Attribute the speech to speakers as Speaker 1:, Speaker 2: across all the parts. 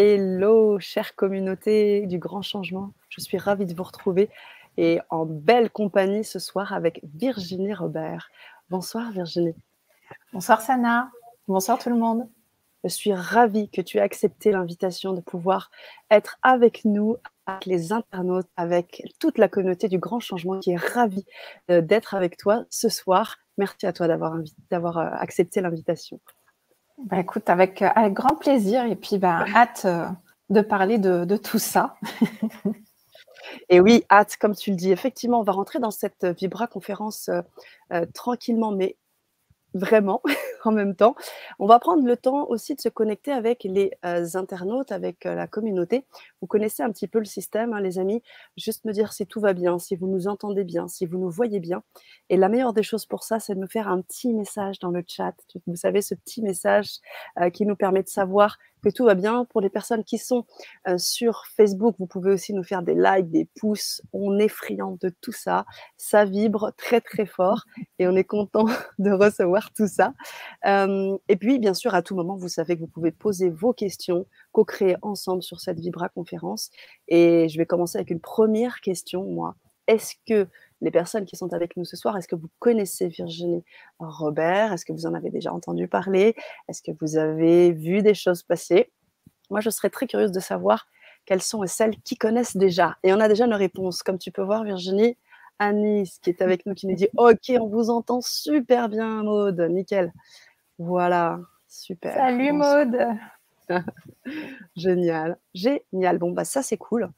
Speaker 1: Hello, chère communauté du grand changement. Je suis ravie de vous retrouver et en belle compagnie ce soir avec Virginie Robert. Bonsoir Virginie.
Speaker 2: Bonsoir Sana. Bonsoir tout le monde.
Speaker 1: Je suis ravie que tu aies accepté l'invitation de pouvoir être avec nous, avec les internautes, avec toute la communauté du grand changement qui est ravie euh, d'être avec toi ce soir. Merci à toi d'avoir euh, accepté l'invitation.
Speaker 2: Bah, écoute, avec, euh, avec, grand plaisir et puis bah, hâte de parler de, de tout ça.
Speaker 1: Et oui, hâte, comme tu le dis. Effectivement, on va rentrer dans cette Vibra conférence tranquillement, mais vraiment en même temps. On va prendre le temps aussi de se connecter avec les euh, internautes, avec euh, la communauté. Vous connaissez un petit peu le système, hein, les amis. Juste me dire si tout va bien, si vous nous entendez bien, si vous nous voyez bien. Et la meilleure des choses pour ça, c'est de nous faire un petit message dans le chat. Vous savez, ce petit message euh, qui nous permet de savoir que tout va bien. Pour les personnes qui sont euh, sur Facebook, vous pouvez aussi nous faire des likes, des pouces. On est friand de tout ça. Ça vibre très très fort et on est content de recevoir tout ça. Euh, et puis, bien sûr, à tout moment, vous savez que vous pouvez poser vos questions, co-créer ensemble sur cette Vibra conférence. Et je vais commencer avec une première question, moi. Est-ce que les personnes qui sont avec nous ce soir, est-ce que vous connaissez Virginie Robert? Est-ce que vous en avez déjà entendu parler? Est-ce que vous avez vu des choses passer? Moi, je serais très curieuse de savoir quelles sont celles qui connaissent déjà. Et on a déjà nos réponses. Comme tu peux voir, Virginie, Anis qui est avec nous, qui nous dit Ok, on vous entend super bien, Maude. Nickel. Voilà, super.
Speaker 2: Salut, Maude.
Speaker 1: Génial, génial. Bon, bah ça c'est cool.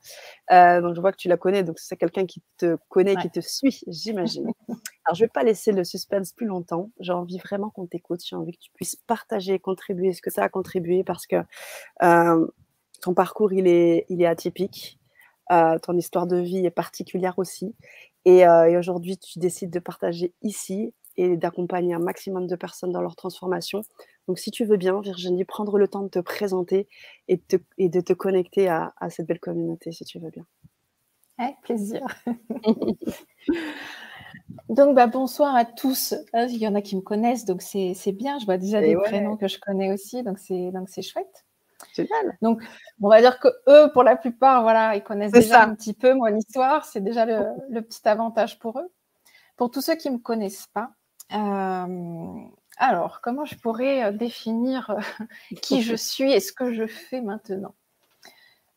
Speaker 1: Euh, donc je vois que tu la connais, donc c'est quelqu'un qui te connaît, qui te suit, j'imagine. Alors je vais pas laisser le suspense plus longtemps. J'ai envie vraiment qu'on t'écoute. J'ai envie que tu puisses partager, contribuer ce que tu as à contribuer parce que euh, ton parcours il est, il est atypique. Euh, ton histoire de vie est particulière aussi. Et, et aujourd'hui, tu décides de partager ici et d'accompagner un maximum de personnes dans leur transformation. Donc, si tu veux bien, Virginie, prendre le temps de te présenter et de te, et de te connecter à, cette belle communauté, si tu veux bien.
Speaker 2: Avec plaisir. donc, bah, bonsoir à tous. Ah, il y en a qui me connaissent, donc c'est bien. Je vois déjà des prénoms que je connais aussi, donc c'est chouette.
Speaker 1: Génial.
Speaker 2: Donc, on va dire que eux, pour la plupart, voilà, ils connaissent déjà un petit peu mon histoire. C'est déjà le, le, petit avantage pour eux. Pour tous ceux qui ne me connaissent pas, euh, alors, comment je pourrais euh, définir euh, qui je suis et ce que je fais maintenant?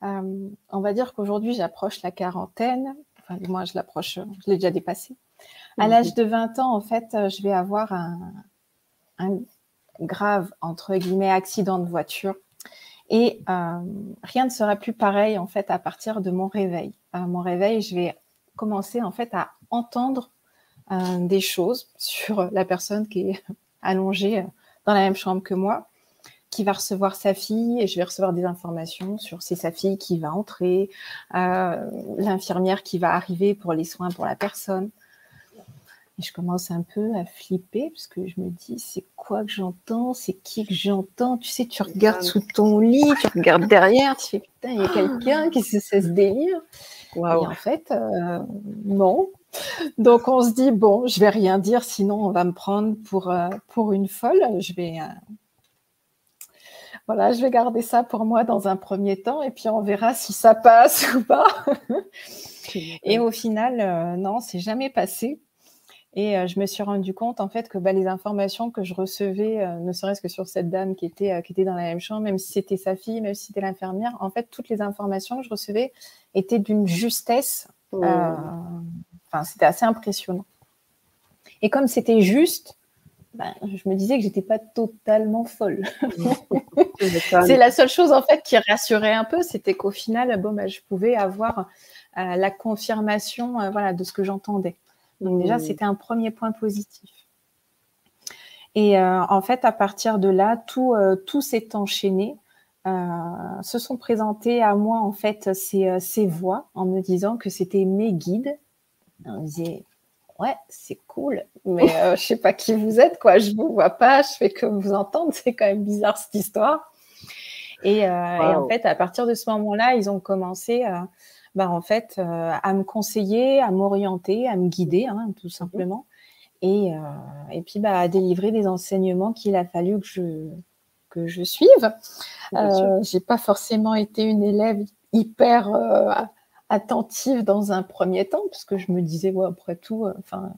Speaker 2: On va dire qu'aujourd'hui, j'approche la quarantaine. Enfin, moi, je l'approche, je l'ai déjà dépassé. À l'âge de 20 ans, en fait, je vais avoir un, grave, entre guillemets, accident de voiture. Et rien ne sera plus pareil, en fait, à partir de mon réveil. À mon réveil, je vais commencer, en fait, à entendre des choses sur la personne qui est allongée euh, dans la même chambre que moi, qui va recevoir sa fille et je vais recevoir des informations sur c'est sa fille qui va entrer, euh, l'infirmière qui va arriver pour les soins pour la personne. Et je commence un peu à flipper parce que je me dis c'est quoi que j'entends, c'est qui que j'entends? Tu sais, tu regardes sous ton lit, tu regardes derrière, tu fais putain, il y a quelqu'un qui se cesse délire. Et en fait, non, donc on se dit bon, je vais rien dire, sinon on va me prendre pour euh, pour une folle. Je vais euh, voilà, je vais garder ça pour moi dans un premier temps et puis on verra si ça passe ou pas. et au final, euh, non, c'est jamais passé. Et je me suis rendu compte en fait que bah, les informations que je recevais, ne serait-ce que sur cette dame qui était qui était dans la même chambre, même si c'était sa fille, même si c'était l'infirmière, en fait toutes les informations que je recevais étaient d'une justesse. C'était assez impressionnant. Et comme c'était juste, ben, je me disais que j'étais pas totalement folle. c'est la seule chose en fait qui rassurait un peu, c'était qu'au final, bon, ben, je pouvais avoir euh, la confirmation euh, voilà, de ce que j'entendais. Donc déjà, mmh. c'était un premier point positif. Et euh, en fait, à partir de là, tout, tout s'est enchaîné. se sont présentés à moi en fait ces, ces voix en me disant que c'était mes guides on disait, ouais, c'est cool, mais je euh, je sais pas qui vous êtes, quoi. Je vous vois pas, je fais que vous entendre. C'est quand même bizarre cette histoire. Et, euh, en fait, à partir de ce moment-là, ils ont commencé, euh, bah, en fait, à me conseiller, à m'orienter, à me guider, hein, tout simplement. Et, et puis, bah, à délivrer des enseignements qu'il a fallu que je que je suive. Euh, j'ai pas forcément été une élève hyper attentive dans un premier temps, parce que je me disais, ouais, après tout, enfin,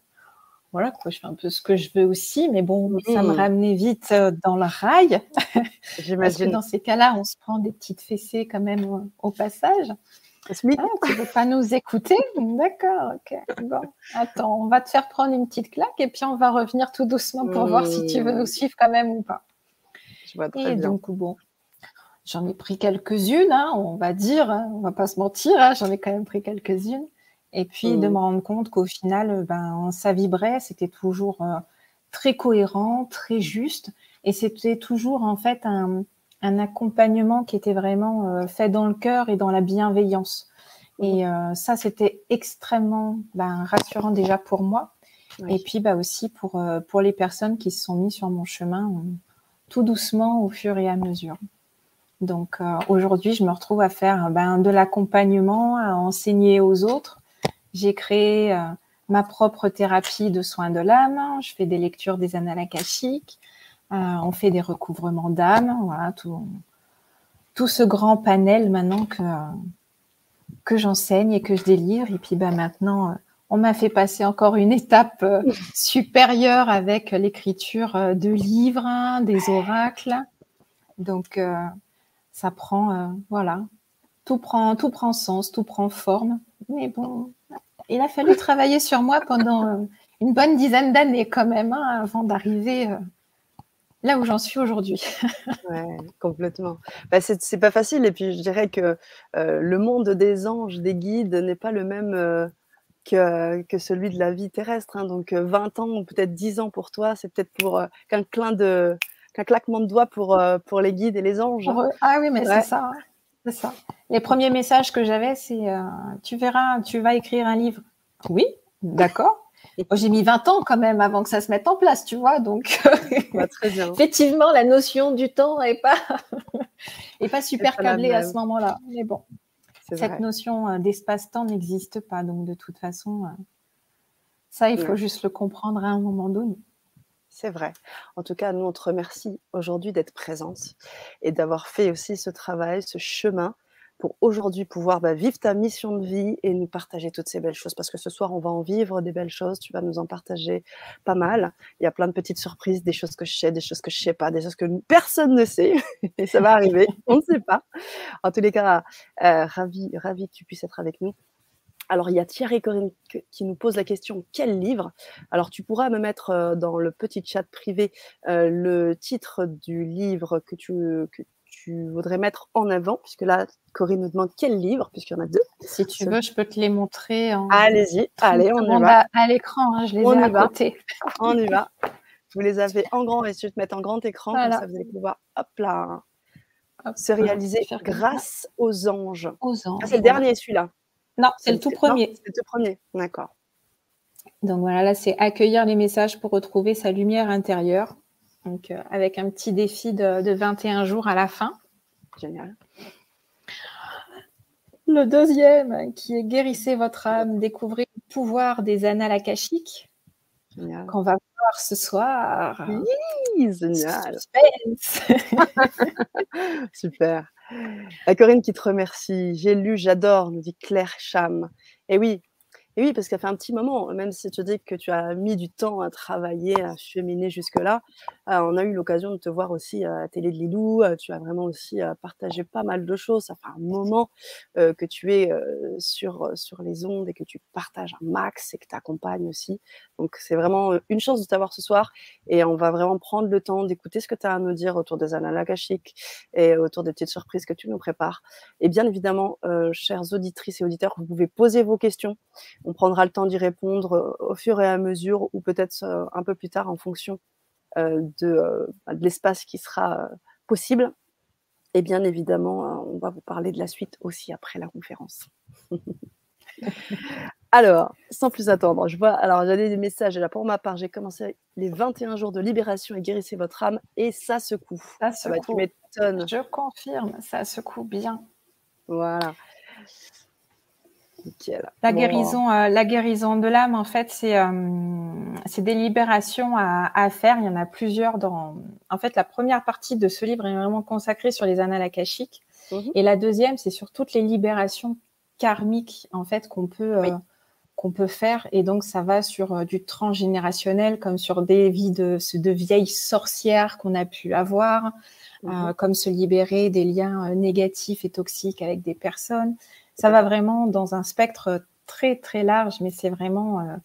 Speaker 2: voilà, quoi, je fais un peu ce que je veux aussi, mais bon, ça me mmh. ramenait vite dans le rail. Que dans ces cas-là, on se prend des petites fessées quand même au passage. Ah, tu ne veux pas nous écouter? D'accord, ok. Bon, attends, on va te faire prendre une petite claque et puis on va revenir tout doucement pour voir si tu veux nous mmh. suivre quand même ou pas. Je vois très et donc, bon, j'en ai pris quelques-unes, hein, on va dire, hein, on va pas se mentir, hein, j'en ai quand même pris quelques-unes. Et puis de mmh. me rendre compte qu'au final, euh, ben, ça vibrait, c'était toujours euh, très cohérent, très juste. Et c'était toujours en fait un, accompagnement qui était vraiment euh, fait dans le cœur et dans la bienveillance. Et ça, c'était extrêmement ben, rassurant déjà pour moi. Et puis bah, aussi pour, pour les personnes qui se sont mises sur mon chemin tout doucement au fur et à mesure. Donc aujourd'hui, je me retrouve à faire ben, de l'accompagnement, à enseigner aux autres j'ai créé euh, ma propre thérapie de soins de l'âme. Je fais des lectures des annales akashiques. Euh, on fait des recouvrements d'âme. Voilà, tout, tout ce grand panel maintenant que, que j'enseigne et que je délire. Et puis bah, maintenant, euh, on m'a fait passer encore une étape supérieure avec l'écriture de livres, hein, des oracles. Donc, ça prend, voilà, tout prend, tout prend sens, tout prend forme. Mais bon, il a fallu travailler sur moi pendant euh, une bonne dizaine d'années quand même, hein, avant d'arriver euh, là où j'en suis aujourd'hui.
Speaker 1: ouais, complètement. Bah, c'est pas facile. Et puis, je dirais que euh, le monde des anges, des guides, n'est pas le même que, que, celui de la vie terrestre. Hein. Donc, 20 ans ou peut-être 10 ans pour toi, c'est peut-être pour qu'un clin de qu'un claquement de doigts pour, pour les guides et les anges.
Speaker 2: Ah oui, mais c'est ça. Hein. C'est ça. Les premiers messages que j'avais, c'est euh, tu verras, tu vas écrire un livre. Oui, d'accord. J'ai mis 20 ans quand même avant que ça se mette en place, tu vois. Donc, effectivement, la notion du temps n'est pas, est pas super câblée à ce moment-là. Mais bon, cette notion euh, d'espace-temps n'existe pas. Donc, de toute façon, euh, ça, il faut juste le comprendre à un moment donné.
Speaker 1: C'est vrai. En tout cas, nous, on te remercie aujourd'hui d'être présente et d'avoir fait aussi ce travail, ce chemin pour aujourd'hui pouvoir bah, vivre ta mission de vie et nous partager toutes ces belles choses. Parce que ce soir, on va en vivre des belles choses. Tu vas nous en partager pas mal. Il y a plein de petites surprises, des choses que je sais, des choses que je sais pas, des choses que personne ne sait. et ça va arriver. on ne sait pas. En tous les cas, euh, ravi, ravi que tu puisses être avec nous. Alors, il y a Thierry Corinne qui nous pose la question quel livre? Alors, tu pourras me mettre euh, dans le petit chat privé euh, le titre du livre que tu, que tu voudrais mettre en avant, puisque là, Corinne nous demande quel livre, puisqu'il y en a deux.
Speaker 2: Si tu veux, je peux te les montrer.
Speaker 1: Allez-y, allez, on y va.
Speaker 2: À, l'écran, hein, je les ai à côté.
Speaker 1: on y va. Vous les avez en grand, et si tu te mettre en grand écran, comme ça, vous allez pouvoir, hop là, se réaliser grâce aux anges.
Speaker 2: Aux anges.
Speaker 1: c'est le dernier, celui-là.
Speaker 2: Non, c'est le tout premier.
Speaker 1: C'est le tout premier, d'accord.
Speaker 2: Donc voilà, là, c'est accueillir les messages pour retrouver sa lumière intérieure. Donc, euh, avec un petit défi de, 21 jours à la fin.
Speaker 1: Génial.
Speaker 2: Le deuxième, qui est guérissez votre âme, découvrez le pouvoir des annales akashiques. Qu'on va voir ce soir.
Speaker 1: Oui, génial. Super. Corinne qui te remercie. J'ai lu, j'adore, nous dit Claire Cham. Et oui, et oui, parce que fait un petit moment, même si tu dis que tu as mis du temps à travailler, à cheminer jusque-là, euh, on a eu l'occasion de te voir aussi à la télé de Lilou. Euh, tu as vraiment aussi euh, partagé pas mal de choses. Ça fait un moment que tu es sur, sur les ondes et que tu partages un max et que tu accompagnes aussi. Donc, c'est vraiment une chance de t'avoir ce soir. Et on va vraiment prendre le temps d'écouter ce que tu as à nous dire autour des annales et autour des petites surprises que tu nous prépares. Et bien évidemment, chères auditrices et auditeurs, vous pouvez poser vos questions. On prendra le temps d'y répondre au fur et à mesure ou peut-être un peu plus tard en fonction euh, euh, de, l'espace qui sera euh, possible. Et bien évidemment, on va vous parler de la suite aussi après la conférence. alors, sans plus attendre, je vois, alors j'avais des messages. Là, pour ma part, j'ai commencé les 21 jours de libération et guérissez votre âme, et ça secoue.
Speaker 2: Ça secoue. tu m'étonnes. Je confirme, ça secoue bien.
Speaker 1: Voilà.
Speaker 2: La, guérison, euh, la guérison de l'âme, en fait, c'est des libérations à, faire. Il y en a plusieurs dans. En fait, la première partie de ce livre est vraiment consacrée sur les annales akashiques. Mhm. Et la deuxième, c'est sur toutes les libérations karmiques, en fait, qu'on peut, qu'on peut faire. Et donc, ça va sur du transgénérationnel, comme sur des vies de, de vieilles sorcières qu'on a pu avoir. Mhm. comme se libérer des liens négatifs et toxiques avec des personnes, ça va vraiment dans un spectre très très large, mais c'est vraiment euh,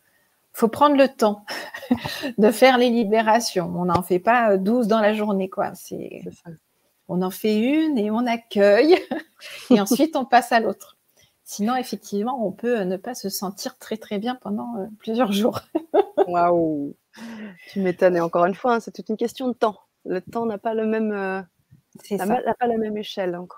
Speaker 2: faut prendre le temps de faire les libérations. On n'en fait pas 12 dans la journée, quoi. C'est on en fait une et on accueille et ensuite on passe à l'autre. Sinon, effectivement, on peut ne pas se sentir très très bien pendant euh, plusieurs jours.
Speaker 1: Waouh Tu m'étonnes. Et encore une fois, hein, c'est toute une question de temps. Le temps n'a pas le même, euh, n'a pas la même échelle. Donc,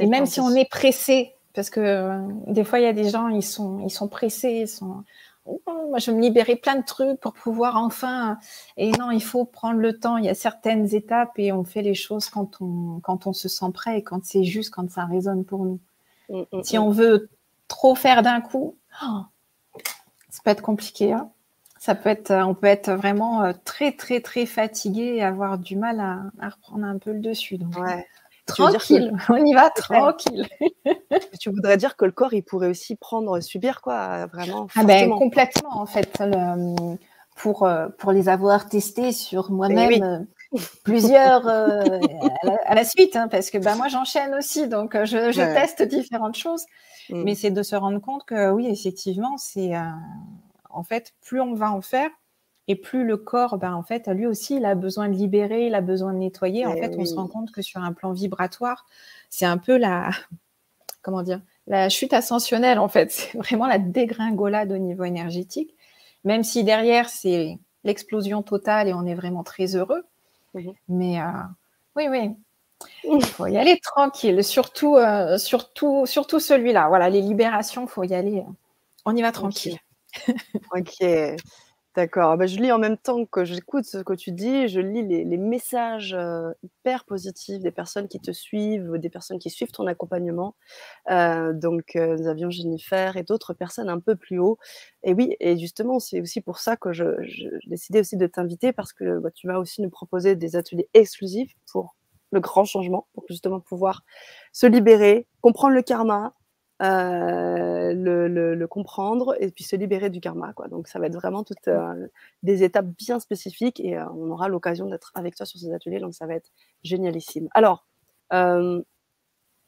Speaker 2: et même si on est pressé parce que euh, des fois, il y a des gens, ils sont, ils sont pressés, ils sont. Oh, moi, je vais me libérer plein de trucs pour pouvoir enfin. Et non, il faut prendre le temps. Il y a certaines étapes et on fait les choses quand on, quand on se sent prêt et quand c'est juste, quand ça résonne pour nous. Mm, mm, si mm. on veut trop faire d'un coup, oh, ça peut être compliqué. Hein. ça peut être, on peut être vraiment euh, très, très, très fatigué et avoir du mal à, à reprendre un peu le dessus. Donc,
Speaker 1: ouais.
Speaker 2: Tranquille, on y va tranquille.
Speaker 1: tu voudrais dire que le corps, il pourrait aussi prendre, subir quoi, vraiment
Speaker 2: ah ben, Complètement, en fait. pour, euh, pour les avoir testés sur moi-même, euh, plusieurs euh, à, la, suite, hein, parce que ben, moi, j'enchaîne aussi, donc je, teste différentes choses. Mm. Mais c'est de se rendre compte que oui, effectivement, c'est en fait, plus on va en faire, et plus le corps, ben, en fait, lui aussi, il a besoin de libérer, il a besoin de nettoyer. En eh fait, on se rend compte que sur un plan vibratoire, c'est un peu la, comment dire, la chute ascensionnelle, en fait. C'est vraiment la dégringolade au niveau énergétique. Même si derrière, c'est l'explosion totale et on est vraiment très heureux. Mais euh, oui, oui. Il faut y aller tranquille, surtout, euh, surtout, surtout celui-là. Voilà, les libérations, il faut y aller. Euh, on y va tranquille.
Speaker 1: ok. D'accord. Ah bah, je lis en même temps que j'écoute ce que tu dis, je lis les, messages euh, hyper positifs des personnes qui te suivent, des personnes qui suivent ton accompagnement. Euh, donc, euh, nous avions Jennifer et d'autres personnes un peu plus haut. Et oui, et justement, c'est aussi pour ça que je, décidais aussi de t'inviter parce que bah, tu vas aussi nous proposer des ateliers exclusifs pour le grand changement, pour justement pouvoir se libérer, comprendre le karma, euh, le, comprendre et puis se libérer du karma. Quoi. Donc ça va être vraiment toutes euh, des étapes bien spécifiques et euh, on aura l'occasion d'être avec toi sur ces ateliers, donc ça va être génialissime. Alors,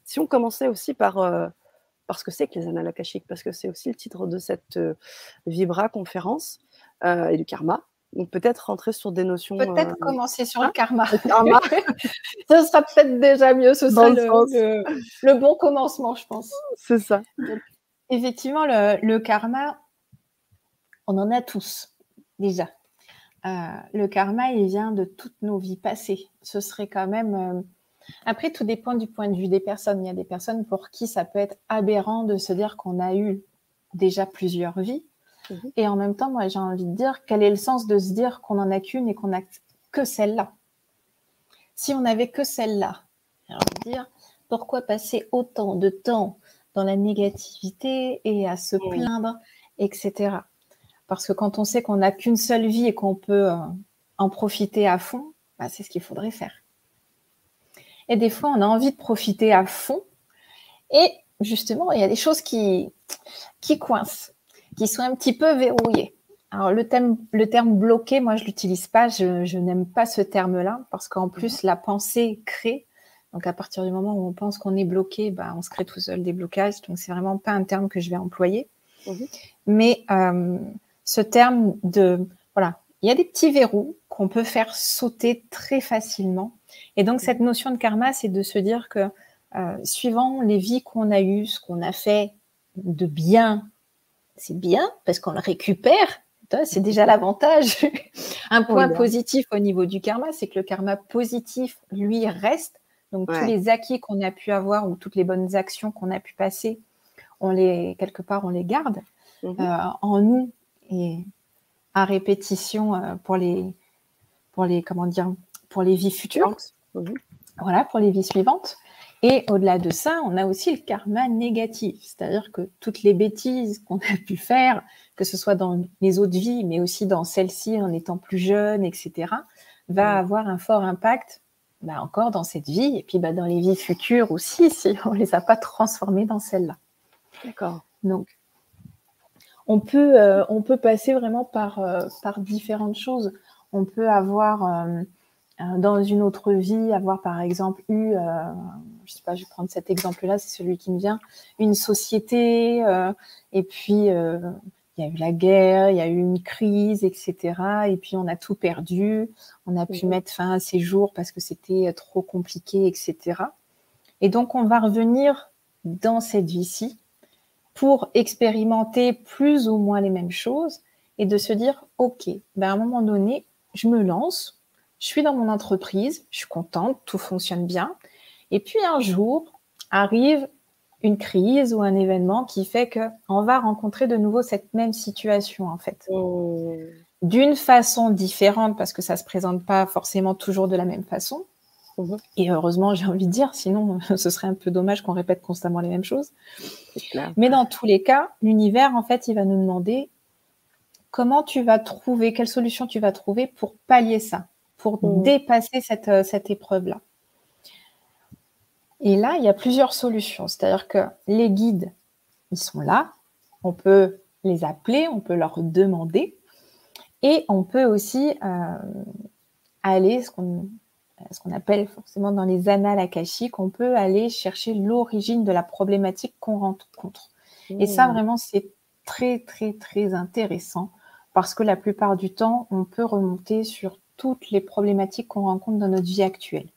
Speaker 1: si on commençait aussi par, parce que c'est que les annales akashiques, parce que c'est aussi le titre de cette Vibra conférence et du karma, peut-être rentrer sur des notions.
Speaker 2: Peut-être euh, commencer sur le hein, karma. Ce sera peut-être déjà mieux. Ce sera le, bon commencement, je pense.
Speaker 1: C'est ça.
Speaker 2: effectivement, le, karma, on en a tous déjà. Euh, le karma, il vient de toutes nos vies passées. Ce serait quand même. Euh, après, tout dépend du point de vue des personnes. Il y a des personnes pour qui ça peut être aberrant de se dire qu'on a eu déjà plusieurs vies. Mhm. Et en même temps, moi, j'ai envie de dire, quel est le sens de se dire qu'on n'en a qu'une et qu'on n'a que celle-là? Si on n'avait que celle-là, j'ai envie de dire, pourquoi passer autant de temps dans la négativité et à se plaindre, etc. Parce que quand on sait qu'on n'a qu'une seule vie et qu'on peut euh, en profiter à fond, bah, c'est ce qu'il faudrait faire. Et des fois, on a envie de profiter à fond. Et justement, il y a des choses qui, qui coincent qui sont un petit peu verrouillés. Alors le terme, le terme bloqué, moi je l'utilise pas, je, n'aime pas ce terme-là parce qu'en plus la pensée crée. Donc à partir du moment où on pense qu'on est bloqué, bah, on se crée tout seul des blocages. Donc c'est vraiment pas un terme que je vais employer. Mhm. Mais euh, ce terme de voilà, il y a des petits verrous qu'on peut faire sauter très facilement. Et donc cette notion de karma, c'est de se dire que euh, suivant les vies qu'on a eues, ce qu'on a fait de bien c'est bien parce qu'on le récupère. C'est déjà l'avantage. Un point positif au niveau du karma, c'est que le karma positif, lui, reste. Donc, tous les acquis qu'on a pu avoir ou toutes les bonnes actions qu'on a pu passer, on les, quelque part, on les garde mhm. euh, en nous et à répétition euh, pour les, pour les, comment dire, pour les vies futures. Mhm. Voilà, pour les vies suivantes. Et au-delà de ça, on a aussi le karma négatif, c'est-à-dire que toutes les bêtises qu'on a pu faire, que ce soit dans les autres vies, mais aussi dans celle-ci en étant plus jeune, etc., va avoir un fort impact bah, encore dans cette vie et puis bah, dans les vies futures aussi, si on ne les a pas transformées dans celle-là.
Speaker 1: D'accord.
Speaker 2: Donc, on peut, euh, on peut passer vraiment par, euh, par différentes choses. On peut avoir, euh, dans une autre vie, avoir par exemple eu, je sais pas, je vais prendre cet exemple-là, c'est celui qui me vient, une société, et puis il y a eu la guerre, il y a eu une crise, etc. Et puis on a tout perdu. On a pu mhm. mettre fin à ces jours parce que c'était trop compliqué, etc. Et donc on va revenir dans cette vie-ci pour expérimenter plus ou moins les mêmes choses et de se dire, OK, ben à un moment donné, je me lance, je suis dans mon entreprise, je suis contente, tout fonctionne bien. Et puis un jour arrive une crise ou un événement qui fait que on va rencontrer de nouveau cette même situation en fait. Oh. D'une façon différente parce que ça se présente pas forcément toujours de la même façon. Mhm. Et heureusement, j'ai envie de dire, sinon ce serait un peu dommage qu'on répète constamment les mêmes choses. Mais dans tous les cas, l'univers en fait, il va nous demander comment tu vas trouver, quelle solution tu vas trouver pour pallier ça, pour mhm. dépasser cette, euh, cette épreuve-là. Et là, il y a plusieurs solutions. C'est-à-dire que les guides, ils sont là. On peut les appeler, on peut leur demander. Et on peut aussi euh, aller, ce qu'on ce qu'on appelle forcément dans les annales akashiques, on peut aller chercher l'origine de la problématique qu'on rencontre. Et ça, mmh. vraiment, c'est très, très, très intéressant parce que la plupart du temps, on peut remonter sur toutes les problématiques qu'on rencontre dans notre vie actuelle.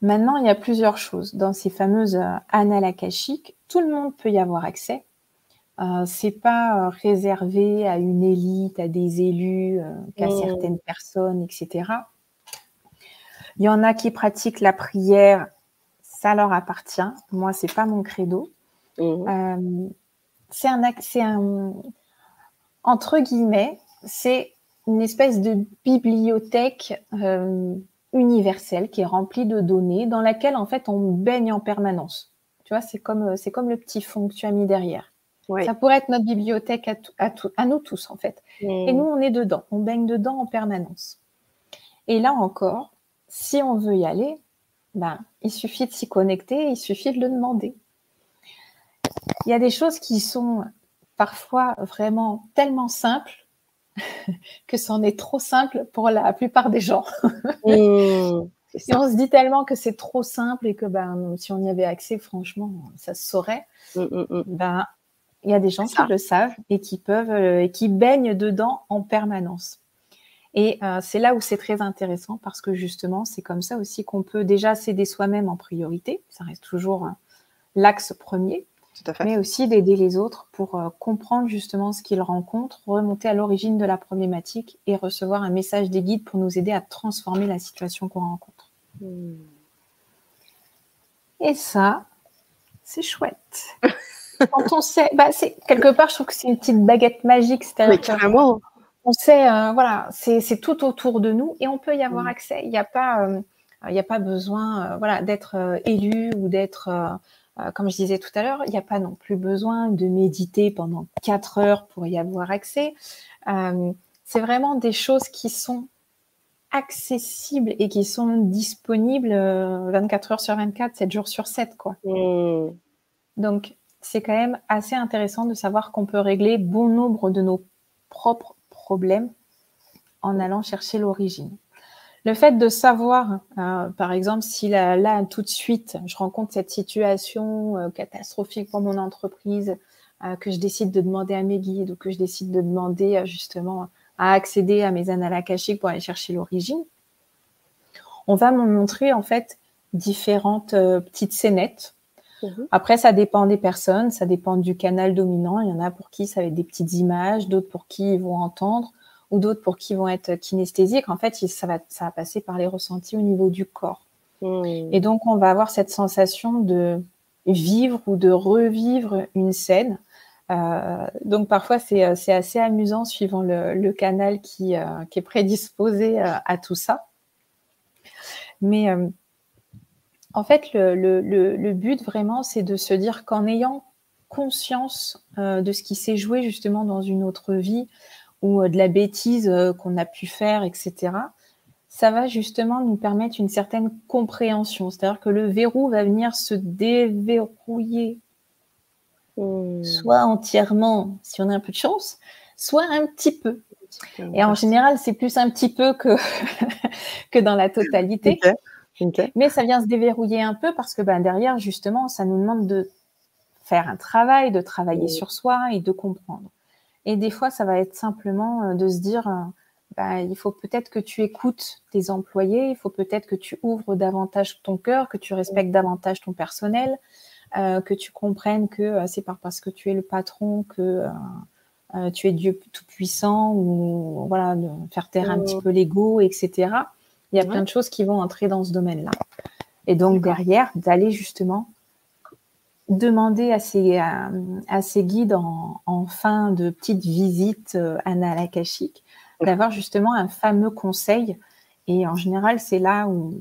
Speaker 2: Maintenant, il y a plusieurs choses. Dans ces fameuses euh, annales akashiques, tout le monde peut y avoir accès. Euh, c'est pas euh, réservé à une élite, à des élus, euh, qu'à mmh. certaines personnes, etc. Il y en a qui pratiquent la prière, ça leur appartient. Moi, c'est pas mon credo. Mmh. c'est un, un, entre guillemets, c'est une espèce de bibliothèque universelle qui est remplie de données dans laquelle en fait on baigne en permanence. Tu vois, c'est comme euh, c'est comme le petit fond que tu as mis derrière. Ça pourrait être notre bibliothèque à, à, à nous tous en fait. Et nous on est dedans, on baigne dedans en permanence. Et là encore, si on veut y aller, ben il suffit de s'y connecter, il suffit de le demander. Il y a des choses qui sont parfois vraiment tellement simples que c'en est trop simple pour la plupart des gens. Mmh, et on se dit tellement que c'est trop simple et que ben, si on y avait accès, franchement, ça se saurait. Mmh, mmh, ben, il y a des gens qui le savent et qui peuvent euh, et qui baignent dedans en permanence. Et euh, c'est là où c'est très intéressant parce que justement, c'est comme ça aussi qu'on peut déjà s'aider soi-même en priorité. Ça reste toujours hein, l'axe premier mais aussi d'aider les autres pour euh, comprendre justement ce qu'ils rencontrent, remonter à l'origine de la problématique et recevoir un message des guides pour nous aider à transformer la situation qu'on rencontre. Hmm. Et ça, c'est chouette. Quand on sait, bah, c'est quelque part, je trouve que c'est une petite baguette magique, c'est-à-dire on sait, euh, voilà, c'est tout autour de nous et on peut y avoir hmm. accès. Il n'y a pas, euh, il n'y a pas besoin, voilà, d'être élu ou d'être euh, comme je disais tout à l'heure, il n'y a pas non plus besoin de méditer pendant quatre heures pour y avoir accès. Euh, c'est vraiment des choses qui sont accessibles et qui sont disponibles 24 euh, heures sur 24, 7 jours sur 7. Quoi. Mmh. Donc, c'est quand même assez intéressant de savoir qu'on peut régler bon nombre de nos propres problèmes en allant chercher l'origine. Le fait de savoir, euh, par exemple, si là, là, tout de suite, je rencontre cette situation euh, catastrophique pour mon entreprise, euh, que je décide de demander à mes guides ou que je décide de demander justement à accéder à mes annales akashiques pour aller chercher l'origine, on va me montrer en fait différentes petites scénettes. Mhm. Après, ça dépend des personnes, ça dépend du canal dominant. Il y en a pour qui ça va être des petites images, d'autres pour qui ils vont entendre, ou d'autres pour qui vont être kinesthésiques, en fait, ça va, ça va passer par les ressentis au niveau du corps. Hmm. Et donc, on va avoir cette sensation de vivre ou de revivre une scène. Euh, donc, parfois, c'est assez amusant suivant le, canal qui, euh, qui, est prédisposé euh, à tout ça. Mais En fait, le, but vraiment, c'est de se dire qu'en ayant conscience euh, de ce qui s'est joué justement dans une autre vie ou euh, de la bêtise euh, qu'on a pu faire, etc., ça va justement nous permettre une certaine compréhension. C'est-à-dire que le verrou va venir se déverrouiller, mmh. soit entièrement, si on a un peu de chance, soit un petit peu. Et en général, c'est plus un petit peu que, que dans la totalité. Mais ça vient se déverrouiller un peu parce que ben, derrière, justement, ça nous demande de faire un travail, de travailler sur soi et de comprendre. Et des fois, ça va être simplement euh, de se dire, euh, ben, il faut peut-être que tu écoutes tes employés, il faut peut-être que tu ouvres davantage ton cœur, que tu respectes davantage ton personnel, euh, que tu comprennes que c'est pas parce que tu es le patron que tu es Dieu tout-puissant ou voilà, de faire taire un petit peu l'ego, etc. Il y a plein de choses qui vont entrer dans ce domaine-là. Et donc derrière, d'aller justement demander à ces, à, ces guides en, fin de petite visite euh, analakashique d'avoir justement un fameux conseil. Et en général, c'est là où,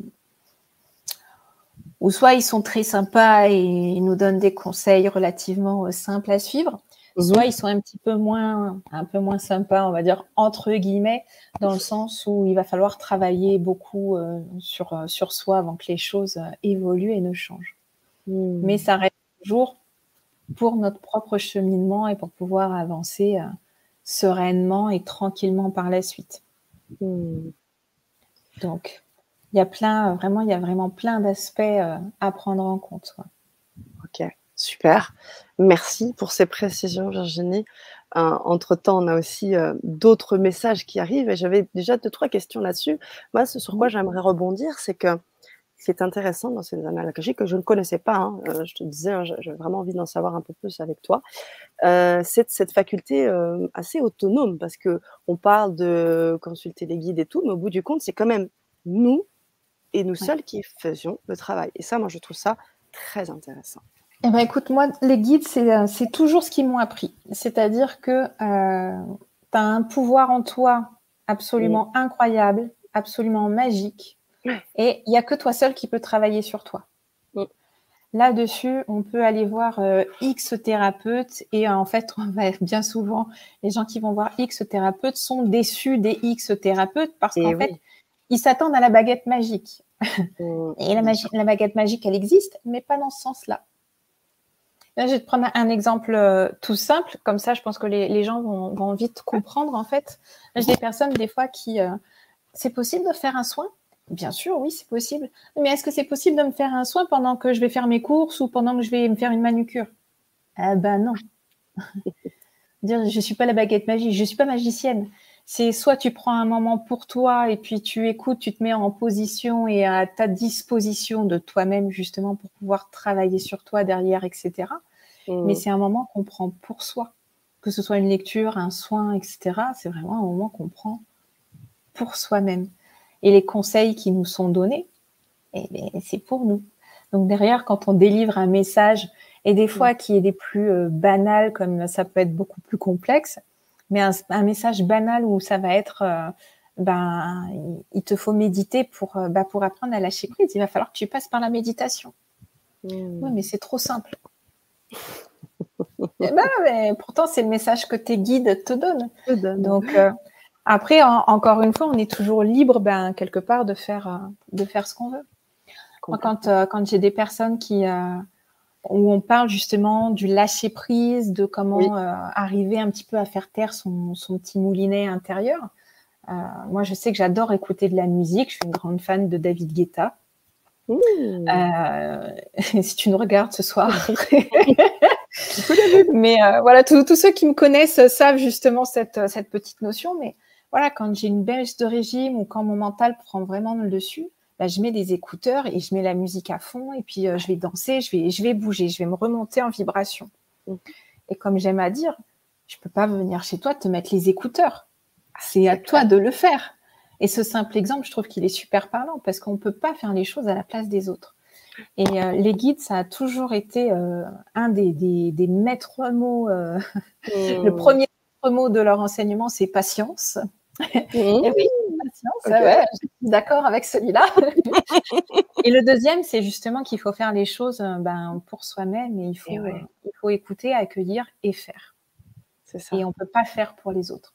Speaker 2: où soit ils sont très sympas et ils nous donnent des conseils relativement euh, simples à suivre, Soit mhm. ils sont un petit peu moins, un peu moins sympas, on va dire entre guillemets, dans le sens où il va falloir travailler beaucoup euh, sur, euh, sur soi avant que les choses euh, évoluent et ne changent. Hmm. Mais ça reste toujours pour notre propre cheminement et pour pouvoir avancer sereinement et tranquillement par la suite. Hmm. Donc, il y a plein, vraiment, il y a vraiment plein d'aspects à prendre en compte.
Speaker 1: Ok. Super. Merci pour ces précisions, Virginie. Euh, entre-temps, on a aussi euh, d'autres messages qui arrivent et j'avais déjà deux, trois questions là-dessus. Moi, ce sur quoi j'aimerais rebondir, c'est que qui est intéressant dans ces analogies que je ne connaissais pas, hein, euh, je te disais, hein, j'ai vraiment envie d'en savoir un peu plus avec toi, c'est cette faculté assez autonome parce que on parle de consulter les guides et tout, mais au bout du compte, c'est quand même nous et nous seuls qui faisions le travail. Et ça, moi, je trouve ça très intéressant.
Speaker 2: Eh ben, écoute, moi, les guides, euh, c'est toujours ce qu'ils m'ont appris. C'est-à-dire que euh, tu as un pouvoir en toi absolument incroyable, absolument magique. Et il n'y a que toi seul qui peut travailler sur toi. Là-dessus, on peut aller voir euh, X thérapeutes et en fait, on va, bien souvent, les gens qui vont voir X thérapeutes sont déçus des X thérapeutes parce qu'en fait, ils s'attendent à la baguette magique. et la, la baguette magique, elle existe, mais pas dans ce sens-là. Là, je vais te prendre un exemple euh, tout simple, comme ça, je pense que les, gens vont, vite comprendre en fait. J'ai des personnes des fois qui, euh, c'est possible de faire un soin? Bien sûr, oui, c'est possible. Mais est-ce que c'est possible de me faire un soin pendant que je vais faire mes courses ou pendant que je vais me faire une manucure? Ah ben non. Je suis pas la baguette magique, je suis pas magicienne. C'est soit tu prends un moment pour toi et puis tu écoutes, tu te mets en position et à ta disposition de toi-même justement pour pouvoir travailler sur toi derrière, etc. Mmh. Mais c'est un moment qu'on prend pour soi, que ce soit une lecture, un soin, etc. C'est vraiment un moment qu'on prend pour soi-même. Et les conseils qui nous sont donnés, eh ben, c'est pour nous. Donc derrière, quand on délivre un message, et des fois qui est des plus euh, banals, comme ça peut être beaucoup plus complexe, mais un, message banal où ça va être, euh, ben, il te faut méditer pour, euh, bah, pour apprendre à lâcher prise. Il va falloir que tu passes par la méditation. Mmh. Oui, mais c'est trop simple. Eh ben, mais pourtant, c'est le message que tes guides te donnent. Donc, euh, après, encore une fois, on est toujours libre, ben, quelque part, de faire, de faire ce qu'on veut. quand, quand j'ai des personnes qui, où on parle justement du lâcher prise, de comment euh, arriver un petit peu à faire taire son, petit moulinet intérieur. Euh, moi, je sais que j'adore écouter de la musique. Je suis une grande fan de David Guetta. Euh, si tu nous regardes ce soir. mais voilà, tous ceux qui me connaissent savent justement cette, cette petite notion. Mais voilà, quand j'ai une baisse de régime ou quand mon mental prend vraiment le dessus, bah, je mets des écouteurs et je mets la musique à fond et puis euh, je vais danser, je vais, je vais bouger, je vais me remonter en vibration. Mm. Et comme j'aime à dire, je peux pas venir chez toi te mettre les écouteurs. C'est à toi de le faire. Et ce simple exemple, je trouve qu'il est super parlant parce qu'on ne peut pas faire les choses à la place des autres. Et euh, les guides, ça a toujours été euh, un des, des, maîtres mots. Le mm. premier mot de leur enseignement, c'est patience. Mm. et oui, je suis d'accord avec celui-là. et le deuxième, c'est justement qu'il faut faire les choses euh, ben, pour soi-même et il faut, il faut écouter, accueillir et faire. Ça. Et on ne peut pas faire pour les autres.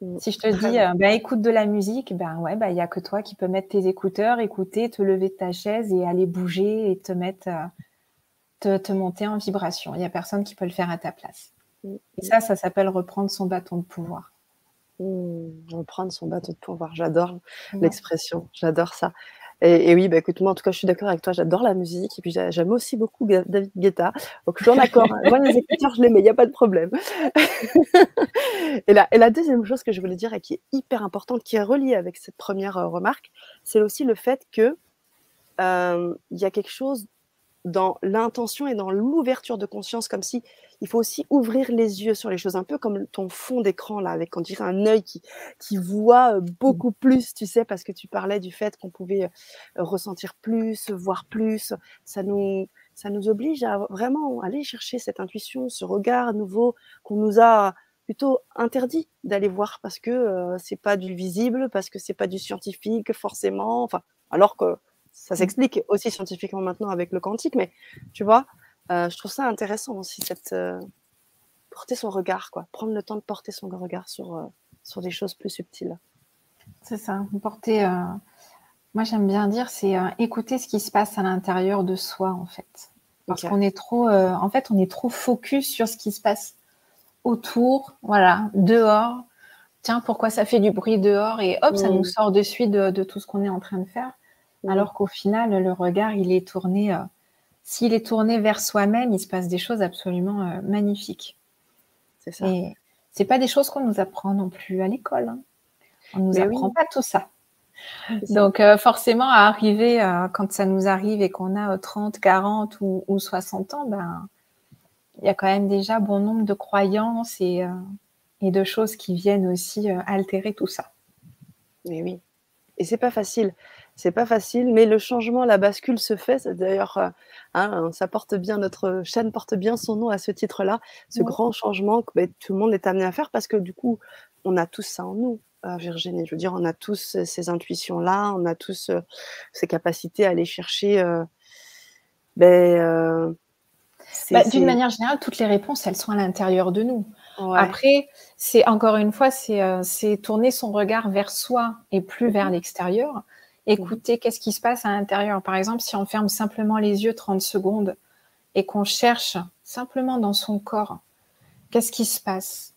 Speaker 2: Mm. Si je te dis, euh, ben, écoute de la musique, ben ouais, ben, il n'y a que toi qui peux mettre tes écouteurs, écouter, te lever de ta chaise et aller bouger et te mettre, te, te monter en vibration. Il n'y a personne qui peut le faire à ta place. Mm. Et ça, ça s'appelle reprendre son bâton de pouvoir.
Speaker 1: Mmh, reprendre son bâton de pouvoir, j'adore l'expression, j'adore ça. Et, oui, bah, écoute, moi en tout cas, je suis d'accord avec toi, j'adore la musique et puis j'aime aussi beaucoup David Guetta. Donc, je suis en accord. Hein. Moi, les écouteurs, je les mets, il n'y a pas de problème. et, la, et la deuxième chose que je voulais dire et qui est hyper importante, qui est reliée avec cette première euh, remarque, c'est aussi le fait que euh, il y a quelque chose dans l'intention et dans l'ouverture de conscience, comme si il faut aussi ouvrir les yeux sur les choses, un peu comme ton fond d'écran là, avec on dirait un œil qui, qui voit euh, beaucoup plus, tu sais, parce que tu parlais du fait qu'on pouvait euh, ressentir plus, voir plus. Ça nous, ça nous oblige à vraiment aller chercher cette intuition, ce regard nouveau qu'on nous a plutôt interdit d'aller voir parce que euh, c'est pas du visible, parce que c'est pas du scientifique forcément. Enfin, alors que ça mmh. s'explique aussi scientifiquement maintenant avec le quantique, mais tu vois, euh, je trouve ça intéressant aussi, cette, euh, porter son regard, quoi. Prendre le temps de porter son regard sur, euh, sur des choses plus subtiles.
Speaker 2: C'est ça, porter. Moi, j'aime bien dire, c'est écouter ce qui se passe à l'intérieur de soi, en fait. Parce qu'on est trop, en fait, on est trop focus sur ce qui se passe autour, voilà, dehors. Tiens, pourquoi ça fait du bruit dehors? Et hop, ça nous mmh. sort de suite de tout ce qu'on est en train de faire. Mmh. Alors qu'au final, le regard, il est tourné, s'il est tourné vers soi-même, il se passe des choses absolument euh, magnifiques. C'est ça. Et c'est pas des choses qu'on nous apprend non plus à l'école. Hein. On nous apprend pas tout ça. Donc euh, forcément, à arriver, euh, quand ça nous arrive et qu'on a 30, 40 ou, 60 ans, ben, il y a quand même déjà bon nombre de croyances et, et de choses qui viennent aussi altérer tout ça.
Speaker 1: Mais oui. Et c'est pas facile c'est pas facile, mais le changement, la bascule se fait. D'ailleurs, euh, hein, ça porte bien, notre chaîne porte bien son nom à ce titre-là, ce grand changement que ben, tout le monde est amené à faire parce que du coup, on a tous ça en nous. Euh, Virginie, je veux dire, on a tous ces intuitions-là, on a tous euh, ces capacités à aller chercher. Ben,
Speaker 2: bah, d'une manière générale, toutes les réponses, elles sont à l'intérieur de nous. Après, c'est encore une fois, c'est tourner son regard vers soi et plus vers mmh l'extérieur écouter qu'est-ce qui se passe à l'intérieur. Par exemple, si on ferme simplement les yeux 30 secondes et qu'on cherche simplement dans son corps, qu'est-ce qui se passe?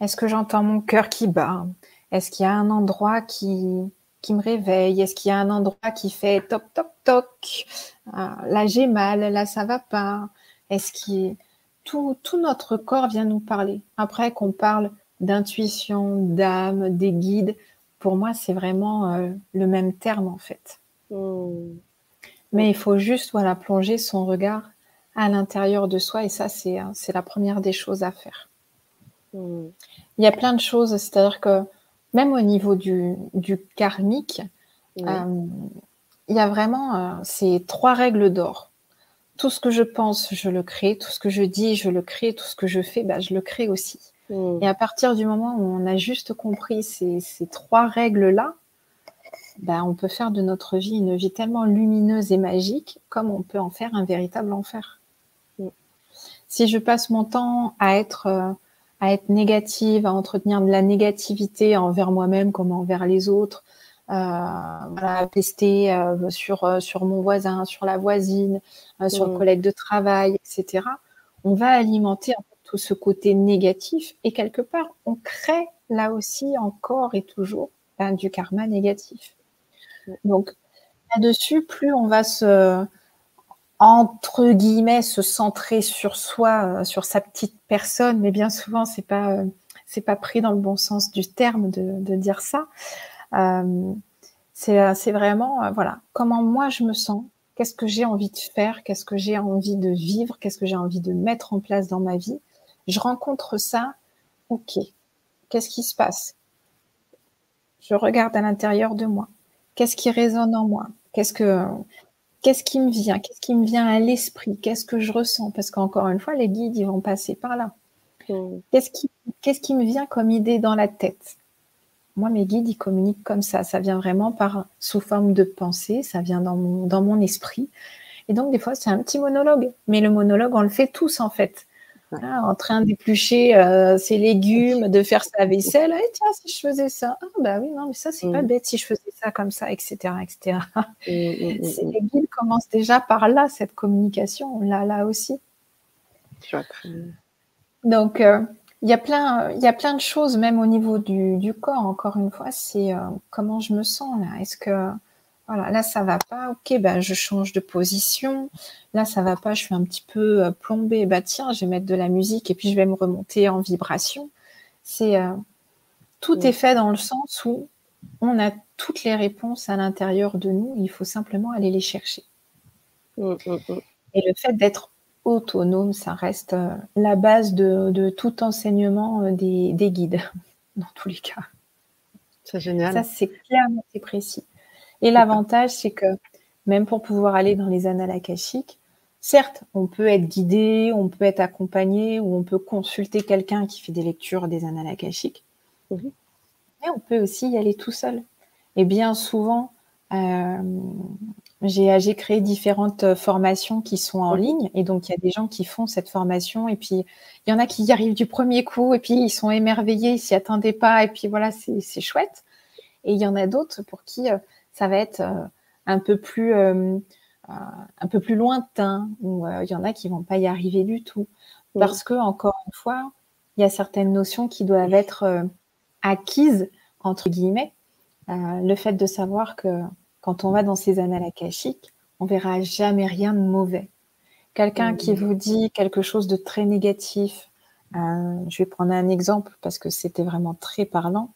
Speaker 2: Est-ce que j'entends mon cœur qui bat? Est-ce qu'il y a un endroit qui, me réveille? Est-ce qu'il y a un endroit qui fait toc toc toc? Ah, Là j'ai mal, là ça va pas. Est-ce qu'il tout, tout notre corps vient nous parler? Après qu'on parle d'intuition, d'âme, des guides, pour moi, c'est vraiment euh, le même terme en fait. Hmm. Mais il faut juste voilà, plonger son regard à l'intérieur de soi et ça, c'est, euh, c'est la première des choses à faire. Hmm. Il y a plein de choses, c'est-à-dire que même au niveau du, du karmique, euh, il y a vraiment ces trois règles d'or. Tout ce que je pense, je le crée. Tout ce que je dis, je le crée. Tout ce que je fais, bah, je le crée aussi. Mm. Et à partir du moment où on a juste compris ces, trois règles-là, ben, on peut faire de notre vie une vie tellement lumineuse et magique comme on peut en faire un véritable enfer. Mm. Si je passe mon temps à être, euh, à être négative, à entretenir de la négativité envers moi-même comme envers les autres, euh, à pester euh, sur, sur mon voisin, sur la voisine, sur le mm. collègue de travail, etc., on va alimenter tout ce côté négatif. Et quelque part, on crée là aussi encore et toujours ben, du karma négatif. Donc là-dessus, plus on va se entre guillemets se centrer sur soi, euh, sur sa petite personne, mais bien souvent c'est pas euh, c'est pas pris dans le bon sens du terme de, dire ça. Euh, c'est vraiment voilà. Comment moi je me sens, qu'est-ce que j'ai envie de faire, qu'est-ce que j'ai envie de vivre, qu'est-ce que j'ai envie de mettre en place dans ma vie? Je rencontre ça, ok, qu'est-ce qui se passe? Je regarde à l'intérieur de moi. Qu'est-ce qui résonne en moi? Qu'est-ce que qu'est-ce qui me vient? Qu'est-ce qui me vient à l'esprit? Qu'est-ce que je ressens? Parce qu'encore une fois, les guides, ils vont passer par là. Hmm. Qu'est-ce qui, qu'est-ce qui me vient comme idée dans la tête? Moi, mes guides, ils communiquent comme ça. Ça vient vraiment par sous forme de pensée, ça vient dans mon, dans mon esprit. Et donc, des fois, c'est un petit monologue. Mais le monologue, on le fait tous, en fait. En train d'éplucher euh, ses légumes, de faire sa vaisselle. Eh, tiens, si je faisais ça. Ah, bah oui, non, mais ça, c'est pas mm. bête si je faisais ça comme ça, etc. etc. Mm, mm, les guides commencent déjà par là, cette communication. Là, là aussi. Donc, euh, il y, a plein, il y a plein de choses, même au niveau du, corps, encore une fois, c'est euh, comment je me sens là? Est-ce que, voilà, là, ça va pas, ok, bah, je change de position. Là, ça va pas, je suis un petit peu euh, plombée, bah tiens, je vais mettre de la musique et puis je vais me remonter en vibration. C'est tout est fait dans le sens où on a toutes les réponses à l'intérieur de nous, il faut simplement aller les chercher. Mmh, mmh, mmh. Et le fait d'être autonome, ça reste euh, la base de, tout enseignement euh, des, guides, dans tous les cas.
Speaker 1: C'est génial.
Speaker 2: Ça, c'est clair, c'est précis. Et l'avantage, c'est que même pour pouvoir aller dans les annales akashiques, certes, on peut être guidé, on peut être accompagné ou on peut consulter quelqu'un qui fait des lectures des annales akashiques. Mais on peut aussi y aller tout seul. Et bien souvent, euh, j'ai créé différentes formations qui sont en ligne et donc il y a des gens qui font cette formation et puis il y en a qui y arrivent du premier coup et puis ils sont émerveillés, ils s'y attendaient pas et puis voilà, c'est chouette. Et il y en a d'autres pour qui euh, ça va être euh, un peu plus un peu plus lointain ou il y en a qui vont pas y arriver du tout parce que encore une fois, il y a certaines notions qui doivent être acquises entre guillemets. le fait de savoir que quand on va dans ces annales akashiques, on verra jamais rien de mauvais. Quelqu'un qui vous dit quelque chose de très négatif, euh, je vais prendre un exemple parce que c'était vraiment très parlant.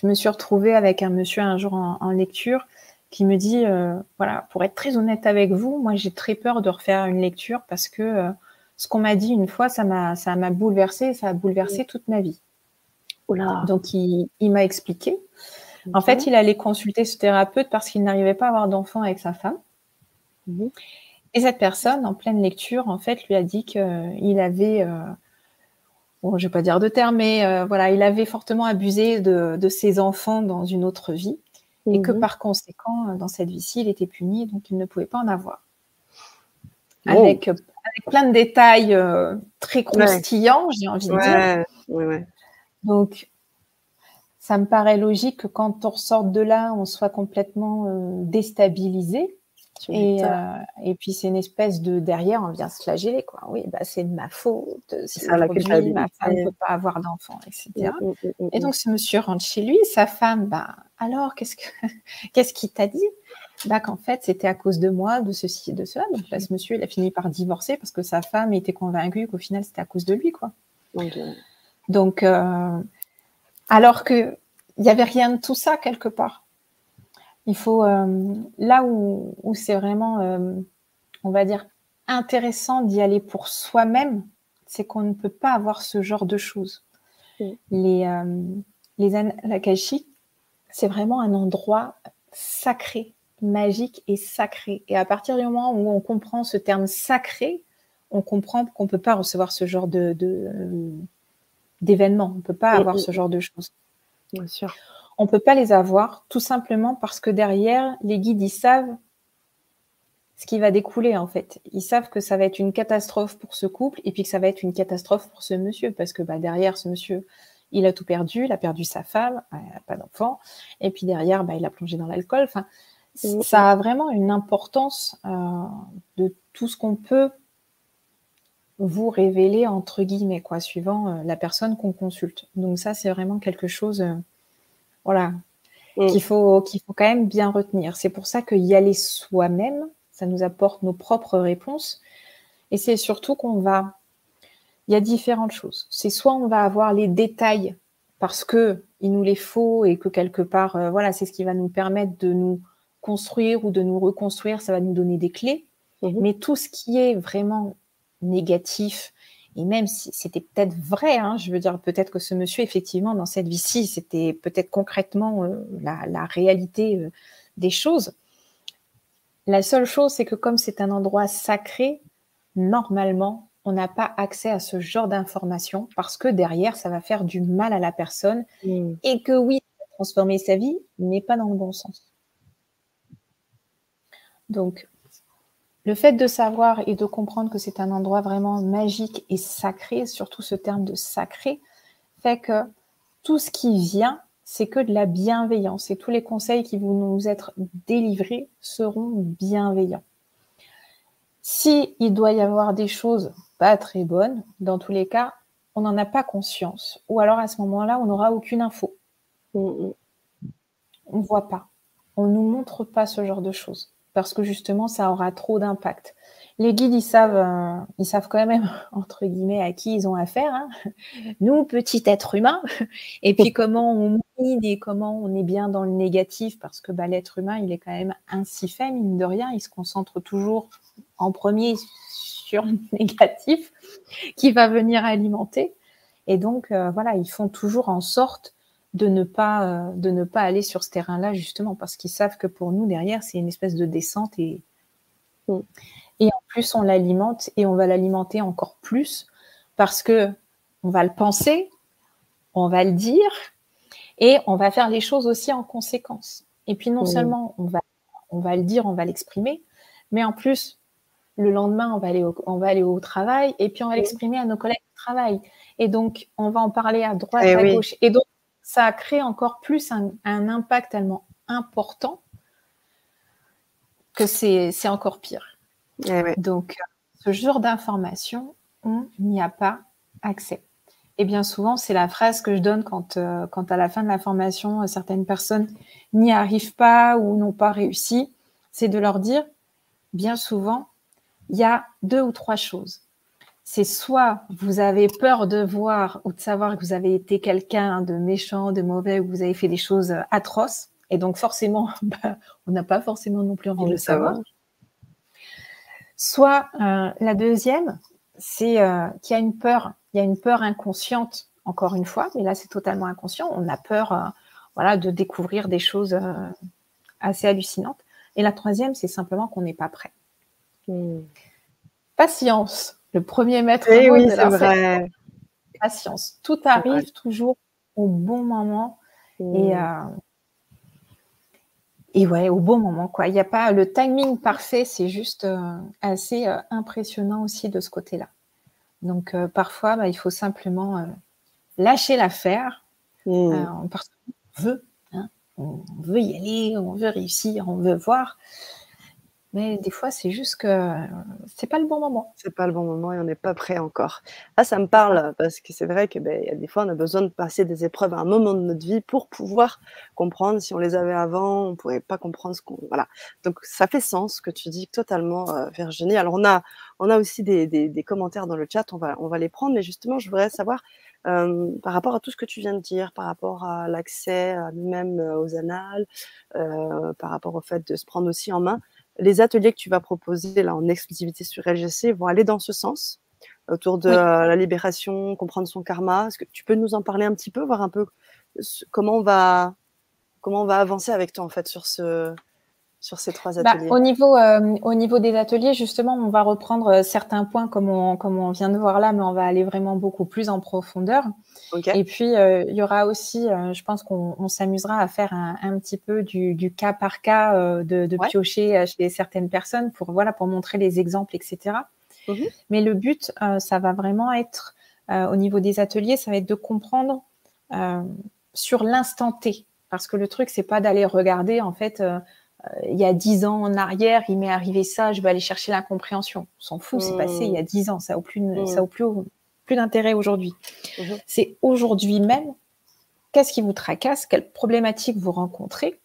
Speaker 2: Je me suis retrouvée avec un monsieur un jour en, lecture qui me dit, euh, voilà, pour être très honnête avec vous, moi j'ai très peur de refaire une lecture parce que euh, ce qu'on m'a dit une fois, ça m'a, ça m'a bouleversé, ça a bouleversé toute ma vie. Donc il m'a expliqué en fait, il allait consulter ce thérapeute parce qu'il n'arrivait pas à avoir d'enfant avec sa femme. Mhm. Et cette personne, en pleine lecture, en fait, lui a dit qu'il avait, euh, bon, je vais pas dire de terme, mais euh, voilà, il avait fortement abusé de, ses enfants dans une autre vie, et que mhm. par conséquent, dans cette vie-ci, il était puni, donc il ne pouvait pas en avoir. Oh. Avec, plein de détails euh, très croustillants, j'ai envie de dire. Ouais, donc, ça me paraît logique que quand on ressorte de là, on soit complètement euh, déstabilisé. Et, euh, et, puis c'est une espèce de derrière, on vient se flageller quoi. Oui, bah c'est de ma faute. C'est ça, la ma femme ne peut pas avoir d'enfant, etc. Mm, mm, mm, et donc ce monsieur rentre chez lui, sa femme, bah alors qu'est-ce que qu'est-ce qu'il t'a dit? Bah qu'en fait c'était à cause de moi, de ceci et de cela. Donc là ce monsieur il a fini par divorcer parce que sa femme était convaincue qu'au final c'était à cause de lui quoi. Donc euh, alors que il n'y avait rien de tout ça quelque part. Il faut euh, là où, c'est vraiment, euh, on va dire, intéressant d'y aller pour soi-même, c'est qu'on ne peut pas avoir ce genre de choses. Les euh, les c'est vraiment un endroit sacré, magique et sacré. Et à partir du moment où on comprend ce terme sacré, on comprend qu'on ne peut pas recevoir ce genre de, d'événements. On ne peut pas avoir ce genre de choses.
Speaker 1: Bien sûr.
Speaker 2: On ne peut pas les avoir tout simplement parce que derrière, les guides, ils savent ce qui va découler en fait. Ils savent que ça va être une catastrophe pour ce couple et puis que ça va être une catastrophe pour ce monsieur parce que bah, derrière ce monsieur, il a tout perdu, il a perdu sa femme, il n'a pas d'enfant, et puis derrière, bah, il a plongé dans l'alcool. Enfin, ça a vraiment une importance euh, de tout ce qu'on peut vous révéler entre guillemets, quoi, suivant euh, la personne qu'on consulte. Donc ça, c'est vraiment quelque chose, euh, voilà, mm. qu'il faut qu'il faut quand même bien retenir. C'est pour ça que y aller soi-même, ça nous apporte nos propres réponses, et c'est surtout qu'on va, il y a différentes choses. C'est soit on va avoir les détails parce que il nous les faut et que quelque part, euh, voilà, c'est ce qui va nous permettre de nous construire ou de nous reconstruire, ça va nous donner des clés. Mm-hmm. Mais tout ce qui est vraiment négatif. Et même si c'était peut-être vrai, hein, je veux dire, peut-être que ce monsieur, effectivement, dans cette vie-ci, c'était peut-être concrètement euh, la, réalité euh, des choses. La seule chose, c'est que comme c'est un endroit sacré, normalement, on n'a pas accès à ce genre d'informations parce que derrière, ça va faire du mal à la personne. Mmh. Et que oui, transformer sa vie, mais pas dans le bon sens. Donc, le fait de savoir et de comprendre que c'est un endroit vraiment magique et sacré, surtout ce terme de sacré, fait que tout ce qui vient, c'est que de la bienveillance et tous les conseils qui vont nous être délivrés seront bienveillants. Si il doit y avoir des choses pas très bonnes, dans tous les cas, on n'en a pas conscience. Ou alors à ce moment-là, on n'aura aucune info. On ne voit pas. On ne nous montre pas ce genre de choses parce que justement, ça aura trop d'impact. Les guides, ils savent, euh, ils savent quand même, entre guillemets, à qui ils ont affaire. Hein. Nous, petits êtres humains, et puis comment on mine et comment on est bien dans le négatif, parce que bah, l'être humain, il est quand même ainsi fait, mine de rien, il se concentre toujours en premier sur le négatif qui va venir alimenter. Et donc, euh, voilà, ils font toujours en sorte de ne pas euh, de ne pas aller sur ce terrain-là justement parce qu'ils savent que pour nous derrière c'est une espèce de descente et mm. et en plus on l'alimente et on va l'alimenter encore plus parce que on va le penser, on va le dire et on va faire les choses aussi en conséquence. Et puis non mm. seulement on va on va le dire, on va l'exprimer, mais en plus le lendemain on va aller au, on va aller au travail et puis on va mm. l'exprimer à nos collègues de travail. Et donc on va en parler à droite, eh à gauche. Et donc ça crée encore plus un, impact tellement important que c'est encore pire. Eh Donc, ce genre d'information, on n'y a pas accès. Et bien souvent, c'est la phrase que je donne quand, euh, quand à la fin de la formation, certaines personnes n'y arrivent pas ou n'ont pas réussi, c'est de leur dire, bien souvent, il y a deux ou trois choses c'est soit vous avez peur de voir ou de savoir que vous avez été quelqu'un de méchant, de mauvais, ou que vous avez fait des choses atroces, et donc forcément, bah, on n'a pas forcément non plus envie de le savoir. Soit euh, la deuxième, c'est euh, qu'il y a une peur, il y a une peur inconsciente, encore une fois, mais là c'est totalement inconscient. On a peur, euh, voilà, de découvrir des choses assez hallucinantes. Et la troisième, c'est simplement qu'on n'est pas prêt. Hmm. Patience. Le premier maître
Speaker 1: eh oui, c'est vrai.
Speaker 2: patience. Tout arrive toujours au bon moment et, euh, et ouais, au bon moment quoi. Il n'y a pas le timing parfait, c'est juste euh, assez euh, impressionnant aussi de ce côté-là. Donc parfois, bah, il faut simplement lâcher l'affaire mmh. parce qu'on veut, hein. on veut y aller, on veut réussir, on veut voir. Mais des fois, c'est juste que c'est pas le bon moment.
Speaker 1: C'est pas le bon moment et on n'est pas prêt encore. Ah, ça me parle parce que c'est vrai que ben, y a des fois, on a besoin de passer des épreuves à un moment de notre vie pour pouvoir comprendre. Si on les avait avant, on pourrait pas comprendre ce qu'on. Voilà. Donc, ça fait sens ce que tu dis totalement, euh, Virginie. Alors, on a, on a aussi des, des, des, commentaires dans le chat. On va, on va les prendre. Mais justement, je voudrais savoir euh, par rapport à tout ce que tu viens de dire, par rapport à l'accès à nous-mêmes euh, aux annales, euh, par rapport au fait de se prendre aussi en main les ateliers que tu vas proposer là en exclusivité sur LGC vont aller dans ce sens, autour de la libération, comprendre son karma. Est-ce que tu peux nous en parler un petit peu, voir un peu comment on va comment on va avancer avec toi en fait sur ce sur ces trois bah, ateliers
Speaker 2: au, niveau, euh, au niveau des ateliers, justement, on va reprendre euh, certains points comme on, comme on vient de voir là, mais on va aller vraiment beaucoup plus en profondeur. Et puis, euh, il y aura aussi, je pense qu'on s'amusera à faire un, un, petit peu du, du cas par cas, de, de piocher chez certaines personnes pour, voilà, pour montrer les exemples, etc. Mhm. Mais le but, ça va vraiment être, au niveau des ateliers, ça va être de comprendre sur l'instant T. Parce que le truc, c'est pas d'aller regarder, en fait, il y a dix ans en arrière, il m'est arrivé ça, je vais aller chercher l'incompréhension. On s'en fout, c'est passé il y a dix ans, ça n'a plus, ça plus, plus d'intérêt aujourd'hui. Mhm. C'est aujourd'hui même, qu'est-ce qui vous tracasse, quelles problématiques vous rencontrez?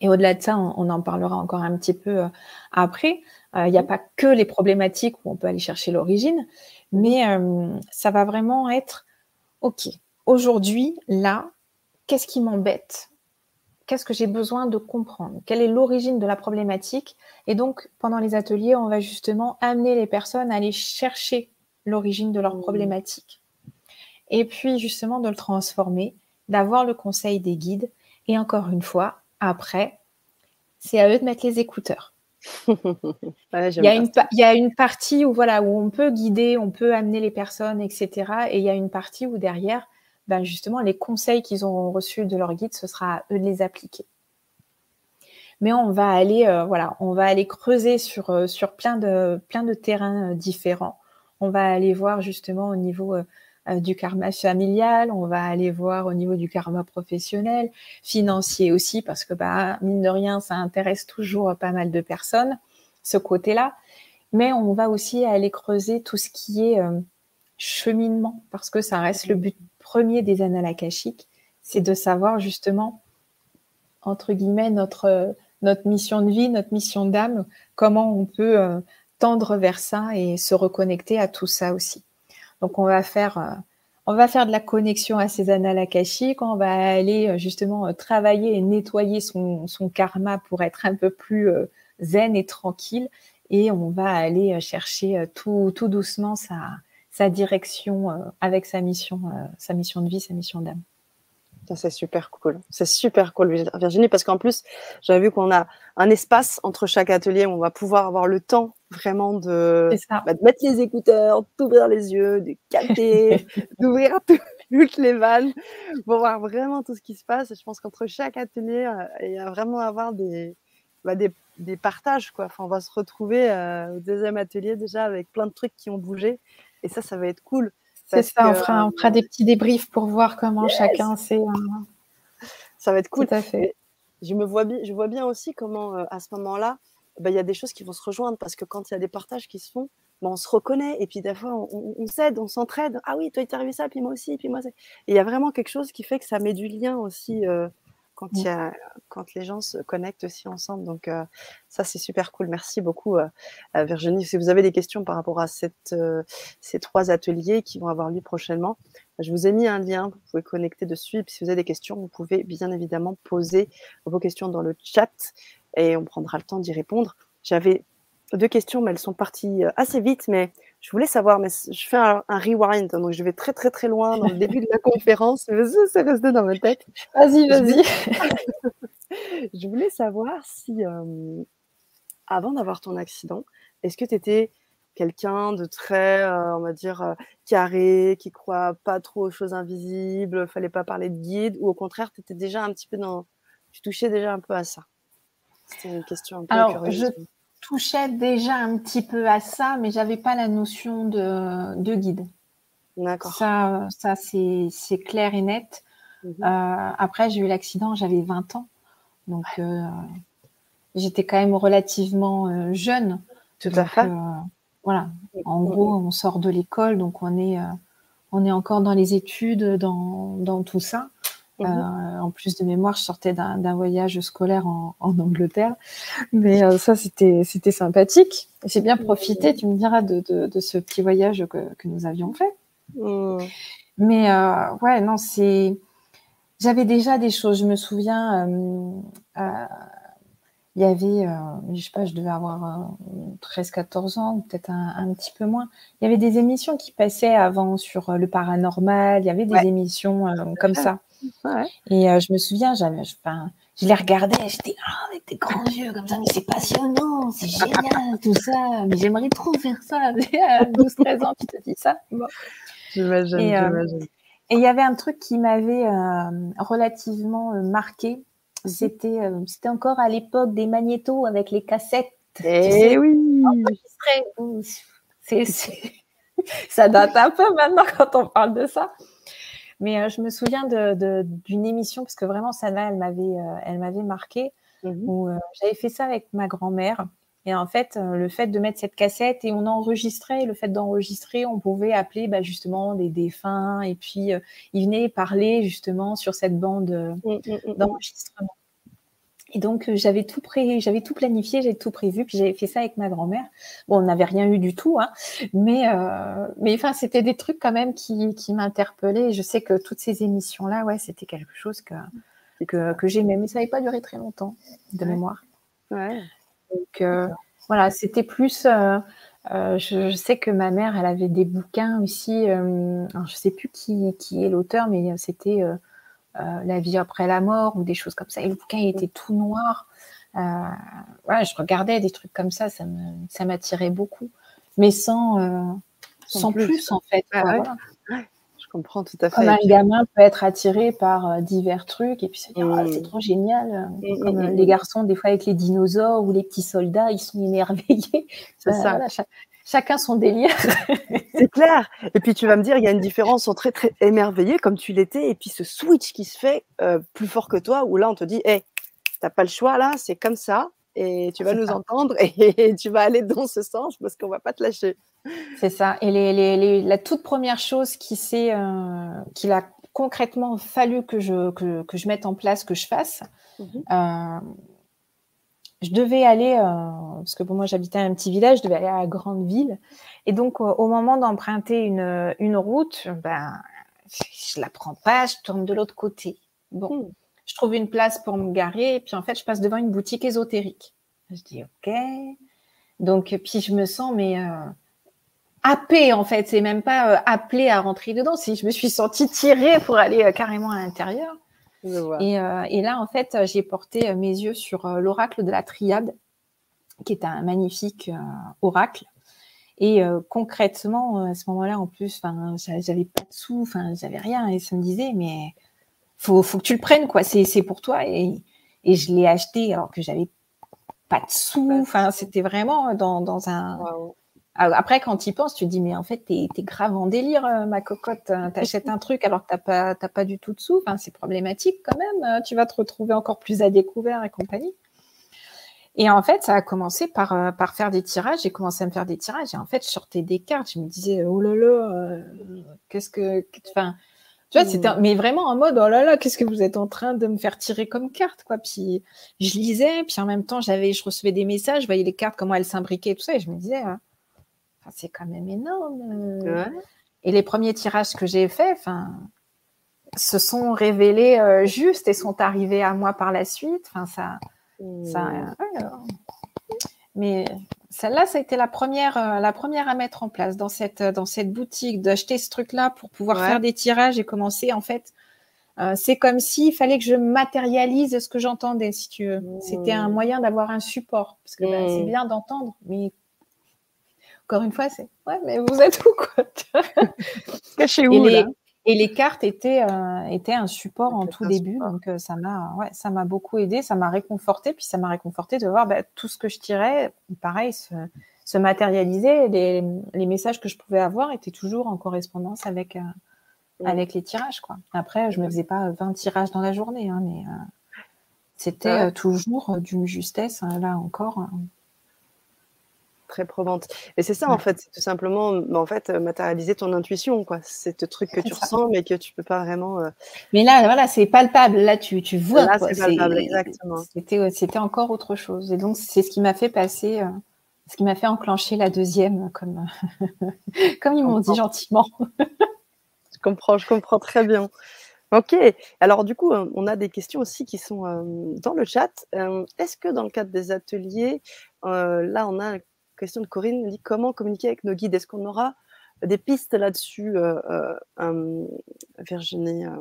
Speaker 2: Et au-delà de ça, on, en parlera encore un petit peu euh, après. Euh, il n'y a pas que les problématiques où on peut aller chercher l'origine, mais euh, ça va vraiment être, OK, aujourd'hui, là, qu'est-ce qui m'embête? Qu'est-ce que j'ai besoin de comprendre? Quelle est l'origine de la problématique? Et donc, pendant les ateliers, on va justement amener les personnes à aller chercher l'origine de leur mmh. problématique. Et puis, justement, de le transformer, d'avoir le conseil des guides. Et encore une fois, après, c'est à eux de mettre les écouteurs. il, y a une, il, y a une, partie où, voilà, où on peut guider, on peut amener les personnes, etc. Et il y a une partie où derrière, ben justement, les conseils qu'ils ont reçus de leur guide, ce sera à eux de les appliquer. Mais on va aller, euh, creuser sur, euh, sur plein, de, plein de terrains euh, différents. On va aller voir justement au niveau du karma familial, on va aller voir au niveau du karma professionnel, financier aussi, parce que bah, mine de rien, ça intéresse toujours pas mal de personnes, ce côté-là. Mais on va aussi aller creuser tout ce qui est cheminement, parce que ça reste le but premier des annales c'est de savoir justement, entre guillemets, notre, notre mission de vie, notre mission d'âme, comment on peut euh, tendre vers ça et se reconnecter à tout ça aussi. Donc on va faire, euh, on va faire de la connexion à ces annales on va aller euh, justement travailler et nettoyer son, son, karma pour être un peu plus zen et tranquille, et on va aller chercher tout, tout doucement sa, sa direction avec sa mission, sa mission de vie, sa mission d'âme.
Speaker 1: C'est super cool. C'est super cool, Virginie, parce qu'en plus, j'avais vu qu'on a un espace entre chaque atelier où on va pouvoir avoir le temps vraiment de, bah, de mettre les écouteurs, d'ouvrir les yeux, de capter, d'ouvrir toutes les vannes pour voir vraiment tout ce qui se passe. Et je pense qu'entre chaque atelier, euh, il y a vraiment avoir des, bah, des, des, partages. Quoi. Enfin, on va se retrouver euh, au deuxième atelier déjà avec plein de trucs qui ont bougé. Et ça, ça va être cool.
Speaker 2: C'est ça, on, fera, on fera, des petits débriefs pour voir comment chacun sait.
Speaker 1: Ça va être cool. Tout à fait. Je me vois bien, je vois bien aussi comment euh, à ce moment-là, bah, il y a des choses qui vont se rejoindre parce que quand il y a des partages qui se font, bah, on se reconnaît et puis des fois on, on, s'aide, on s'entraide. Ah oui, toi il t'est arrivé ça, puis moi aussi, puis moi. Et il y a vraiment quelque chose qui fait que ça met du lien aussi. Euh, quand, il y a, quand les gens se connectent aussi ensemble. Donc, euh, ça, c'est super cool. Merci beaucoup, euh, Virginie. Si vous avez des questions par rapport à cette, euh, ces trois ateliers qui vont avoir lieu prochainement, je vous ai mis un lien. Vous pouvez connecter dessus. Et puis, si vous avez des questions, vous pouvez bien évidemment poser vos questions dans le chat et on prendra le temps d'y répondre. J'avais deux questions, mais elles sont parties assez vite. Mais je voulais savoir, mais je fais un, rewind, donc je vais très très très loin dans le début de la conférence, mais c'est resté dans ma tête.
Speaker 2: Vas-y, vas-y.
Speaker 1: je voulais savoir si, euh, avant d'avoir ton accident, est-ce que tu étais quelqu'un de très, euh, on va dire, euh, carré, qui croit pas trop aux choses invisibles, fallait pas parler de guide, ou au contraire, tu étais déjà un petit peu dans, tu touchais déjà un peu à ça?
Speaker 2: C'était une question un peu Alors, curieuse touchais déjà un petit peu à ça, mais j'avais pas la notion de, de guide. D'accord. Ça, ça c'est clair et net. Mhm. Euh, après, j'ai eu l'accident, j'avais 20 ans. Donc, euh, j'étais quand même relativement euh, jeune.
Speaker 1: Tout à fait.
Speaker 2: voilà. En gros, on sort de l'école, donc on est, on est encore dans les études, dans, dans tout ça. Mhm. Euh, en plus de mémoire, je sortais d'un voyage scolaire en, Angleterre, mais euh, ça c'était sympathique. J'ai bien profité, tu me diras, de, de, ce petit voyage que, que nous avions fait. Mhm. Mais euh, ouais, non, c'est. J'avais déjà des choses. Je me souviens, il y avait, je sais pas, je devais avoir 13-14 ans, peut-être un, petit peu moins. Il y avait des émissions qui passaient avant sur le paranormal. Il y avait des émissions comme ça. Et euh, je me souviens, enfin, je les regardais, j'étais ah, avec tes grands yeux comme ça, mais c'est passionnant, c'est génial tout ça, mais j'aimerais trop faire ça. À 12-13 ans, tu te dis ça.
Speaker 1: J'imagine, euh, j'imagine.
Speaker 2: Et il y avait un truc qui m'avait euh, relativement marqué. C'était, c'était encore à l'époque des magnétos avec les cassettes.
Speaker 1: Eh oui.
Speaker 2: C'est, ça date un peu maintenant quand on parle de ça. Mais euh, je me souviens d'une émission, parce que vraiment, ça elle m'avait, euh, elle m'avait mmh où euh, j'avais fait ça avec ma grand-mère. Et en fait, le fait de mettre cette cassette et on enregistrait, le fait d'enregistrer, on pouvait appeler bah, justement des défunts et puis ils venaient parler justement sur cette bande mmh, mmh, d'enregistrement. Et donc, euh, j'avais tout pré... j'avais tout planifié, j'avais tout prévu, puis j'avais fait ça avec ma grand-mère. Bon, on n'avait rien eu du tout, hein, mais, euh... mais enfin, c'était des trucs quand même qui, qui m'interpellaient. Je sais que toutes ces émissions-là, ouais, c'était quelque chose que, que, que j'aimais, mais ça n'avait pas duré très longtemps, de mémoire.
Speaker 1: Ouais.
Speaker 2: Donc, euh, voilà, c'était plus. Euh, euh, je, je, sais que ma mère, elle avait des bouquins aussi. Je sais plus qui, qui est l'auteur, mais c'était la vie après la mort ou des choses comme ça. Et le bouquin était tout noir. Euh, je regardais des trucs comme ça, ça ça m'attirait beaucoup, mais sans, euh, sans, plus. en fait.
Speaker 1: Ah je comprends tout à fait.
Speaker 2: Comme un gamin peut être attiré par euh, divers trucs et puis se dire ah, c'est mmh. trop génial. Mmh, Comme mmh, les garçons, des fois avec les dinosaures ou les petits soldats, ils sont émerveillés. C'est ça. Chacun son délire.
Speaker 1: c'est clair. Et puis tu vas me dire, il y a une différence entre très émerveillé comme tu l'étais et puis ce switch qui se fait euh, plus fort que toi où là on te dit, hé, hey, t'as pas le choix là, c'est comme ça et tu vas nous entendre et, tu vas aller dans ce sens parce qu'on va pas te lâcher.
Speaker 2: C'est ça. Et les, la toute première chose qui s'est, euh, qu'il a concrètement fallu que je, que, que, je mette en place, que je fasse, mmh euh, je devais aller, euh, parce que pour moi j'habitais un petit village, je devais aller à la grande ville. Et donc au moment d'emprunter une, une route, ben, je la prends pas, je tourne de l'autre côté. Bon. Mmh je trouve une place pour me garer, et puis en fait, je passe devant une boutique ésotérique. Je dis OK. Donc, puis je me sens, mais euh, happée en fait. C'est même pas euh, appelée à rentrer dedans. Si je me suis sentie tirée pour aller euh, carrément à l'intérieur. Et, euh, et, là, en fait, j'ai porté mes yeux sur l'oracle de la triade, qui est un magnifique oracle. Et concrètement, à ce moment-là, en plus, j'avais pas de sous, enfin, j'avais rien, et ça me disait, mais faut, faut que tu le prennes, quoi. C'est pour toi. Et, et je l'ai acheté alors que j'avais pas de sous. Enfin, c'était vraiment dans, dans un. Après, quand tu y penses, tu te dis, mais en fait, t'es es grave en délire, euh, ma cocotte. Hein. T'achètes un truc alors que t'as pas, pas du tout de sous. Enfin, c'est problématique quand même. Euh, tu vas te retrouver encore plus à découvert et compagnie. Et en fait, ça a commencé par, euh, par faire des tirages. J'ai commencé à me faire des tirages. Et en fait, je sortais des cartes. Je me disais, oh là là, qu'est-ce que. Enfin, tu vois, c'était, mmh. mais vraiment en mode, oh là là, qu'est-ce que vous êtes en train de me faire tirer comme carte, quoi. Puis je lisais, puis en même temps, j'avais, je recevais des messages, je voyais les cartes, comment elles s'imbriquaient et tout ça, et je me disais, ah, c'est quand même énorme. Et les premiers tirages que j'ai faits, enfin, se sont révélés euh, justes et sont arrivés à moi par la suite. Enfin, ça, ça, mmh. mais celle-là, ça a été la première, euh, la première à mettre en place dans cette, euh, dans cette boutique, d'acheter ce truc-là pour pouvoir faire des tirages et commencer. En fait, euh, c'est comme s'il fallait que je matérialise ce que j'entendais, si tu veux. C'était un mmh. moyen d'avoir un support. Parce que bah, c'est mmh. bien d'entendre, mais encore une fois, c'est ouais, mais vous êtes où, quoi
Speaker 1: Cachez où, là
Speaker 2: et les cartes étaient, euh, étaient un support en tout début, donc euh, ça m'a ouais, ça m'a beaucoup aidé, ça m'a réconforté, puis ça m'a réconforté de voir bah, tout ce que je tirais, pareil, se, se matérialiser. Les, les, messages que je pouvais avoir étaient toujours en correspondance avec, euh, avec les tirages. Quoi. Après, je ne me faisais pas 20 tirages dans la journée, hein, mais c'était toujours d'une justesse, hein, là encore. Hein
Speaker 1: très probante. Et c'est ça, en fait, c'est tout simplement, en fait, matérialiser ton intuition, quoi. C'est ce truc que tu ressens, mais que tu peux pas vraiment. Euh,
Speaker 2: mais là, voilà, c'est palpable. Là, tu, tu vois.
Speaker 1: Là, c'est palpable, exactement.
Speaker 2: C'était, c'était encore autre chose. Et donc, c'est ce qui m'a fait passer, euh, ce qui m'a fait enclencher la deuxième, comme, comme ils m'ont dit gentiment.
Speaker 1: je comprends, je comprends très bien. Ok. Alors du coup, on a des questions aussi qui sont dans le chat. Est-ce que dans le cadre des ateliers, là, on a question de Corinne dit comment communiquer avec nos guides? Est-ce qu'on aura des pistes là-dessus, euh, euh, Virginie, euh,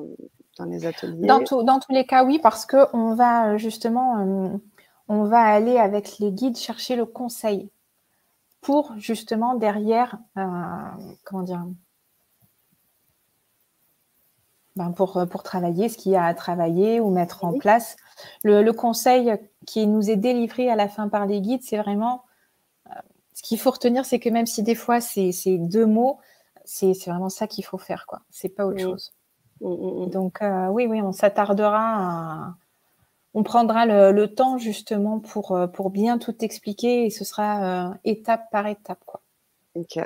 Speaker 1: dans les ateliers?
Speaker 2: Dans, dans, tous les cas, oui, parce que on va justement, on va aller avec les guides chercher le conseil pour justement derrière, comment dire, ben pour, pour travailler ce qu'il y a à travailler ou mettre en place. Le, le, conseil qui nous est délivré à la fin par les guides, c'est vraiment ce qu'il faut retenir, c'est que même si des fois c'est deux mots, c'est vraiment ça qu'il faut faire, quoi. C'est pas autre chose. Mmh, mmh, mmh. Donc euh, oui, oui, on s'attardera On prendra le, temps justement pour, euh, pour bien tout expliquer et ce sera euh, étape par étape, quoi.
Speaker 1: Ok.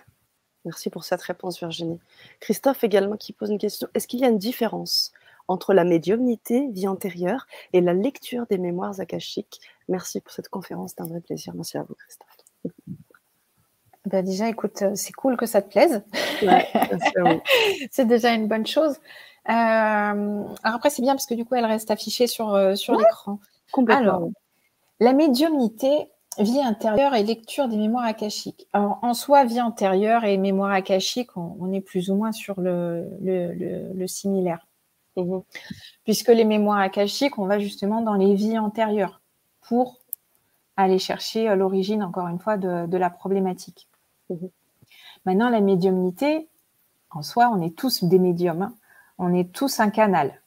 Speaker 1: Merci pour cette réponse, Virginie. Christophe également qui pose une question. Est-ce qu'il y a une différence entre la médiumnité, vie antérieure, et la lecture des mémoires akashiques? Merci pour cette conférence, c'est un vrai plaisir. Merci à vous, Christophe.
Speaker 2: Bah, déjà, écoute, euh, c'est cool que ça te plaise. c'est déjà une bonne chose. Euh, alors après, c'est bien parce que du coup, elle reste affichée sur, euh, sur l'écran. Alors, la médiumnité, vie intérieure et lecture des mémoires akashiques. Alors, en soi, vie antérieure et mémoire akashique, on, est plus ou moins sur le, le, similaire. Mhm. Puisque les mémoires akashiques, on va justement dans les vies antérieures pour aller chercher l'origine, encore une fois, de, de la problématique. Mhm. Maintenant, la médiumnité, en soi, on est tous des médiums. Hein. On est tous un canal.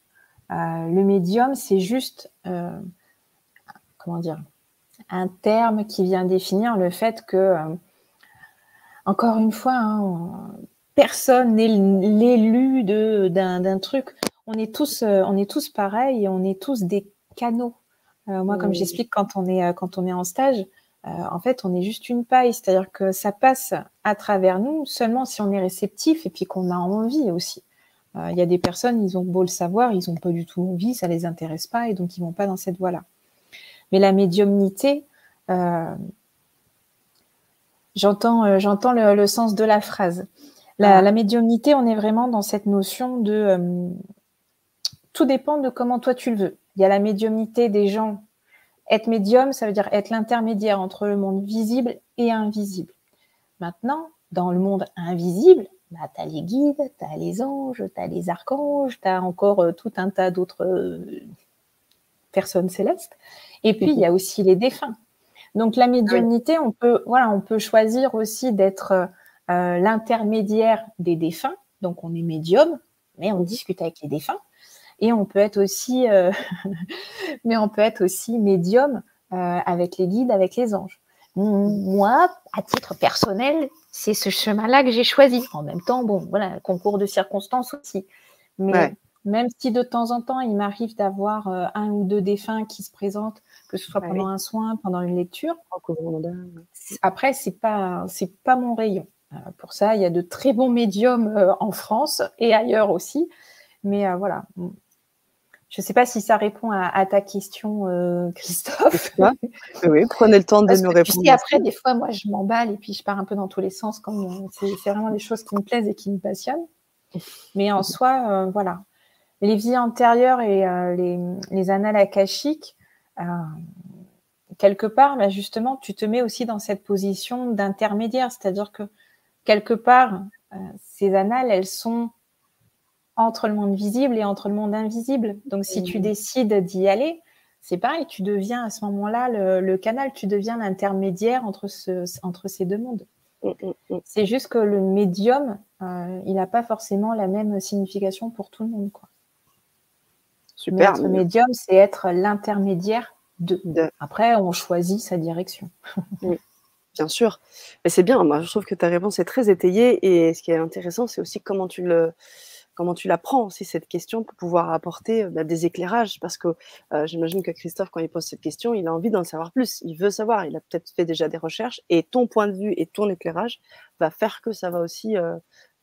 Speaker 2: Euh, le médium, c'est juste, euh, comment dire, un terme qui vient définir le fait que, euh, encore une fois, hein, personne n'est l'élu d'un truc. On est tous, on est tous pareils et on est tous des canaux. moi, comme j'explique quand on est quand on est en stage, en fait, on est juste une paille, c'est-à-dire que ça passe à travers nous seulement si on est réceptif et puis qu'on a envie aussi. Il y a des personnes, ils ont beau le savoir, ils n'ont pas du tout envie, ça les intéresse pas et donc ils vont pas dans cette voie-là. Mais la médiumnité, euh, j'entends, euh, j'entends le, sens de la phrase. La, ah. médiumnité, on est vraiment dans cette notion de euh, tout dépend de comment toi tu le veux. Il y a la médiumnité des gens. Être médium, ça veut dire être l'intermédiaire entre le monde visible et invisible. Maintenant, dans le monde invisible, bah, tu as les guides, tu as les anges, tu as les archanges, tu as encore tout un tas d'autres personnes célestes. Et puis, il y a aussi les défunts. Donc, la médiumnité, on, peut, voilà, on peut choisir aussi d'être euh, l'intermédiaire des défunts. Donc, on est médium, mais on discute avec les défunts. Et on peut être aussi, euh, mais on peut être aussi médium euh, avec les guides, avec les anges. Moi, à titre personnel, c'est ce chemin-là que j'ai choisi. En même temps, bon, voilà, concours de circonstances aussi. Mais même si de temps en temps, il m'arrive d'avoir euh, un ou deux défunts qui se présentent, que ce soit pendant un soin, pendant une lecture. Après, c'est pas c'est pas mon rayon. Euh, pour ça, il y a de très bons médiums euh, en France et ailleurs aussi. Mais voilà. Je ne sais pas si ça répond à, ta question, Christophe.
Speaker 1: oui, prenez le temps de nous répondre.
Speaker 2: Tu après, des fois, moi, je m'emballe et puis je pars un peu dans tous les sens. C'est vraiment des choses qui me plaisent et qui me passionnent. Mais en soi, voilà, les vies antérieures et euh, les, les, annales akashiques, euh, quelque part, bah, justement, tu te mets aussi dans cette position d'intermédiaire, c'est-à-dire que quelque part, euh, ces annales, elles sont entre le monde visible et entre le monde invisible. Donc, si tu décides d'y aller, c'est pareil, tu deviens à ce moment-là le, canal, tu deviens l'intermédiaire entre, ce, entre ces deux mondes. Mm, mm, mm. C'est juste que le médium, il n'a pas forcément la même signification pour tout le monde. Quoi. Super. Être médium, c'est être l'intermédiaire de. Après, on choisit sa direction.
Speaker 1: oui, bien sûr. Mais c'est bien. Moi, je trouve que ta réponse est très étayée. Et ce qui est intéressant, c'est aussi comment tu le comment tu la prends aussi cette question pour pouvoir apporter bah, des éclairages parce que euh, j'imagine que Christophe quand il pose cette question il a envie d'en savoir plus il veut savoir il a peut-être fait déjà des recherches et ton point de vue et ton éclairage va faire que ça va aussi euh,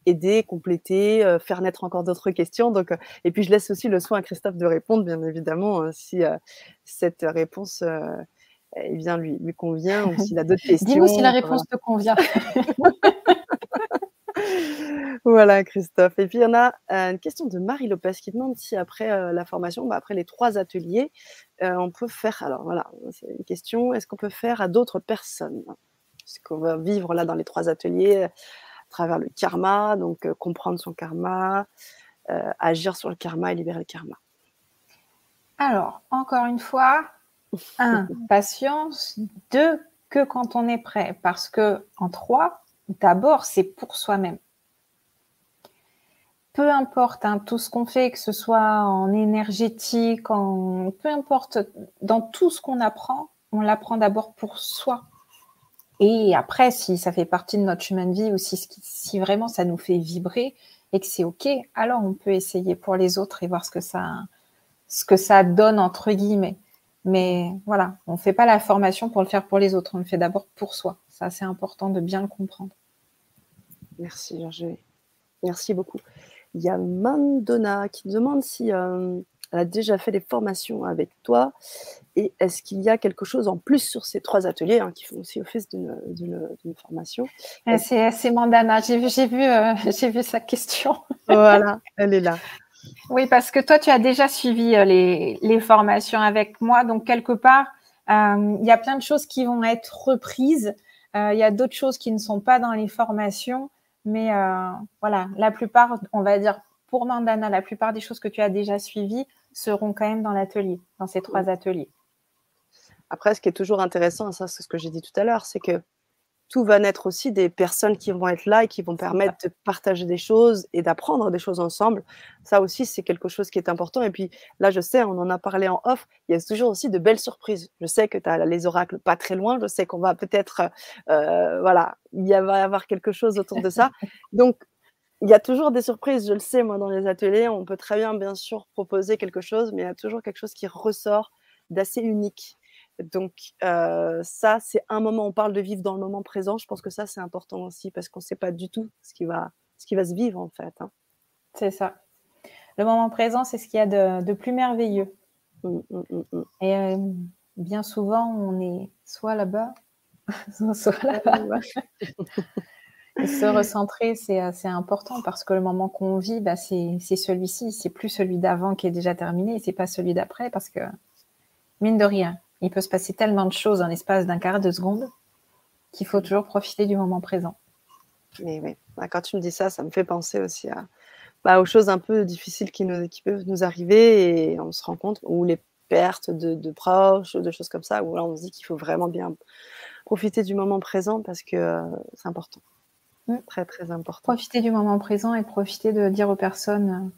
Speaker 1: aider, compléter, euh, faire naître encore d'autres questions. Donc, euh, et puis je laisse aussi le soin à Christophe de répondre, bien évidemment, euh, si cette réponse eh bien, lui, lui convient ou s'il a d'autres questions.
Speaker 2: Dis-nous si la réponse te convient.
Speaker 1: voilà, Christophe. Et puis, il y en a une question de Marie Lopez qui demande si après la formation, bah, après les trois ateliers, on peut faire. Alors voilà, c'est une question est-ce qu'on peut faire à d'autres personnes? Ce qu'on va vivre là dans les trois ateliers travers le karma, donc euh, comprendre son karma, euh, agir sur le karma et libérer le karma.
Speaker 2: Alors, encore une fois, un, patience, deux, que quand on est prêt, parce que en trois, d'abord, c'est pour soi-même. Peu importe hein, tout ce qu'on fait, que ce soit en énergétique, en peu importe, dans tout ce qu'on apprend, on l'apprend d'abord pour soi. Et après, si ça fait partie de notre chemin de vie ou si, vraiment ça nous fait vibrer et que c'est OK, alors on peut essayer pour les autres et voir ce que ça, ce que ça donne entre guillemets. Mais voilà, on ne fait pas la formation pour le faire pour les autres, on le fait d'abord pour soi. C'est assez important de bien le comprendre.
Speaker 1: Merci Virginie. Merci beaucoup. Il y a Mandona qui demande si euh, elle a déjà fait des formations avec toi et est-ce qu'il y a quelque chose en plus sur ces trois ateliers hein, qui font aussi office d'une formation?
Speaker 2: Ah, C'est Mandana, j'ai vu, vu, euh, vu sa question.
Speaker 1: voilà, elle est là.
Speaker 2: Oui, parce que toi, tu as déjà suivi euh, les, les formations avec moi. Donc, quelque part, euh, il y a plein de choses qui vont être reprises. Il y a d'autres choses qui ne sont pas dans les formations. Mais voilà, la plupart, on va dire pour Mandana, la plupart des choses que tu as déjà suivies seront quand même dans l'atelier, dans ces trois ateliers.
Speaker 1: Après, ce qui est toujours intéressant, ça c'est ce que j'ai dit tout à l'heure, c'est que tout va naître aussi des personnes qui vont être là et qui vont permettre de partager des choses et d'apprendre des choses ensemble. Ça aussi, c'est quelque chose qui est important. Et puis là, je sais, on en a parlé en off, il y a toujours aussi de belles surprises. Je sais que tu as les oracles pas très loin, je sais qu'on va peut-être, euh, voilà, il va y avoir quelque chose autour de ça. Donc, il y a toujours des surprises, je le sais, moi, dans les ateliers. On peut très bien, bien sûr, proposer quelque chose, mais il y a toujours quelque chose qui ressort d'assez unique. Donc euh, ça, c'est un moment, on parle de vivre dans le moment présent, je pense que ça, c'est important aussi, parce qu'on ne sait pas du tout ce qui, va, ce qui va se vivre, en fait. Hein.
Speaker 2: C'est ça. Le moment présent, c'est ce qu'il y a de, plus merveilleux. Mmh, mmh, mmh, Et euh, bien souvent, on est soit là-bas, soit là-bas. se recentrer, c'est assez important parce que le moment qu'on vit, bah, c'est celui-ci. C'est plus celui d'avant qui est déjà terminé et c'est pas celui d'après parce que, mine de rien, il peut se passer tellement de choses en l'espace d'un quart de seconde qu'il faut toujours profiter du moment présent.
Speaker 1: Mais oui, bah, quand tu me dis ça, ça me fait penser aussi à, bah, aux choses un peu difficiles qui, nous, qui, peuvent nous arriver et on se rend compte, ou les pertes de, de proches, de choses comme ça, où là on se dit qu'il faut vraiment bien profiter du moment présent parce que euh, c'est important. Mm. Très, très important.
Speaker 2: Profiter du moment présent et profiter de dire aux personnes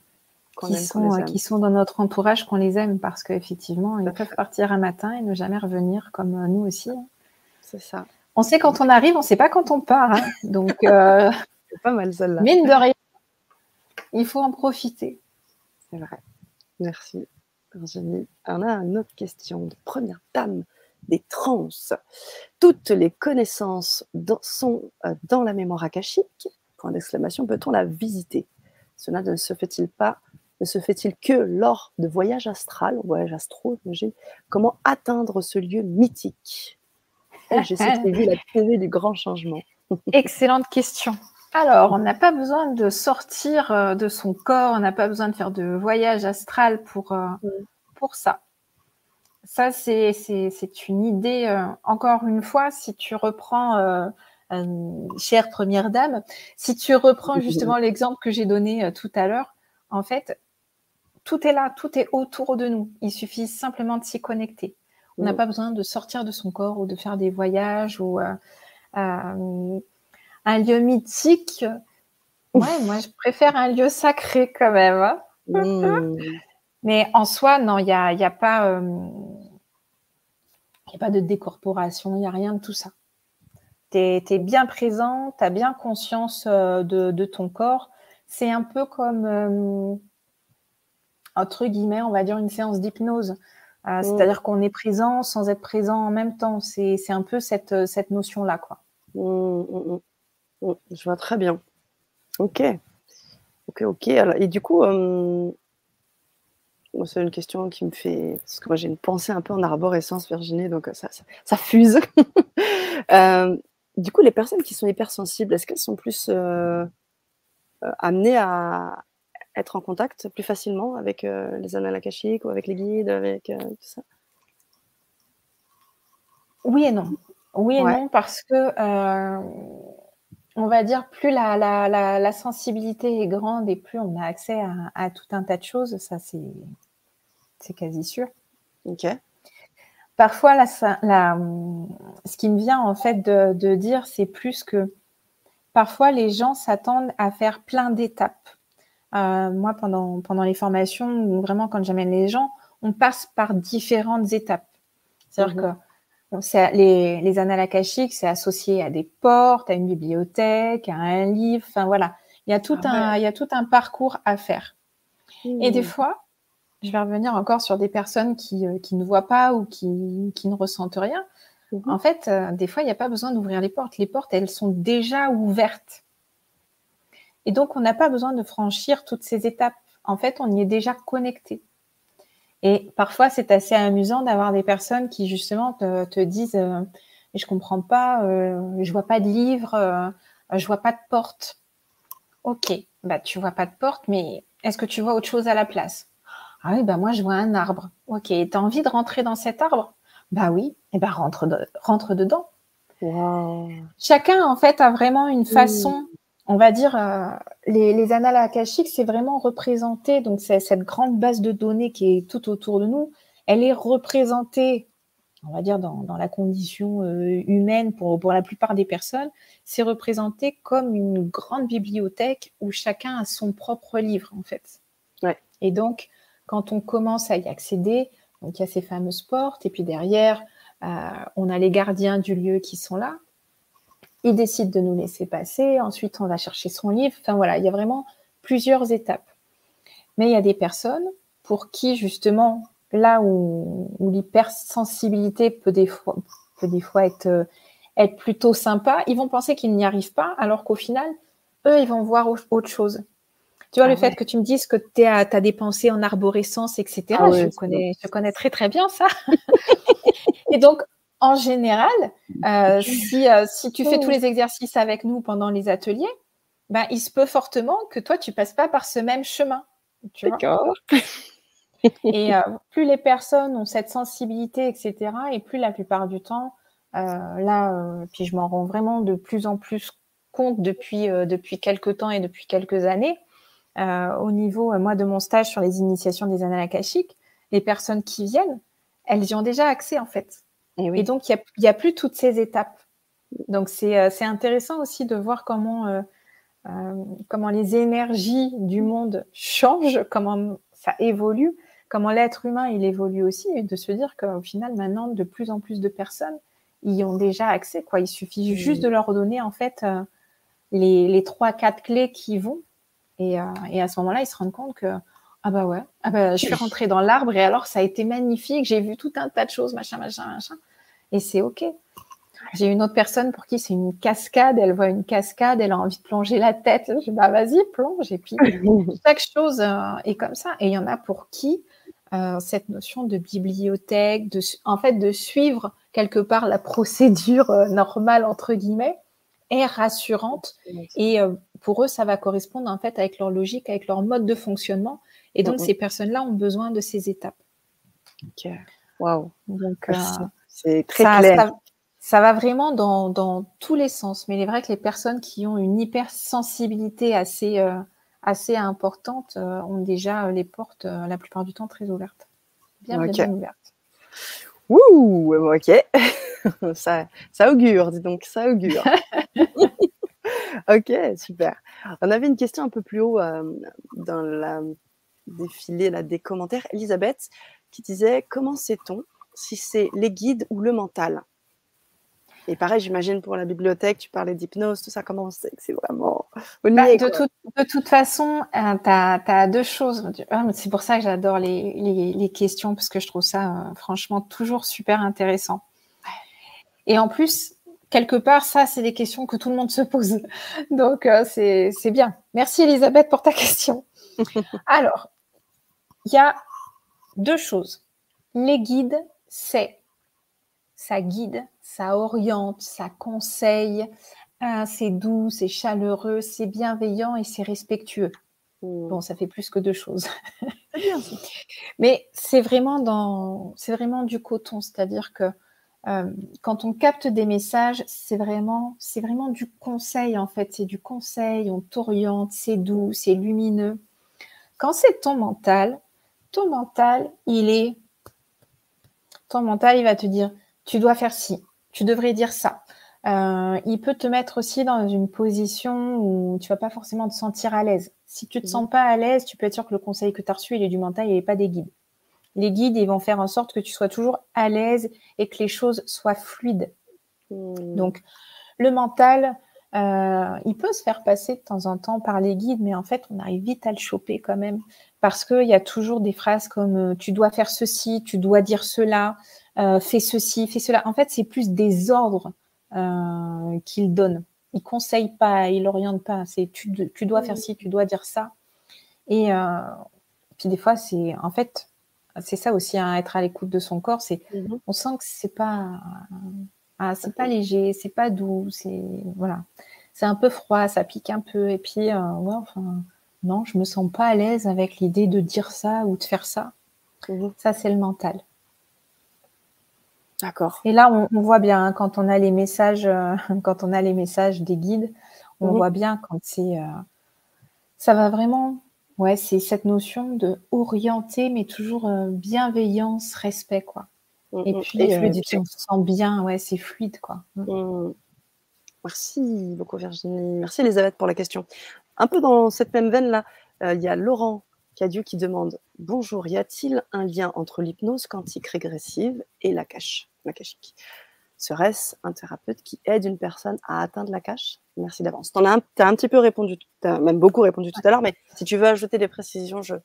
Speaker 2: qui, sont, euh, qui sont dans notre entourage qu'on les aime parce qu'effectivement, ils peuvent partir un matin et ne jamais revenir comme euh, nous aussi. Hein.
Speaker 1: C'est ça.
Speaker 2: On sait quand on arrive, on ne sait pas quand on part. Hein. Donc, euh,
Speaker 1: c'est pas mal celle-là.
Speaker 2: Mine de rien, il faut en profiter.
Speaker 1: C'est vrai. Merci, Virginie. On a une autre question de première dame des trans. Toutes les connaissances sont dans la mémoire akashique? Point d'exclamation, peut-on la visiter? Cela ne se fait-il pas ne se fait-il que lors de voyages astral, voyages astro, Comment atteindre ce lieu mythique? J'ai vu la télé du grand changement.
Speaker 2: Excellente question. Alors, on n'a pas besoin de sortir euh, de son corps, on n'a pas besoin de faire de voyage astral pour, euh, mm. pour ça. Ça, c'est une idée, euh, encore une fois, si tu reprends, chère première dame, si tu reprends justement l'exemple que j'ai donné tout à l'heure, en fait, tout est là, tout est autour de nous. Il suffit simplement de s'y connecter. On n'a mm. pas besoin de sortir de son corps ou de faire des voyages ou euh, euh, un lieu mythique. Ouais, moi, je préfère un lieu sacré quand même. Hein. Mm. Mais en soi, non, il n'y a, y a, pas, euh, a pas de décorporation, il n'y a rien de tout ça. Tu es, bien présent, tu as bien conscience de, de ton corps. C'est un peu comme entre guillemets, on va dire une séance d'hypnose. Euh, mm. C'est-à-dire qu'on est présent sans être présent en même temps. C'est un peu cette, euh, cette notion-là. quoi.
Speaker 1: Mm, mm, je vois très bien. Ok. Ok, ok. et du coup, euh, c'est une question qui me fait. Parce que moi, j'ai une pensée un peu en arborescence, Virginie, donc ça, ça, fuse. du coup, les personnes qui sont hypersensibles, est-ce qu'elles sont plus amenées à, être en contact plus facilement avec euh, les annales akashiques ou avec les guides, avec euh, tout ça
Speaker 2: Oui et non. Oui et non, parce que euh, on va dire plus la, la, la, sensibilité est grande et plus on a accès à, tout un tas de choses, ça c'est quasi sûr.
Speaker 1: Ok.
Speaker 2: Parfois, la, ce qui me vient en fait de, de dire, c'est plus que parfois les gens s'attendent à faire plein d'étapes. Euh, moi, pendant, pendant les formations, vraiment quand j'amène les gens, on passe par différentes étapes. C'est-à-dire mhm. que les, les annales akashiques, c'est associé à des portes, à une bibliothèque, à un livre. Enfin voilà, il y a tout ah un, il y a tout un parcours à faire. Et des mmh. fois, je vais revenir encore sur des personnes qui, euh, qui ne voient pas ou qui, qui ne ressentent rien. Mmh. En fait, euh, des fois, il n'y a pas besoin d'ouvrir les portes. Les portes, elles sont déjà ouvertes. Et donc, on n'a pas besoin de franchir toutes ces étapes. En fait, on y est déjà connecté. Et parfois, c'est assez amusant d'avoir des personnes qui, justement, te, disent euh, Je comprends pas, euh, je vois pas de livre, euh, je vois pas de porte. Ok, bah, tu vois pas de porte, mais est-ce que tu vois autre chose à la place? Ah oui, bah, moi, je vois un arbre. Ok, tu as envie de rentrer dans cet arbre? Bah oui, et bah, rentre, rentre dedans. Chacun, en fait, a vraiment une façon on va dire, euh, les, les, annales akashiques, c'est vraiment représenté, donc c'est cette grande base de données qui est tout autour de nous, elle est représentée on va dire, dans, la condition euh, humaine pour, pour la plupart des personnes, c'est représenté comme une grande bibliothèque où chacun a son propre livre, en fait. Et donc, quand on commence à y accéder, donc il y a ces fameuses portes, et puis derrière, euh, on a les gardiens du lieu qui sont là. Ils décident de nous laisser passer. Ensuite, on va chercher son livre. Enfin voilà, il y a vraiment plusieurs étapes. Mais il y a des personnes pour qui, justement, là où, l'hypersensibilité peut des fois, peut des fois être, euh, être plutôt sympa, ils vont penser qu'ils n'y arrivent pas, alors qu'au final, eux, ils vont voir autre chose. Tu vois, le ah fait que tu me dises que tu as, des pensées en arborescence, etc., ah je, connais, je connais très, très bien ça. et donc, en général, euh, si, euh, si tu fais tous les exercices avec nous pendant les ateliers, ben, il se peut fortement que toi, tu passes pas par ce même chemin.
Speaker 1: D'accord.
Speaker 2: Et euh, plus les personnes ont cette sensibilité, etc., et plus la plupart du temps, euh, là, euh, puis je m'en rends vraiment de plus en plus compte depuis, depuis quelques temps et depuis quelques années, au niveau, moi, de mon stage sur les initiations des annales akashiques, les personnes qui viennent, elles y ont déjà accès, en fait. Et, donc, il n'y a, a, plus toutes ces étapes. Donc, c'est intéressant aussi de voir comment, comment les énergies du monde changent, comment ça évolue comment l'être humain il évolue aussi et de se dire qu'au final maintenant de plus en plus de personnes y ont déjà accès quoi. Il suffit juste de leur donner en fait euh, les, trois quatre clés qui vont. Et, euh, et à ce moment-là ils se rendent compte que ah bah ouais ah bah, je suis rentrée dans l'arbre et alors ça a été magnifique j'ai vu tout un tas de choses machin machin machin et c'est ok j'ai une autre personne pour qui c'est une cascade, elle voit une cascade, elle a envie de plonger la tête. Je dis, bah vas-y, plonge. Et puis, chaque chose euh, est comme ça. Et il y en a pour qui euh, cette notion de bibliothèque, de, en fait, de suivre quelque part la procédure euh, normale, entre guillemets, est rassurante. Et pour eux, ça va correspondre en fait avec leur logique, avec leur mode de fonctionnement. Et donc, ces personnes-là ont besoin de ces étapes.
Speaker 1: Ok. Waouh. Donc, c'est très clair.
Speaker 2: Ça, va vraiment dans, dans, tous les sens. Mais il est vrai que les personnes qui ont une hypersensibilité assez assez importantes euh, ont déjà euh, les portes euh, la plupart du temps très ouvertes. Bien, bien, ouvertes.
Speaker 1: Ouh, ok. ça, ça augure, dis donc, ça augure. ok, super. On avait une question un peu plus haut dans la défilé là, des commentaires. Elisabeth qui disait Comment sait-on si c'est les guides ou le mental? Et pareil, j'imagine pour la bibliothèque, tu parlais d'hypnose, tout ça, comment on sait que c'est vraiment
Speaker 2: bah, de, toute façon, euh, tu as, deux choses. Ah, c'est pour ça que j'adore les, questions, parce que je trouve ça euh, franchement toujours super intéressant. Et en plus, quelque part, ça, c'est des questions que tout le monde se pose. Donc, euh, c'est bien. Merci Elisabeth pour ta question. Alors, il y a deux choses. Les guides, c'est ça guide, ça oriente, ça conseille, hein, c'est doux, c'est chaleureux, c'est bienveillant et c'est respectueux. Mmh. Bon, ça fait plus que deux choses. Mais c'est vraiment dans, c'est vraiment du coton, c'est-à-dire que euh, quand on capte des messages, c'est vraiment, c'est vraiment du conseil en fait. C'est du conseil, on t'oriente, c'est doux, c'est lumineux. Quand c'est ton mental, ton mental, il est, ton mental, il va te dire, tu dois faire ci, tu devrais dire ça. Euh, il peut te mettre aussi dans une position où tu vas pas forcément te sentir à l'aise. Si tu te mhm. sens pas à l'aise, tu peux être sûr que le conseil que tu as reçu, il est du mental, il n'est pas des guides. Les guides, ils vont faire en sorte que tu sois toujours à l'aise et que les choses soient fluides. Hmm. Donc, le mental, euh, il peut se faire passer de temps en temps par les guides, mais en fait, on arrive vite à le choper quand même. Parce qu'il y a toujours des phrases comme euh, tu dois faire ceci, tu dois dire cela, euh, fais ceci, fais cela. En fait, c'est plus des ordres euh, qu'il donne. Il conseille pas, il oriente pas. C'est tu, dois faire ci, tu dois dire ça. Et puis des fois, c'est en fait, c'est ça aussi, hein, être à l'écoute de son corps. C'est, mhm. on sent que c'est pas, ah, c'est pas léger, c'est pas doux, c'est voilà, c'est un peu froid, ça pique un peu. Et puis, ouais, enfin, non, je me sens pas à l'aise avec l'idée de dire ça ou de faire ça. Mhm. Ça, c'est le mental.
Speaker 1: D'accord.
Speaker 2: Et là, on, voit bien hein, quand on a les messages, euh, quand on a les messages des guides, on voit bien quand c'est, euh, ça va vraiment, ouais, c'est cette notion de orienter, mais toujours euh, bienveillance, respect, quoi. Mmh, et puis, on se sent bien, ouais, c'est fluide, quoi.
Speaker 1: Merci beaucoup Virginie. Merci Elisabeth pour la question. Un peu dans cette même veine-là, il y a Laurent Cadieu qui demande Bonjour, y a-t-il un lien entre l'hypnose quantique régressive et la cache, la cachique Serait-ce un thérapeute qui aide une personne à atteindre la cache? Merci d'avance. Tu as, as, un petit peu répondu, tu as même beaucoup répondu tout à l'heure, mais si tu veux ajouter des précisions, je,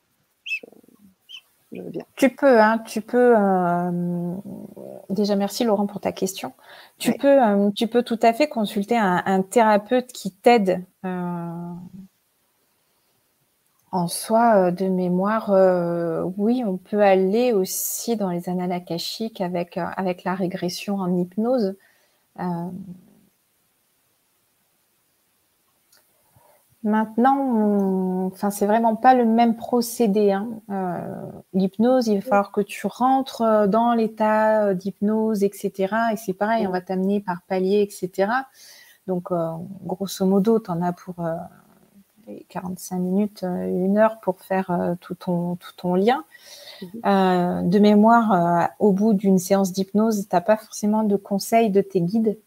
Speaker 1: je, veux bien.
Speaker 2: Tu peux, hein, tu peux. Euh, déjà, merci Laurent pour ta question. Tu, peux, euh, tu peux tout à fait consulter un, thérapeute qui t'aide. Euh, en soi, de mémoire, oui, on peut aller aussi dans les annales akashiques avec, avec la régression en hypnose. Maintenant, enfin, c'est vraiment pas le même procédé. Hein. Euh, l'hypnose, il va falloir que tu rentres euh, dans l'état euh, d'hypnose, etc. Et c'est pareil, on va t'amener par palier, etc. Donc, grosso modo, tu en as pour 45 minutes, une heure pour faire tout, ton, tout ton lien. Mhm. de mémoire, au bout d'une séance d'hypnose, tu n'as pas forcément de conseils de tes guides.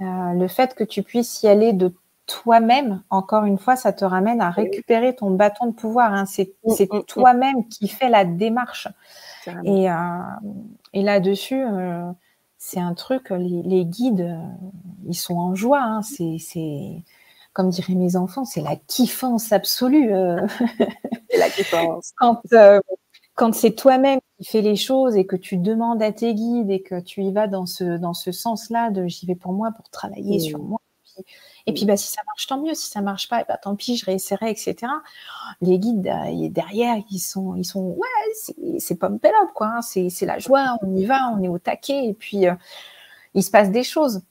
Speaker 2: le fait que tu puisses y aller de toi-même, encore une fois, ça te ramène à récupérer ton bâton de pouvoir. Hein. C'est mm, mm, mm. toi-même qui fais la démarche. Et, euh, et là-dessus, euh, c'est un truc, les, guides, euh, ils sont en joie. Hein. C'est, comme diraient mes enfants, c'est la kiffance absolue.
Speaker 1: la kiffance.
Speaker 2: Quand, quand c'est toi-même qui fais les choses et que tu demandes à tes guides et que tu y vas dans ce, dans ce sens-là de j'y vais pour moi, pour travailler sur moi. Et puis, bah, si ça marche, tant mieux. Si ça marche pas, bah, tant pis, je réessayerai, etc. Les guides euh, derrière, ils sont, ils sont, ouais, c'est pump up, quoi. Hein. C'est la joie, on y va, on est au taquet. Et puis, euh, il se passe des choses.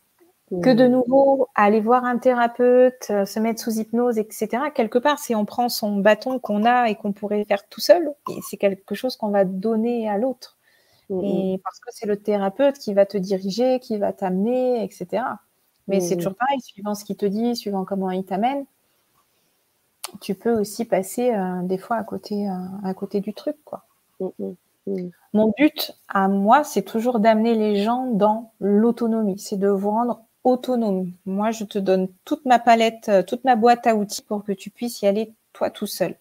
Speaker 2: Que de mmh. nouveau, aller voir un thérapeute, euh, se mettre sous hypnose, etc. Quelque part, si on prend son bâton qu'on a et qu'on pourrait faire tout seul, c'est quelque chose qu'on va donner à l'autre. Mmh. Et parce que c'est le thérapeute qui va te diriger, qui va t'amener, etc. Mais c'est mmh. toujours pareil, suivant ce qu'il te dit, suivant comment il t'amène, tu peux aussi passer euh, des fois à côté, euh, à côté du truc. Quoi. Mmh, mmh, Mon but à moi, c'est toujours d'amener les gens dans l'autonomie, c'est de vous rendre autonome. Moi, je te donne toute ma palette, euh, toute ma boîte à outils pour que tu puisses y aller toi tout seul.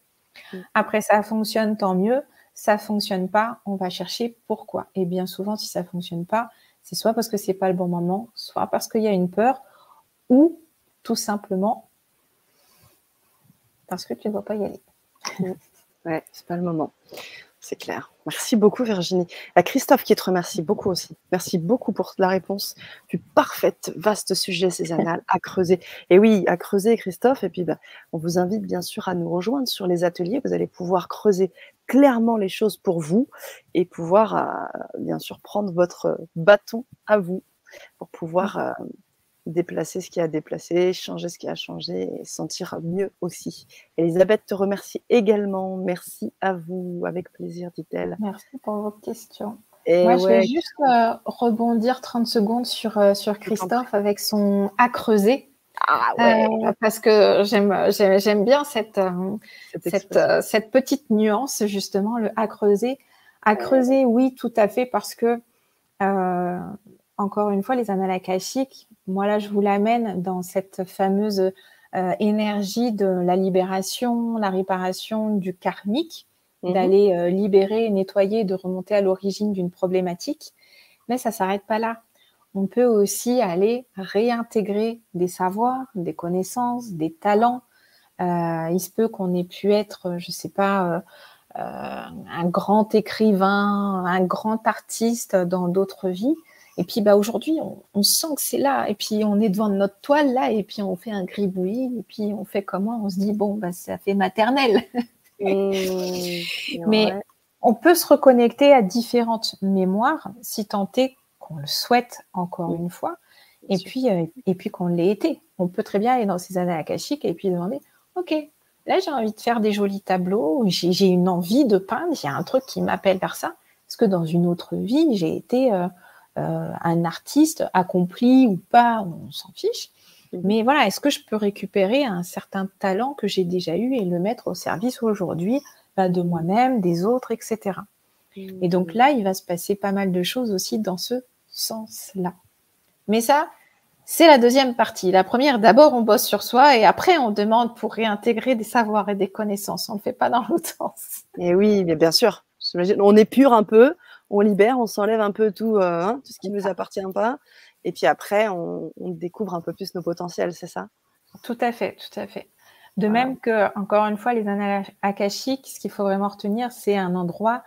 Speaker 2: Après, ça fonctionne, tant mieux. Ça fonctionne pas, on va chercher pourquoi. Et bien souvent, si ça fonctionne pas, c'est soit parce que c'est pas le bon moment, soit parce qu'il y a une peur, ou tout simplement parce que tu ne vas pas y aller.
Speaker 1: ouais, c'est pas le moment. C'est clair. Merci beaucoup, Virginie. À Christophe qui te remercie beaucoup aussi. Merci beaucoup pour la réponse du parfait, vaste sujet, annales, à creuser. Et oui, à creuser, Christophe. Et puis, bah, on vous invite bien sûr à nous rejoindre sur les ateliers. Vous allez pouvoir creuser clairement les choses pour vous et pouvoir, euh, bien sûr, prendre votre bâton à vous pour pouvoir euh, déplacer ce qui a déplacé, changer ce qui a changé et sentir mieux aussi. Elisabeth te remercie également. Merci à vous, avec plaisir, dit-elle.
Speaker 2: Merci pour vos questions. Et Moi, je vais juste euh, rebondir 30 secondes sur, euh, sur Christophe avec son à creuser. Ah ouais. Euh, parce que j'aime bien cette, cette, cette, petite nuance, justement, le à creuser. À creuser, oui, tout à fait, parce que encore une fois, les annales akashiques, moi là, je vous l'amène dans cette fameuse euh, énergie de la libération, la réparation du karmique, mhm. d'aller euh, libérer, nettoyer, de remonter à l'origine d'une problématique. Mais ça s'arrête pas là. On peut aussi aller réintégrer des savoirs, des connaissances, des talents. Euh, il se peut qu'on ait pu être, je sais pas, un grand écrivain, un grand artiste dans d'autres vies. Et puis bah, aujourd'hui, on, sent que c'est là. Et puis on est devant notre toile là, et puis on fait un gribouillis, et puis on fait comment On se dit, bon, bah, ça fait maternel. Mmh, Mais on peut se reconnecter à différentes mémoires, si tant est qu'on le souhaite encore une fois, et puis, euh, et puis qu'on l'ait été. On peut très bien aller dans ces années akashiques et puis demander, OK, là j'ai envie de faire des jolis tableaux, j'ai une envie de peindre, il y a un truc qui m'appelle vers ça. Parce que dans une autre vie, j'ai été... Euh, euh, un artiste accompli ou pas, on s'en fiche. Mais voilà, est-ce que je peux récupérer un certain talent que j'ai déjà eu et le mettre au service aujourd'hui bah, de moi-même, des autres, etc. Et donc là, il va se passer pas mal de choses aussi dans ce sens-là. Mais ça, c'est la deuxième partie. La première, d'abord, on bosse sur soi et après, on demande pour réintégrer des savoirs et des connaissances. On ne le fait pas dans l'autre sens.
Speaker 1: Et oui, mais bien sûr. On est pur un peu, on libère, on s'enlève un peu tout, euh, hein, tout ce qui ne nous appartient pas. Et puis après, on, découvre un peu plus nos potentiels, c'est ça?
Speaker 2: Tout à fait, tout à fait. De même que, encore une fois, les annales akashiques, ce qu'il faut vraiment retenir, c'est un endroit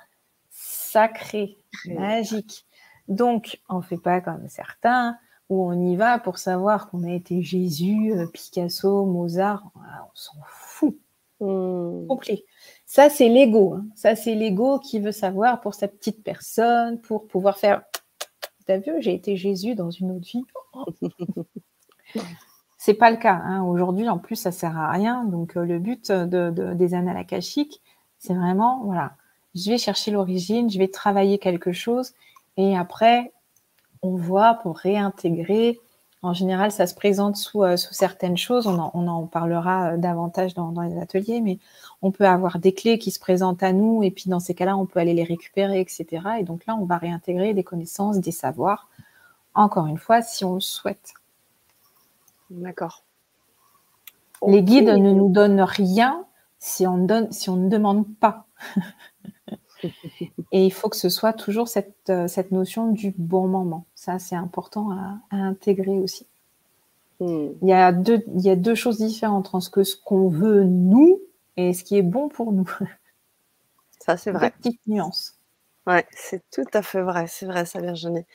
Speaker 2: sacré, magique. Donc, on ne fait pas comme certains où on y va pour savoir qu'on a été Jésus, euh, Picasso, Mozart. On s'en fout. Mmh. Complet. Ça, c'est l'ego. Hein. Ça, c'est l'ego qui veut savoir pour sa petite personne, pour pouvoir faire. T'as vu, j'ai été Jésus dans une autre vie. c'est pas le cas. Hein. Aujourd'hui, en plus, ça sert à rien. Donc, euh, le but de, des annales akashiques, c'est vraiment, voilà, je vais chercher l'origine, je vais travailler quelque chose, et après, on voit pour réintégrer. En général, ça se présente sous, euh, certaines choses. On en, parlera euh, davantage dans, les ateliers, mais on peut avoir des clés qui se présentent à nous, et puis dans ces cas-là, on peut aller les récupérer, etc. Et donc là, on va réintégrer des connaissances, des savoirs, encore une fois, si on le souhaite.
Speaker 1: D'accord.
Speaker 2: Les guides ne nous donnent rien si on, donne, si on ne demande pas. Et il faut que ce soit toujours cette, euh, cette notion du bon moment. Ça, c'est important à, intégrer aussi. Hmm. Il, y a deux, il y a deux choses différentes entre ce que ce qu'on veut nous et ce qui est bon pour nous.
Speaker 1: Ça, c'est vrai.
Speaker 2: Petite nuance.
Speaker 1: Ouais, c'est tout à fait vrai. C'est vrai, ça, Virginie.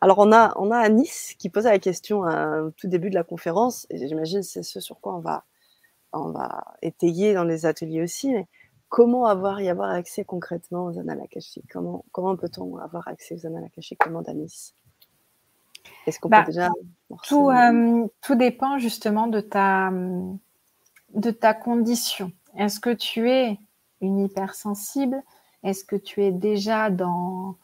Speaker 1: Alors, on a, on a Anis qui posait la question au tout début de la conférence, et j'imagine c'est ce sur quoi on va, on va étayer dans les ateliers aussi. Mais comment avoir y avoir accès concrètement aux annales akashiques? Comment, comment peut-on avoir accès aux annales akashiques? Comment Anis
Speaker 2: Est-ce qu'on peut bah, déjà tout, euh, tout dépend justement de ta, de ta condition. Est-ce que tu es une hypersensible? Est-ce que tu es déjà dans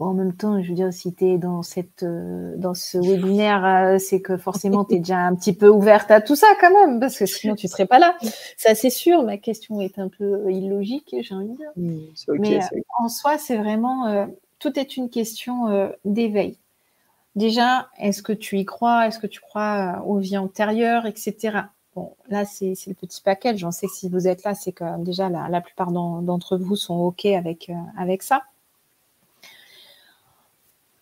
Speaker 2: en même temps, je veux dire, si tu es dans, cette, euh, dans ce webinaire, euh, c'est que forcément, tu es déjà un petit peu ouverte à tout ça quand même, parce que sinon, tu ne serais pas là. Ça, c'est sûr. Ma question est un peu illogique, j'ai envie de dire. Mmh, Mais euh, en soi, c'est vraiment, tout est une question d'éveil. Déjà, est-ce que tu y crois? Est-ce que tu crois aux vies antérieures, etc. Bon, là, c'est le petit paquet. J'en sais que si vous êtes là, c'est que déjà, la, la plupart d'entre vous sont OK avec, avec ça.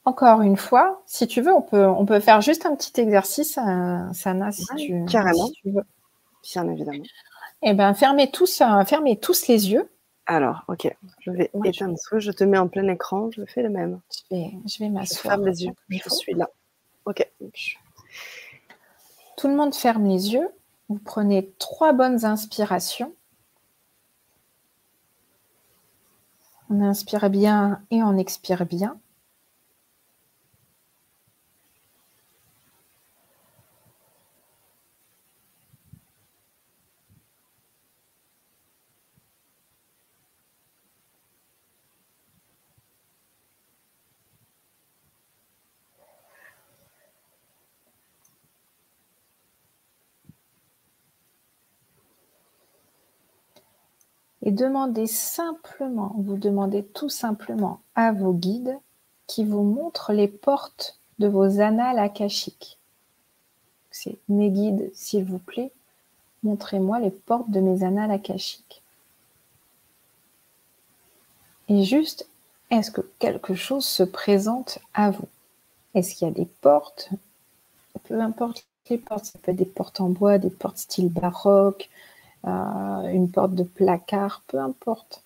Speaker 2: Encore une fois, si tu veux, on peut, on peut faire juste un petit exercice, euh, Sana, si, tu,
Speaker 1: carrément.
Speaker 2: tu veux.
Speaker 1: Bien évidemment.
Speaker 2: Eh bien, fermez tous, euh, fermez tous les yeux.
Speaker 1: Alors, ok, je vais éteindre je... je te mets en plein écran, je fais le même.
Speaker 2: Je vais, je vais m'asseoir.
Speaker 1: Ferme les yeux, je suis là. Ok.
Speaker 2: Tout le monde ferme les yeux. Vous prenez trois bonnes inspirations. On inspire bien et on expire bien. Et demandez simplement, vous demandez tout simplement à vos guides qui vous montrent les portes de vos annales akashiques. C'est mes guides, s'il vous plaît, montrez-moi les portes de mes annales akashiques. Et juste, est-ce que quelque chose se présente à vous? Est-ce qu'il y a des portes? Peu importe les portes, ça peut être des portes en bois, des portes style baroque, une porte de placard, peu importe.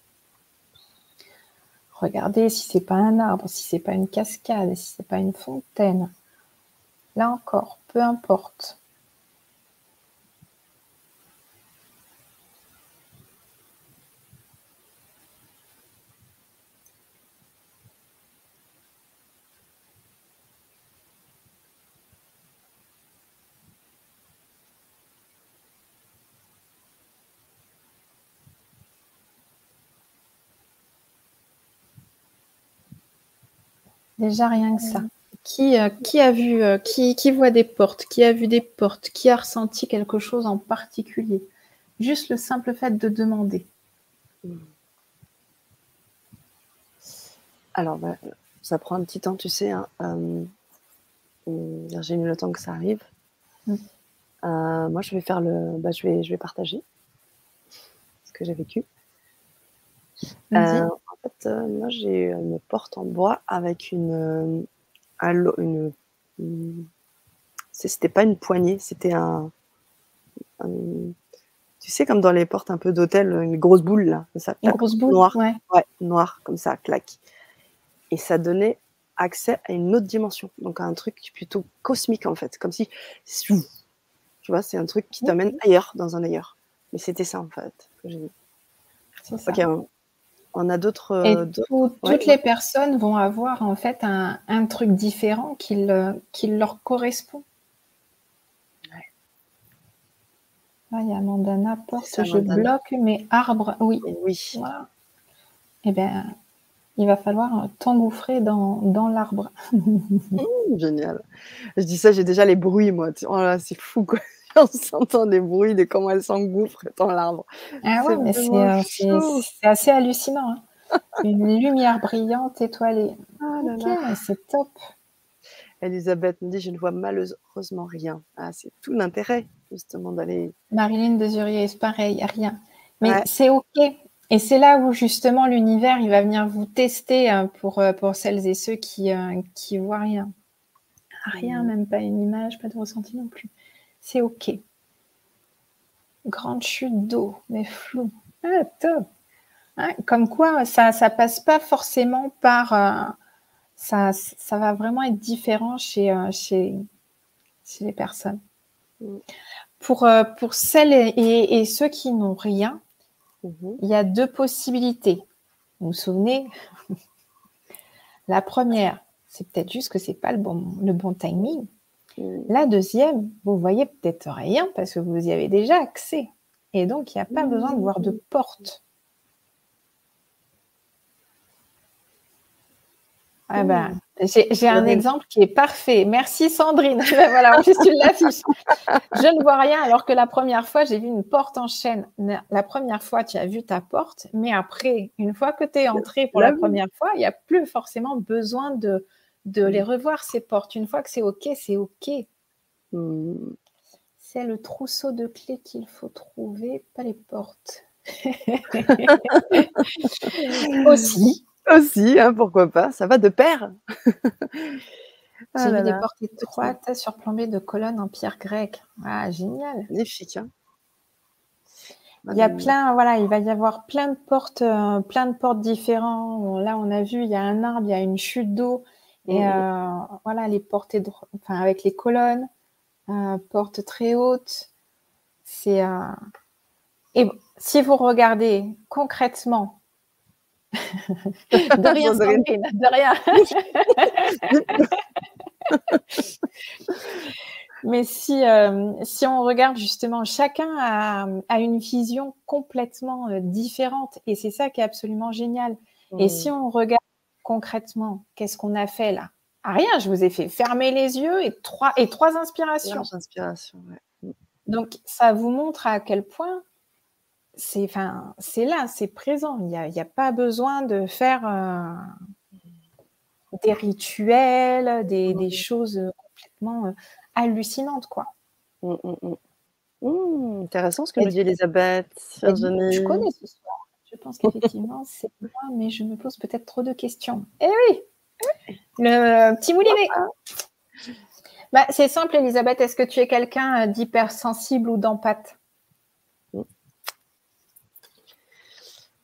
Speaker 2: Regardez si c'est pas un arbre, si c'est pas une cascade, si c'est pas une fontaine. Là encore, peu importe. Déjà rien que ça. Qui, euh, qui a vu, euh, qui, qui voit des portes, qui a vu des portes, qui a ressenti quelque chose en particulier? Juste le simple fait de demander.
Speaker 1: Alors, bah, ça prend un petit temps, tu sais. Hein, euh, J'ai mis le temps que ça arrive. Mm. Euh, moi, je vais faire le. Bah, je, vais, je vais partager ce que j'ai vécu. Euh, moi, j'ai une porte en bois avec une. une, une c'était pas une poignée, c'était un, Tu sais, comme dans les portes un peu d'hôtel, une grosse boule là. Ça,
Speaker 2: une grosse boule
Speaker 1: Noire. Ouais. ouais, noire, comme ça, claque. Et ça donnait accès à une autre dimension, donc à un truc plutôt cosmique en fait, comme si, tu vois, c'est un truc qui t'amène ailleurs, dans un ailleurs. Mais c'était ça en fait que j'ai Ok, on, a d'autres.
Speaker 2: Euh, toutes les personnes vont avoir en fait un, un truc différent qui, qui leur correspond. Ah, il y a Mandana, porte, je bloque mes arbres. Oui.
Speaker 1: Oui.
Speaker 2: Eh bien, il va falloir t'engouffrer dans, dans l'arbre.
Speaker 1: Mmh, génial. Je dis ça, j'ai déjà les bruits, moi. Oh là, c'est fou, quoi. On s'entend des bruits de comment elle s'engouffre dans l'arbre.
Speaker 2: Ah ouais, mais euh, c'est assez hallucinant. Hein. Une lumière brillante, étoilée. Ah là c'est top.
Speaker 1: Elisabeth me dit Je ne vois malheureusement rien. Ah, c'est tout l'intérêt, justement, d'aller.
Speaker 2: Marilyn Desurier, c'est pareil, rien. Mais c'est OK. Et c'est là où justement l'univers, il va venir vous tester hein, pour, euh, pour celles et ceux qui euh, qui voient rien. Rien, mm. même pas une image, pas de ressenti non plus. C'est OK. Grande chute d'eau, mais flou. Ah, top. Hein, comme quoi, ça ne passe pas forcément par, euh, ça, ça va vraiment être différent chez, euh, chez, chez les personnes. Mm. Pour, euh, pour celles et, ceux qui n'ont rien, mm-hmm. il y a deux possibilités. Vous vous souvenez? La première, c'est peut-être juste que c'est pas le bon, le bon timing. La deuxième, vous voyez peut-être rien parce que vous y avez déjà accès. Et donc, il n'y a pas besoin de voir de porte. Ah ben, j'ai un exemple qui est parfait. Merci Sandrine. Ben voilà, en plus tu l'affiches. Je ne vois rien alors que la première fois, j'ai vu une porte en chaîne. La première fois, tu as vu ta porte, mais après, une fois que tu es entré pour la première fois, il n'y a plus forcément besoin de, de les revoir, ces portes. Une fois que c'est OK, c'est OK. Hmm. C'est le trousseau de clés qu'il faut trouver, pas les portes. Aussi.
Speaker 1: Aussi, hein, pourquoi pas, ça va de pair.
Speaker 2: Ah J'ai vu des portes étroites surplombées de colonnes en pierre grecque. Ah, génial.
Speaker 1: Magnifique. Hein.
Speaker 2: il y a plein, voilà, il va y avoir plein de portes, euh, plein de portes différentes. Là, on a vu, il y a un arbre, il y a une chute d'eau, et mmh. euh, voilà, les portes, enfin, avec les colonnes, euh, portes très hautes. C'est et si vous regardez concrètement de rien, de rien. Mais si, euh, si on regarde justement, chacun a, a une vision complètement euh, différente et c'est ça qui est absolument génial. Et si on regarde concrètement, qu'est-ce qu'on a fait là? Ah, Rien, je vous ai fait fermer les yeux et trois, et trois inspirations.
Speaker 1: inspirations
Speaker 2: Donc ça vous montre à quel point c'est enfin, c'est là, c'est présent. Il n'y a, a, pas besoin de faire euh, des rituels, des, des, choses complètement euh, hallucinantes, quoi.
Speaker 1: Mmh, mmh, mmh. intéressant ce que nous dit Elisabeth.
Speaker 2: Je connais ce soir. Je pense qu'effectivement, c'est moi, mais je me pose peut-être trop de questions. Eh oui, le petit moulinet. Bah, c'est simple, Elisabeth. Est-ce que tu es quelqu'un d'hypersensible ou d'empathe?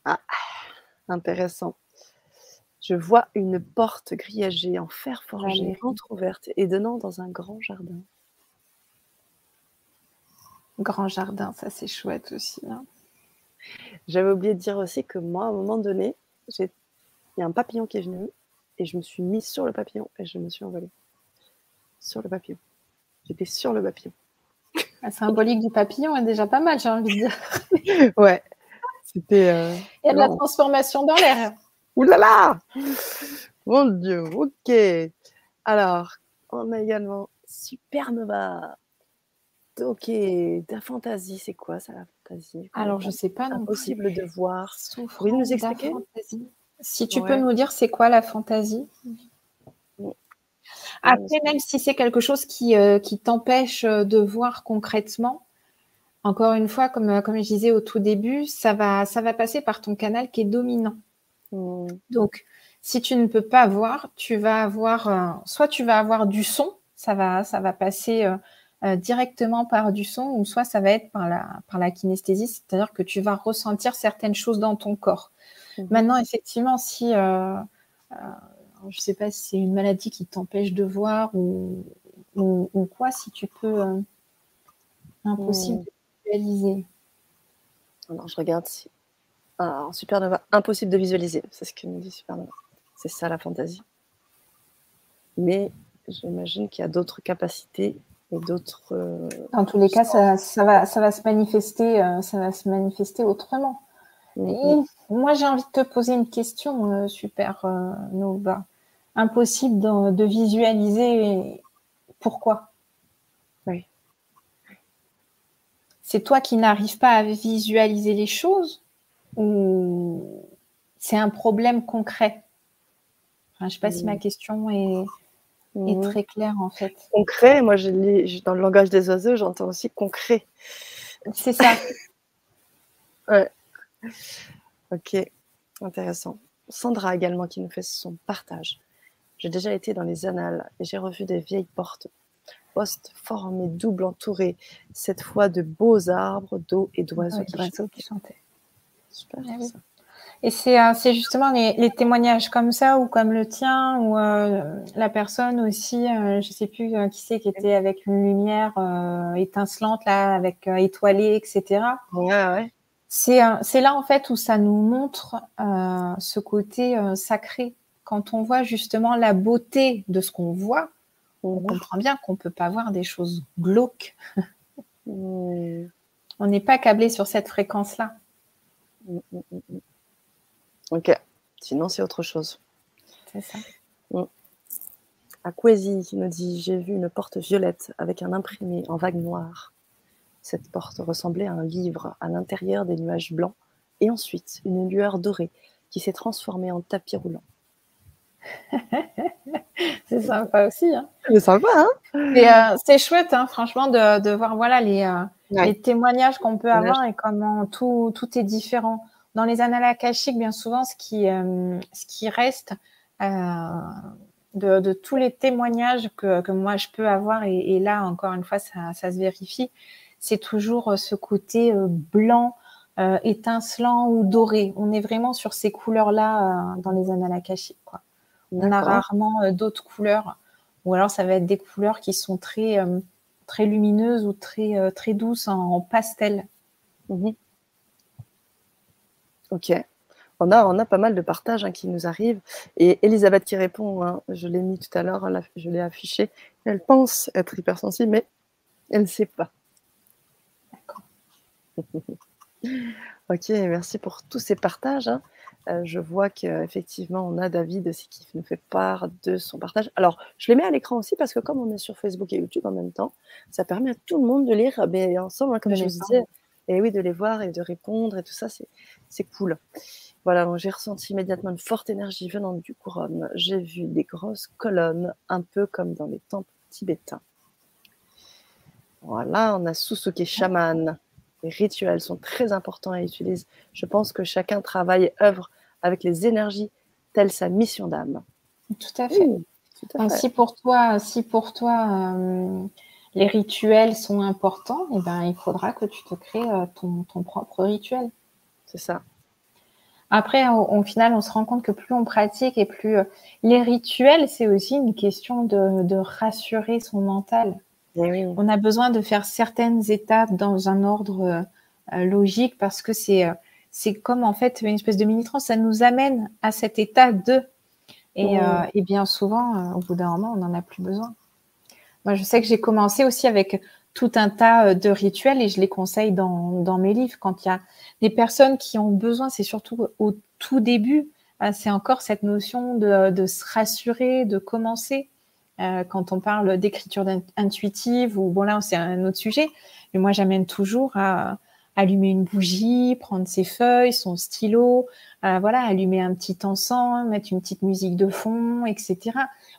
Speaker 1: Ah, intéressant. Je vois une porte grillagée en fer forgé, entrouverte et donnant dans un grand jardin.
Speaker 2: Grand jardin, ça c'est chouette aussi. Hein.
Speaker 1: J'avais oublié de dire aussi que moi, à un moment donné, il y a un papillon qui est venu et je me suis mise sur le papillon et je me suis envolée. Sur le papillon. J'étais sur le papillon.
Speaker 2: La symbolique du papillon est déjà pas mal, j'ai envie de
Speaker 1: dire. ouais, c'était. Euh,
Speaker 2: Il y a de la transformation dans l'air.
Speaker 1: Ouh là là Mon Dieu, ok. Alors, on a également Supernova. Ok, la fantaisie, c'est quoi ça la fantaisie
Speaker 2: Alors, je sais pas.
Speaker 1: Impossible de voir. Pouvez nous expliquer?
Speaker 2: Si tu peux nous dire, c'est quoi la fantaisie? Après, même si c'est quelque chose qui, euh, qui t'empêche euh, de voir concrètement, encore une fois, comme, comme je disais au tout début, ça va, ça va passer par ton canal qui est dominant. Mmh. Donc, si tu ne peux pas voir, tu vas avoir, soit tu vas avoir du son, ça va, ça va passer euh, directement par du son ou soit ça va être par la, par la kinesthésie, c'est-à-dire que tu vas ressentir certaines choses dans ton corps. Mhm. Maintenant, effectivement, si, euh, euh, je ne sais pas si c'est une maladie qui t'empêche de voir ou, ou, quoi, si tu peux, impossible mhm. de visualiser.
Speaker 1: Alors, je regarde si. Alors, Supernova, impossible de visualiser, c'est ce que me dit Supernova. C'est ça la fantaisie. Mais j'imagine qu'il y a d'autres capacités d'autres. Euh,
Speaker 2: en tous les cas, ça, va, ça va se manifester, euh, ça va se manifester autrement. Mm-hmm. moi, j'ai envie de te poser une question, euh, super Nova. Impossible de, visualiser pourquoi.
Speaker 1: Oui.
Speaker 2: C'est toi qui n'arrives pas à visualiser les choses ou c'est un problème concret? Je ne sais pas si ma mm. question est, est mmh très clair en fait.
Speaker 1: Concret, moi je lis dans le langage des oiseaux, j'entends aussi concret.
Speaker 2: C'est ça.
Speaker 1: ouais. Ok, intéressant. Sandra également qui nous fait son partage. J'ai déjà été dans les annales et j'ai revu des vieilles portes postes formées, double entourées, cette fois de beaux arbres, d'eau et d'oiseaux
Speaker 2: qui, chantaient. Super. Ah ça. Et euh, c'est justement les, témoignages comme ça ou comme le tien ou euh, la personne aussi, euh, je sais plus qui c'est qui était avec une lumière étincelante là, avec étoilée, etc.
Speaker 1: Ouais, ouais.
Speaker 2: C'est là en fait où ça nous montre ce côté sacré. Quand on voit justement la beauté de ce qu'on voit, on comprend bien qu'on peut pas voir des choses glauques. On n'est pas câblé sur cette fréquence-là.
Speaker 1: Ok. Sinon, c'est autre chose.
Speaker 2: C'est ça.
Speaker 1: Mm. Nous dit J'ai vu une porte violette avec un imprimé en vague noire. Cette porte ressemblait à un livre à l'intérieur des nuages blancs et ensuite une lueur dorée qui s'est transformée en tapis roulant.
Speaker 2: c'est sympa aussi. Hein.
Speaker 1: C'est sympa, hein
Speaker 2: euh, C'est chouette, hein, franchement, de, voir voilà, les, euh, les témoignages qu'on peut avoir et comment tout, tout est différent. Dans les annales akashiques, bien souvent, ce qui, euh, ce qui reste euh, de, de, tous les témoignages que, que, moi je peux avoir, et, et là, encore une fois, ça, ça se vérifie, c'est toujours euh, ce côté blanc, euh, étincelant ou doré. On est vraiment sur ces couleurs-là euh, dans les annales akashiques. Quoi. On a rarement d'autres couleurs, ou alors ça va être des couleurs qui sont très, très lumineuses ou très, très douces en, pastel.
Speaker 1: Mhm. Ok. On a, on a pas mal de partages hein, qui nous arrivent. Et Elisabeth qui répond, hein, je l'ai mis tout à l'heure, je l'ai affiché. Elle pense être hypersensible, mais elle ne sait pas. D'accord. ok, merci pour tous ces partages. Hein. Euh, je vois qu'effectivement, on a David aussi qui nous fait part de son partage. Alors, je les mets à l'écran aussi parce que comme on est sur Facebook et YouTube en même temps, ça permet à tout le monde de lire mais ensemble, comme je vous disais. Et oui, de les voir et de répondre et tout ça, c'est cool. Voilà, j'ai ressenti immédiatement une forte énergie venant du couronne. J'ai vu des grosses colonnes, un peu comme dans les temples tibétains. Voilà, on a Susuke Shaman. Les rituels sont très importants à utiliser. Je pense que chacun travaille et œuvre avec les énergies telle sa mission d'âme.
Speaker 2: Tout à fait. si pour toi, si pour toi euh, les rituels sont importants, eh ben, il faudra que tu te crées euh, ton, ton propre rituel.
Speaker 1: C'est ça.
Speaker 2: Après, au, final, on se rend compte que plus on pratique et plus euh, les rituels, c'est aussi une question de, rassurer son mental.
Speaker 1: Eh
Speaker 2: on a besoin de faire certaines étapes dans un ordre euh, logique parce que c'est c'est comme en fait une espèce de mini trans. Ça nous amène à cet état de et, et bien souvent, au bout d'un moment, on n'en a plus besoin. Moi, je sais que j'ai commencé aussi avec tout un tas euh, de rituels et je les conseille dans, mes livres. Quand il y a des personnes qui ont besoin, c'est surtout au tout début, euh, c'est encore cette notion de, de, se rassurer, de commencer. Euh, quand on parle d'écriture intuitive ou bon là c'est un autre sujet, mais moi j'amène toujours à, allumer une bougie, prendre ses feuilles, son stylo, euh, voilà, allumer un petit encens, mettre une petite musique de fond, etc.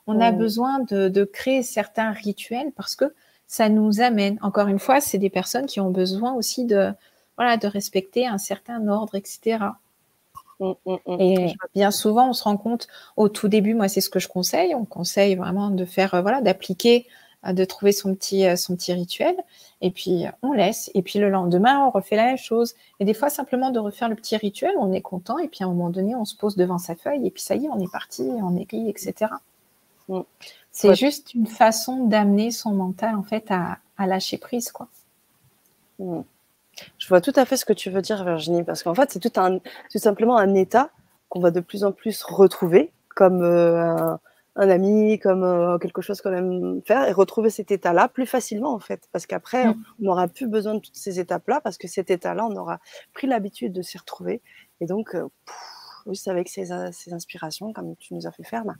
Speaker 2: On a besoin de, de, créer certains rituels parce que ça nous amène. Encore une fois, c'est des personnes qui ont besoin aussi de, voilà, de respecter un certain ordre, etc. Mmh, mmh, mmh. Et bien souvent, on se rend compte au tout début, moi, c'est ce que je conseille. On conseille vraiment de faire, euh, voilà, d'appliquer, euh, de trouver son petit, son petit rituel. Et puis, on laisse. Et puis, le lendemain, on refait la même chose. Et des fois, simplement de refaire le petit rituel, on est content. Et puis, à un moment donné, on se pose devant sa feuille. Et puis, ça y est, on est parti, on écrit, etc. C'est juste une façon d'amener son mental, en fait, à, à lâcher prise, quoi.
Speaker 1: Je vois tout à fait ce que tu veux dire, Virginie, parce qu'en fait, c'est tout, un, tout simplement un état qu'on va de plus en plus retrouver, comme euh, un, ami, comme euh, quelque chose qu'on aime faire, et retrouver cet état-là plus facilement, en fait, parce qu'après, mm. on n'aura plus besoin de toutes ces étapes-là, parce que cet état-là, on aura pris l'habitude de s'y retrouver. Et donc, euh, juste avec ces, ces, inspirations, comme tu nous as fait faire, bah,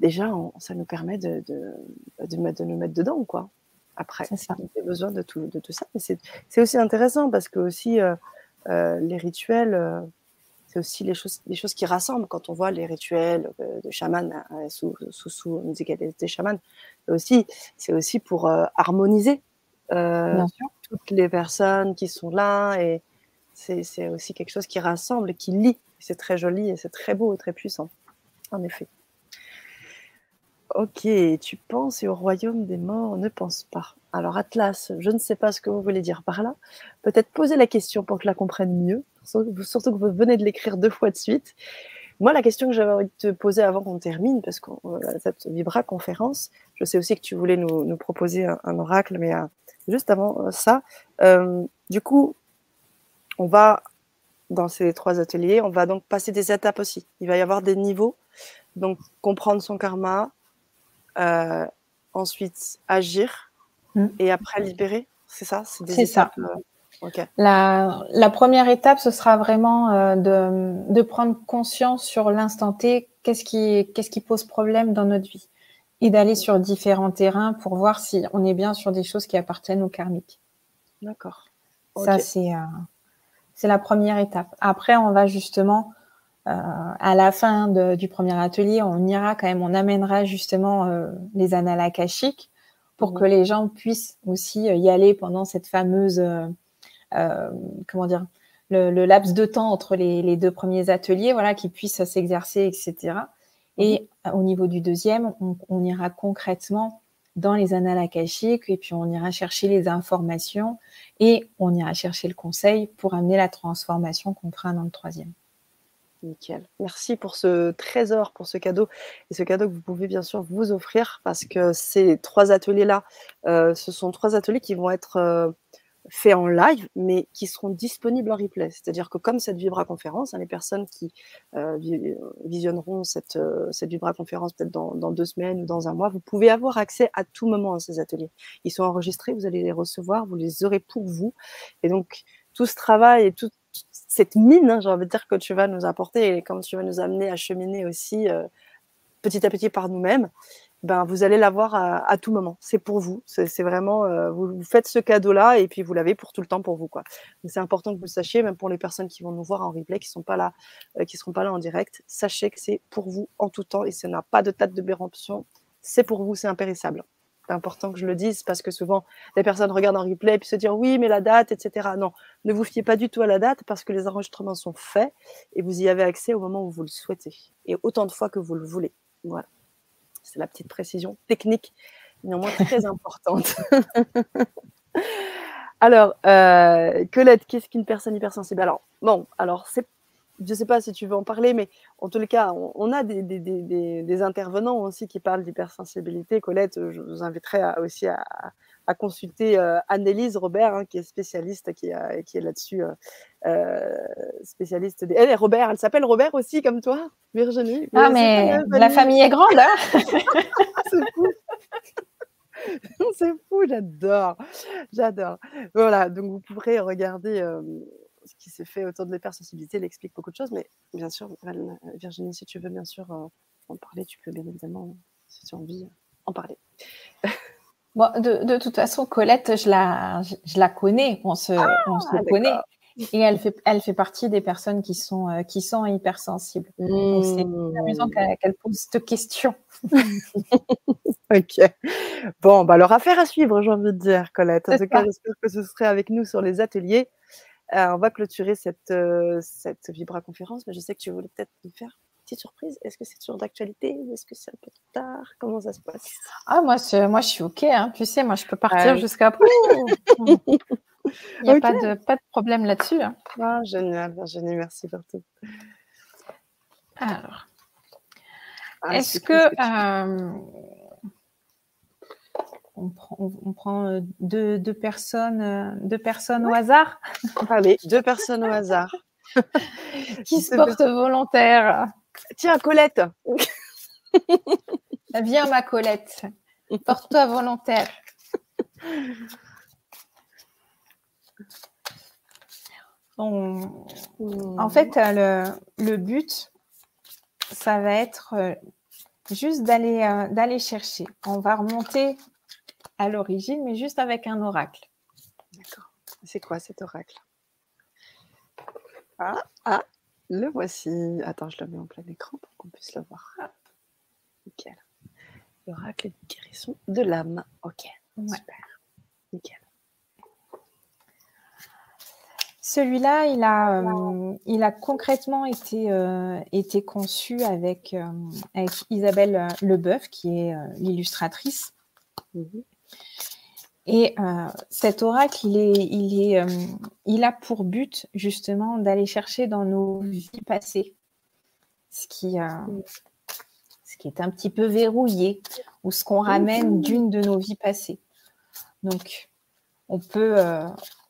Speaker 1: déjà, ça nous permet de, de, de, de nous mettre dedans, quoi après. A besoin de tout, de tout ça. Mais c'est aussi intéressant parce que aussi euh, euh, les rituels, euh, c'est aussi les choses, les choses qui rassemblent. Quand on voit les rituels de chamans sous, sous, sous musicalité chaman, aussi, c'est aussi pour harmoniser toutes les personnes qui sont là et c'est aussi quelque chose qui rassemble, qui lie. C'est très joli et c'est très beau et très puissant, en effet. Ok, tu penses et au royaume des morts ne pense pas. Alors Atlas, je ne sais pas ce que vous voulez dire par là. Peut-être poser la question pour que je la comprenne mieux, surtout que vous venez de l'écrire deux fois de suite. Moi, la question que j'avais envie de te poser avant qu'on termine, parce que euh, cette Vibra conférence, je sais aussi que tu voulais nous, proposer un, oracle, mais euh, juste avant euh, ça, du coup, on va dans ces trois ateliers, on va donc passer des étapes aussi. Il va y avoir des niveaux, donc comprendre son karma, euh, ensuite agir mm. et après libérer. C'est ça?
Speaker 2: C'est ça. Euh, la, la, première étape, ce sera vraiment euh, de, de, prendre conscience sur l'instant T, qu'est-ce qui, qu'est-ce qui pose problème dans notre vie, et d'aller sur différents terrains pour voir si on est bien sur des choses qui appartiennent au karmique.
Speaker 1: D'accord.
Speaker 2: Ça, c'est c'est la première étape. Après, on va justement euh, à la fin du premier atelier, on ira quand même, on amènera justement euh, les annales akashiques pour mmh. que les gens puissent aussi euh, y aller pendant cette fameuse, comment dire, le, laps de temps entre les, deux premiers ateliers, voilà, qu'ils puissent s'exercer, etc. Et mmh. au niveau du deuxième, on, on, ira concrètement dans les annales akashiques et puis on ira chercher les informations et on ira chercher le conseil pour amener la transformation qu'on fera dans le troisième.
Speaker 1: Nickel. Merci pour ce trésor, pour ce cadeau. Et ce cadeau que vous pouvez bien sûr vous offrir parce que ces trois ateliers-là, euh, ce sont trois ateliers qui vont être euh, faits en live, mais qui seront disponibles en replay. C'est-à-dire que comme cette Vibra conférence, hein, les personnes qui euh, visionneront cette, cette Vibra conférence peut-être dans, dans, deux semaines ou dans un mois, vous pouvez avoir accès à tout moment à ces ateliers. Ils sont enregistrés, vous allez les recevoir, vous les aurez pour vous. Et donc, tout ce travail et tout, cette mine, hein, j'ai envie de dire, que tu vas nous apporter et comme tu vas nous amener à cheminer aussi euh, petit à petit par nous-mêmes, ben, vous allez l'avoir à, tout moment. C'est pour vous. C'est vraiment, euh, vous, faites ce cadeau-là et puis vous l'avez pour tout le temps pour vous. C'est important que vous le sachiez, même pour les personnes qui vont nous voir en replay, qui sont pas là, euh, qui seront pas là en direct. Sachez que c'est pour vous en tout temps et ça n'a pas de date de péremption. C'est pour vous, c'est impérissable c'est important que je le dise parce que souvent les personnes regardent en replay et se disent oui mais la date etc. Non, ne vous fiez pas du tout à la date parce que les enregistrements sont faits et vous y avez accès au moment où vous le souhaitez et autant de fois que vous le voulez. Voilà, c'est la petite précision technique néanmoins très importante. alors, euh, Colette, qu'est-ce qu'une personne hypersensible? Alors bon, alors c'est je ne sais pas si tu veux en parler, mais en les cas, on, a des, des, des, des, intervenants aussi qui parlent d'hypersensibilité. Colette, je vous inviterai aussi à, à consulter euh, Annelise Robert, hein, qui est spécialiste, qui, qui est là-dessus, euh, euh spécialiste. Des... Elle est Robert, elle s'appelle Robert aussi, comme toi, Virginie.
Speaker 2: Ah, mais la famille est grande, hein
Speaker 1: C'est fou c'est fou, j'adore, j'adore. Voilà, donc vous pourrez regarder euh, ce qui s'est fait autour de l'hypersensibilité, elle explique beaucoup de choses, mais bien sûr, Virginie, si tu veux bien sûr euh, en parler, tu peux bien évidemment, si tu as envie, en parler.
Speaker 2: Bon, de, toute façon, Colette, je la, je, la connais, on se, on se ah, connaît. Et elle fait, elle fait partie des personnes qui sont, euh, qui sont hypersensibles. c'est mmh. amusant qu'elle pose cette question.
Speaker 1: ok. Bon, bah alors affaire à suivre, j'ai envie de dire, Colette. En tout cas, j'espère que ce serait avec nous sur les ateliers. Euh, on va clôturer cette, euh, cette Vibra conférence, mais je sais que tu voulais peut-être nous faire une petite surprise. Est-ce que c'est toujours d'actualité ou est-ce que c'est un peu tard? Comment ça se passe?
Speaker 2: Ah, moi, moi, je suis OK. Hein. Tu sais, moi, je peux partir jusqu'à après. Il n'y a pas, de, pas de problème là-dessus. Hein.
Speaker 1: Ah, génial, Virginie, merci pour tout.
Speaker 2: Alors, ah, est-ce que, euh, on prend, deux, personnes, deux personnes au hasard
Speaker 1: Allez, deux personnes au hasard.
Speaker 2: Qui se portent volontaires
Speaker 1: Tiens, Colette
Speaker 2: Viens, ma Colette. Porte-toi volontaire. En fait, euh, le, but, ça va être euh, juste euh, d'aller chercher. On va remonter à l'origine, mais juste avec un oracle.
Speaker 1: D'accord. C'est quoi cet oracle? Ah, ah, le voici. Attends, je le mets en plein écran pour qu'on puisse le voir. Nickel. L'oracle de guérison de l'âme. Ok. Super. Nickel.
Speaker 2: Celui-là, il a, euh, il a concrètement été, euh, été conçu avec, euh, avec Isabelle Leboeuf, qui est l'illustratrice. Mhm. Et cet oracle, il, est, il, est, il a pour but justement d'aller chercher dans nos vies passées ce qui, ce qui est un petit peu verrouillé ou ce qu'on ramène d'une de nos vies passées. Donc, on peut,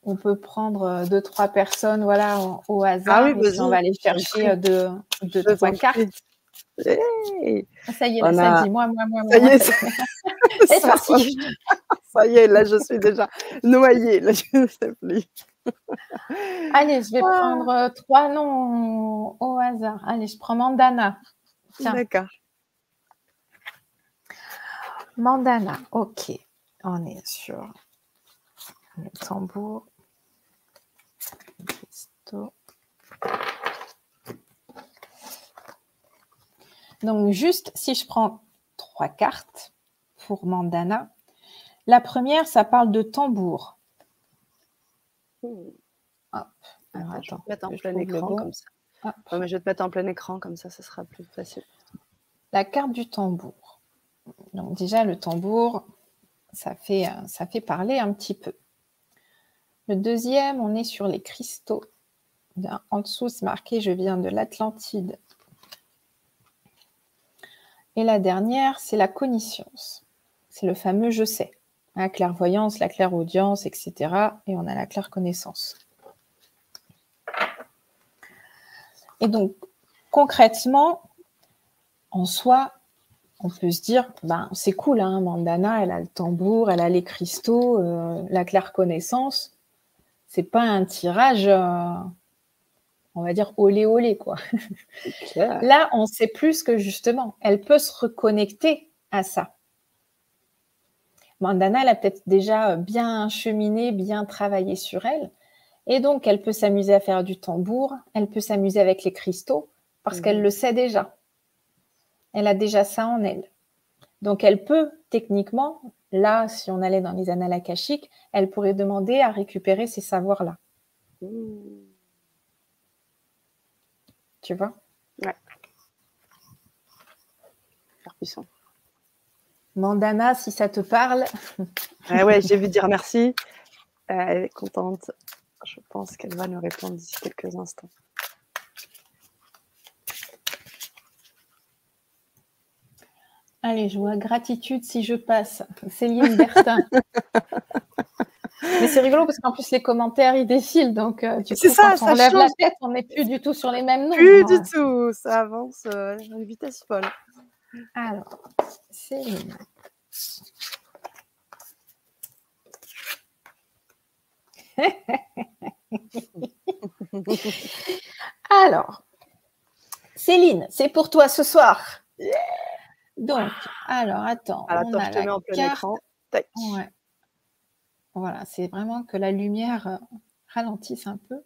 Speaker 2: on peut prendre euh, deux, trois personnes voilà, au hasard. Ah oui, on va aller chercher euh, deux, deux trois cartes. Ah, ça y est, ça dit moi, moi, moi, moi. Ça y est,
Speaker 1: c'est parti. Ça y est, là, je suis déjà noyée. Là, je ne sais plus.
Speaker 2: Allez, je vais ah. prendre euh, trois noms au hasard. Allez, je prends Mandana.
Speaker 1: D'accord.
Speaker 2: Mandana, ok. On est sur le tambour. Donc juste si je prends trois cartes pour Mandana, la première, ça parle de tambour.
Speaker 1: je vais te mettre en plein écran comme ça. je vais te mettre en plein écran comme ça, ce sera plus facile.
Speaker 2: La carte du tambour. Donc déjà le tambour, ça fait, ça fait parler un petit peu. Le deuxième, on est sur les cristaux. En dessous, c'est marqué Je viens de l'Atlantide. Et la dernière, c'est la connaissance. C'est le fameux je sais. La clairvoyance, la clairaudience, etc. Et on a la claire connaissance. Et donc, concrètement, en soi, on peut se dire, ben, c'est cool, hein, Mandana, elle a le tambour, elle a les cristaux, euh, la claire connaissance c'est pas un tirage, euh, on va dire olé olé quoi. Là, on sait plus que justement, elle peut se reconnecter à ça. Mandana, elle a peut-être déjà bien cheminé, bien travaillé sur elle. Et donc, elle peut s'amuser à faire du tambour, elle peut s'amuser avec les cristaux, parce qu'elle mhm. le sait déjà. Elle a déjà ça en elle. Donc, elle peut techniquement Là, si on allait dans les annales akashiques, elle pourrait demander à récupérer ces savoirs-là. Tu vois?
Speaker 1: Ouais. puissant.
Speaker 2: Mandana, si ça te parle.
Speaker 1: ah ouais, j'ai vu dire merci. Euh, elle est contente. Je pense qu'elle va nous répondre d'ici quelques instants.
Speaker 2: Allez, je vois gratitude si je passe. Céline Bertin. Mais c'est rigolo parce qu'en plus les commentaires ils défilent donc euh, tu sais ça, quand on lève la tête on n'est plus du tout sur les mêmes noms.
Speaker 1: Plus du tout, ça avance euh, à une vitesse folle.
Speaker 2: Alors, Céline. Alors, Céline, c'est pour toi ce soir. Donc, alors attends.
Speaker 1: Alors, attends, je te mets en plein écran.
Speaker 2: Voilà, c'est vraiment que la lumière euh, ralentisse un peu.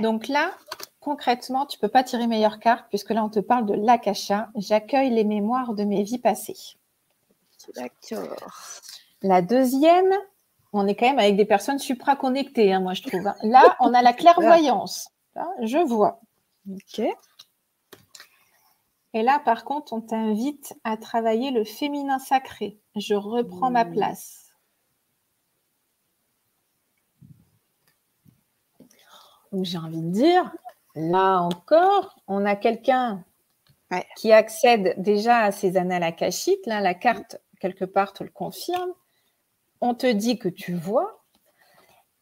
Speaker 2: Donc là, concrètement, tu ne peux pas tirer meilleure carte puisque là, on te parle de l'akasha. J'accueille les mémoires de mes vies passées.
Speaker 1: D'accord.
Speaker 2: La deuxième, on est quand même avec des personnes supra-connectées, hein, moi je trouve. Hein. Là, on a la clairvoyance. je vois.
Speaker 1: Ok.
Speaker 2: Et là, par contre, on t'invite à travailler le féminin sacré. Je reprends ma mmh. place. Donc j'ai envie de dire, là encore, on a quelqu'un qui accède déjà à ces annales akashiques. Là, la carte, quelque part, te le confirme. On te dit que tu vois.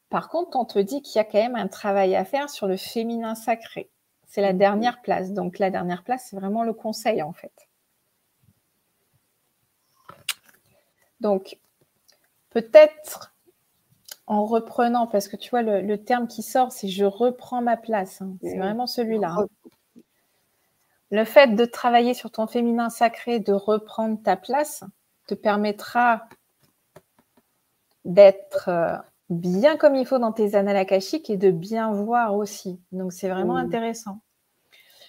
Speaker 2: Par contre, on te dit qu'il y a quand même un travail à faire sur le féminin sacré. C'est la dernière place. Donc la dernière place, c'est vraiment le conseil, en fait. Donc, peut-être en reprenant, parce que tu vois, le, terme qui sort, c'est je reprends ma place. Hein. C'est vraiment celui-là. Hein. Le fait de travailler sur ton féminin sacré, de reprendre ta place, te permettra d'être euh, bien comme il faut dans tes annales akashiques et de bien voir aussi. Donc, c'est vraiment intéressant.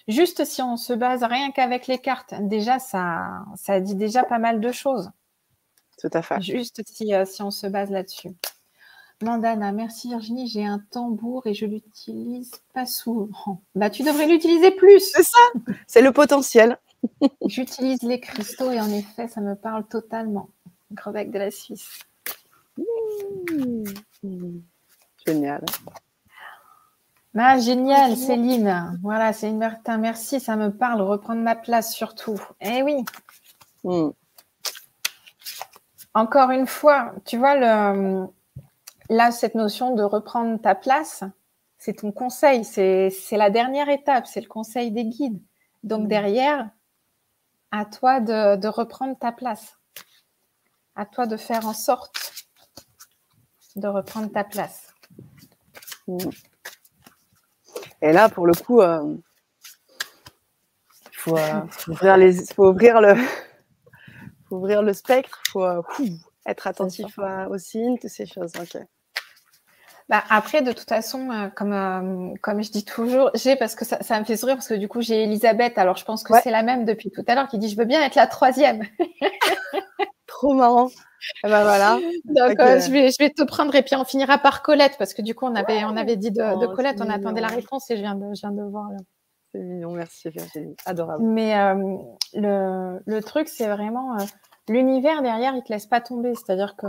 Speaker 2: Juste si on se base rien qu'avec les cartes, déjà, ça, ça dit déjà pas mal de choses.
Speaker 1: Tout à fait.
Speaker 2: Juste si, euh, si on se base là-dessus. Mandana, merci Virginie, j'ai un tambour et je l'utilise pas souvent. Bah, tu devrais l'utiliser plus.
Speaker 1: C'est ça, c'est le potentiel.
Speaker 2: J'utilise les cristaux et en effet, ça me parle totalement. Grebec de la Suisse.
Speaker 1: Mmh. Génial.
Speaker 2: Ah, génial, Céline. Voilà, Céline Bertin, merci, ça me parle, reprendre ma place surtout. Eh oui. Mmh. Encore une fois, tu vois, le, là, cette notion de reprendre ta place, c'est ton conseil, c'est la dernière étape, c'est le conseil des guides. Donc mm. derrière, à toi de, reprendre ta place. À toi de faire en sorte de reprendre ta place.
Speaker 1: Mm. Et là, pour le coup, il euh, faut, euh, ouvrir les, faut ouvrir le, faut ouvrir le spectre, il faut euh, être attentif aux signes, toutes ces choses. ok.
Speaker 2: Bah, après, de toute façon, euh, comme, euh, comme je dis toujours, j'ai parce que ça, ça, me fait sourire parce que du coup, j'ai Elisabeth. Alors, je pense que c'est la même depuis tout à l'heure qui dit Je veux bien être la troisième.
Speaker 1: Trop marrant.
Speaker 2: Et ben voilà. Donc, euh, je, vais, je vais te prendre et puis on finira par Colette parce que du coup, on avait, on avait dit de, de oh, Colette, on attendait la réponse et je viens de, je viens de voir.
Speaker 1: C'est mignon, merci Virginie. Adorable.
Speaker 2: Mais le, le, truc, c'est vraiment l'univers derrière, il te laisse pas tomber. C'est-à-dire que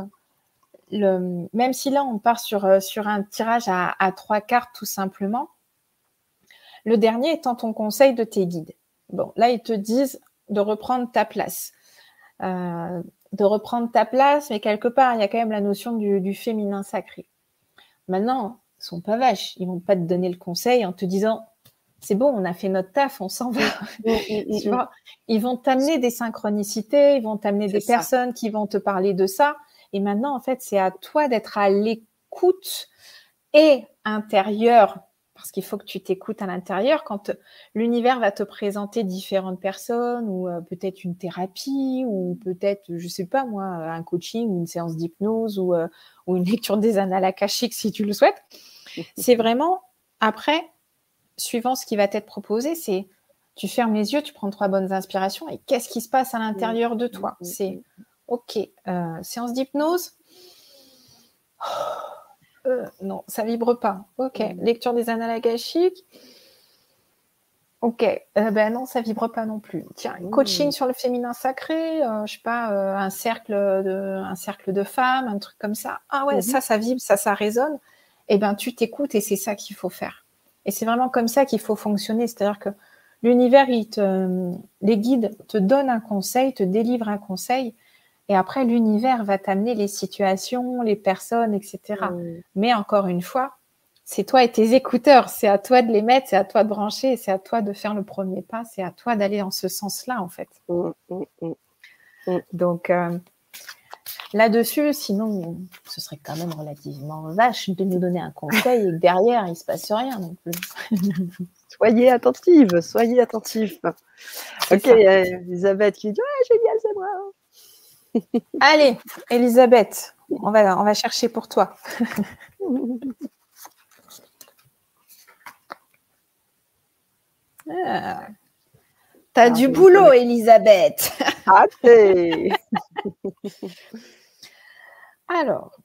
Speaker 2: même si là on part sur, euh, sur un tirage à, trois cartes tout simplement, le dernier étant ton conseil de tes guides. Bon, là ils te disent de reprendre ta place. Euh, de reprendre ta place, mais quelque part, il y a quand même la notion du, féminin sacré. Maintenant, ils sont pas vaches. Ils vont pas te donner le conseil en te disant c'est bon, on a fait notre taf, on s'en va. tu vois ils vont t'amener des synchronicités, ils vont t'amener des personnes qui vont te parler de ça. Et maintenant, en fait, c'est à toi d'être à l'écoute et intérieure, parce qu'il faut que tu t'écoutes à l'intérieur quand l'univers va te présenter différentes personnes ou euh, peut-être une thérapie ou peut-être, je sais pas moi, un coaching, une séance d'hypnose ou, euh, ou, une lecture des annales akashiques si tu le souhaites. C'est vraiment après, suivant ce qui va t'être proposé, c'est tu fermes les yeux, tu prends trois bonnes inspirations et qu'est-ce qui se passe à l'intérieur de toi? C'est Ok. Euh, séance d'hypnose euh, Non, ça vibre pas. Ok. Mm. Lecture des annales akashiques Ok. Euh, ben non, ça vibre pas non plus. Tiens, mm. coaching sur le féminin sacré, je sais pas, un cercle de, un cercle de femmes, un truc comme ça. Ah ouais, mm-hmm. ça, ça vibre, ça, ça résonne. Eh ben, tu t'écoutes et c'est ça qu'il faut faire. Et c'est vraiment comme ça qu'il faut fonctionner. C'est-à-dire que l'univers, les guides te donnent un conseil, te délivrent un conseil, et après, l'univers va t'amener les situations, les personnes, etc. Mais encore une fois, c'est toi et tes écouteurs. C'est à toi de les mettre, c'est à toi de brancher, c'est à toi de faire le premier pas, c'est à toi d'aller dans ce sens-là, en fait. Mm, mm, mm, Donc, euh, là-dessus, sinon, ce serait quand même relativement vache de nous donner un conseil et que derrière, il ne se passe rien non plus.
Speaker 1: soyez attentive, soyez attentive. Ok, a Elisabeth qui dit Ouais, génial, c'est moi.
Speaker 2: Allez, Elisabeth, on va, on va chercher pour toi. Ah. T'as du boulot, Elisabeth. Alors,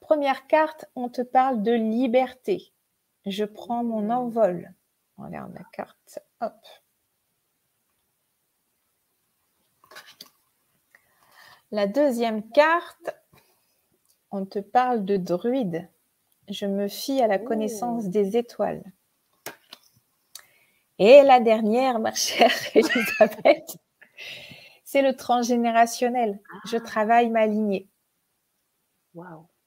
Speaker 2: première carte, on te parle de liberté. Je prends mon envol. On regarde la carte. Hop. La deuxième carte, on te parle de druide. Je me fie à la connaissance des étoiles. Et la dernière, ma chère Elisabeth, c'est le transgénérationnel. Je ah. travaille ma lignée.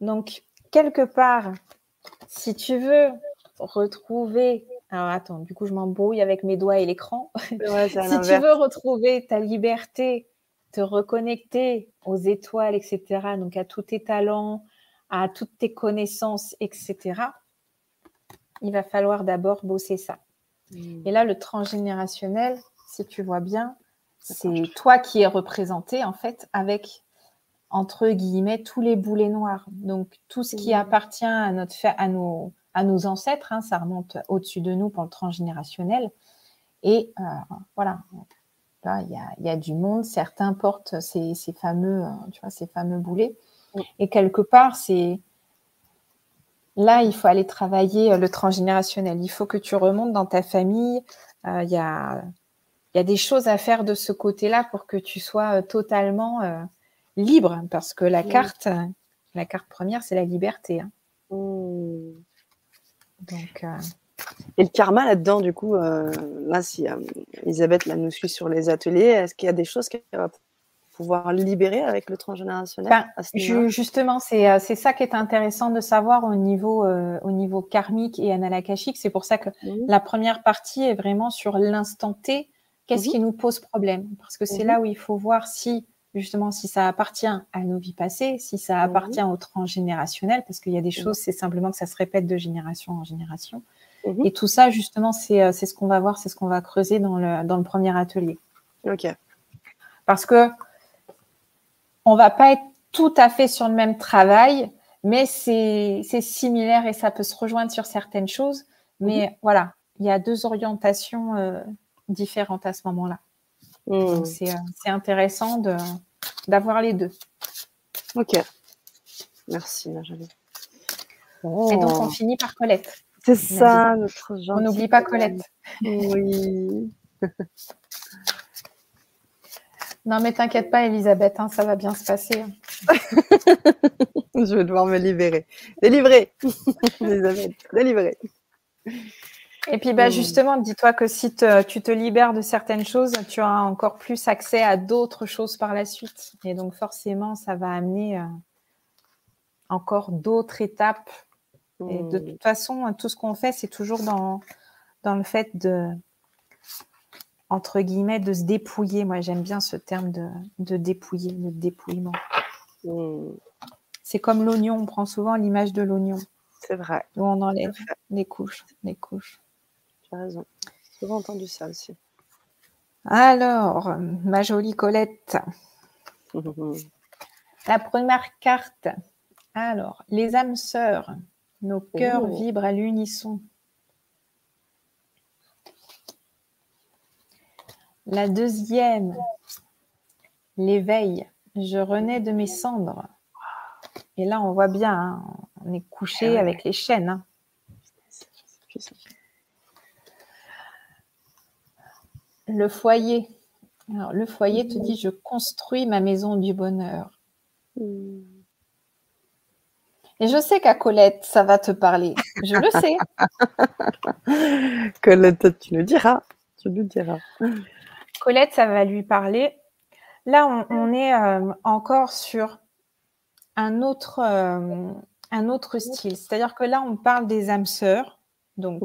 Speaker 2: Donc, quelque part, si tu veux retrouver. Alors, attends, du coup, je m'embrouille avec mes doigts et l'écran. si tu veux retrouver ta liberté, te reconnecter aux étoiles, etc., donc à tous tes talents, à toutes tes connaissances, etc., il va falloir d'abord bosser ça. Et là, le transgénérationnel, si tu vois bien, c'est toi qui es représenté en fait avec entre guillemets tous les boulets noirs. Donc tout ce qui appartient à notre à nos à nos ancêtres, hein, ça remonte au-dessus de nous pour le transgénérationnel. Et euh, voilà, il y a, du monde. Certains portent ces, fameux, euh, tu vois, ces fameux boulets. Et quelque part, c'est Là, il faut aller travailler euh, le transgénérationnel. Il faut que tu remontes dans ta famille. Euh, il y, a, des choses à faire de ce côté-là pour que tu sois euh, totalement libre. Parce que la carte, la carte première, c'est la liberté. Hein.
Speaker 1: Mmh. Donc, Et le karma là-dedans, du coup, là, si Elisabeth là, nous suit sur les ateliers, est-ce qu'il y a des choses qu'elle va pouvoir libérer avec le transgénérationnel
Speaker 2: ben, Justement, euh, c'est ça qui est intéressant de savoir au niveau, euh, au niveau karmique et analakashique. C'est pour ça que la première partie est vraiment sur l'instant T. Qu'est-ce qui nous pose problème? Parce que c'est là où il faut voir si, justement, si ça appartient à nos vies passées, si ça appartient au transgénérationnel, parce qu'il y a des choses, c'est simplement que ça se répète de génération en génération. Et tout ça, justement, euh, c'est ce qu'on va voir, c'est ce qu'on va creuser dans le, dans le premier atelier.
Speaker 1: Ok.
Speaker 2: Parce que on va pas être tout à fait sur le même travail, mais c'est similaire et ça peut se rejoindre sur certaines choses. Mais mhm. voilà, il y a deux orientations euh, différentes à ce moment-là. Mhm. Euh, c'est intéressant d'avoir les deux.
Speaker 1: Ok. Merci, Najali.
Speaker 2: Et donc, on finit par Colette.
Speaker 1: C'est ça, notre
Speaker 2: On n'oublie pas Colette.
Speaker 1: Oui.
Speaker 2: Non, mais t'inquiète pas, Elisabeth, hein, ça va bien se passer. Hein.
Speaker 1: Je vais devoir me libérer. Délivrer, Elisabeth, délivrer.
Speaker 2: Et puis, bah, justement, dis-toi que si tu te libères de certaines choses, tu as encore plus accès à d'autres choses par la suite. Et donc, forcément, ça va amener euh, encore d'autres étapes. Et de hmm. toute façon, tout ce qu'on fait, c'est toujours dans, dans le fait de, entre guillemets, de se dépouiller. Moi, j'aime bien ce terme de, de dépouiller, de dépouillement. Hmm. C'est comme l'oignon, on prend souvent l'image de l'oignon.
Speaker 1: C'est vrai.
Speaker 2: Où on enlève les couches, les couches.
Speaker 1: Tu as raison. J'ai souvent entendu ça aussi.
Speaker 2: Alors, ma jolie Colette. La première carte. Alors, les âmes sœurs. Nos cœurs oh. vibrent à l'unisson. La deuxième, l'éveil. Je renais de mes cendres. Et là, on voit bien, hein, on est couché avec les chaînes. Hein. Le foyer. Alors, le foyer te dit, je construis ma maison du bonheur. Et je sais qu'à Colette, ça va te parler. Je le sais.
Speaker 1: Colette, tu le diras. Tu le diras.
Speaker 2: Colette, ça va lui parler. Là, on, est euh, encore sur un autre, euh, un autre style. C'est-à-dire que là, on parle des âmes sœurs, donc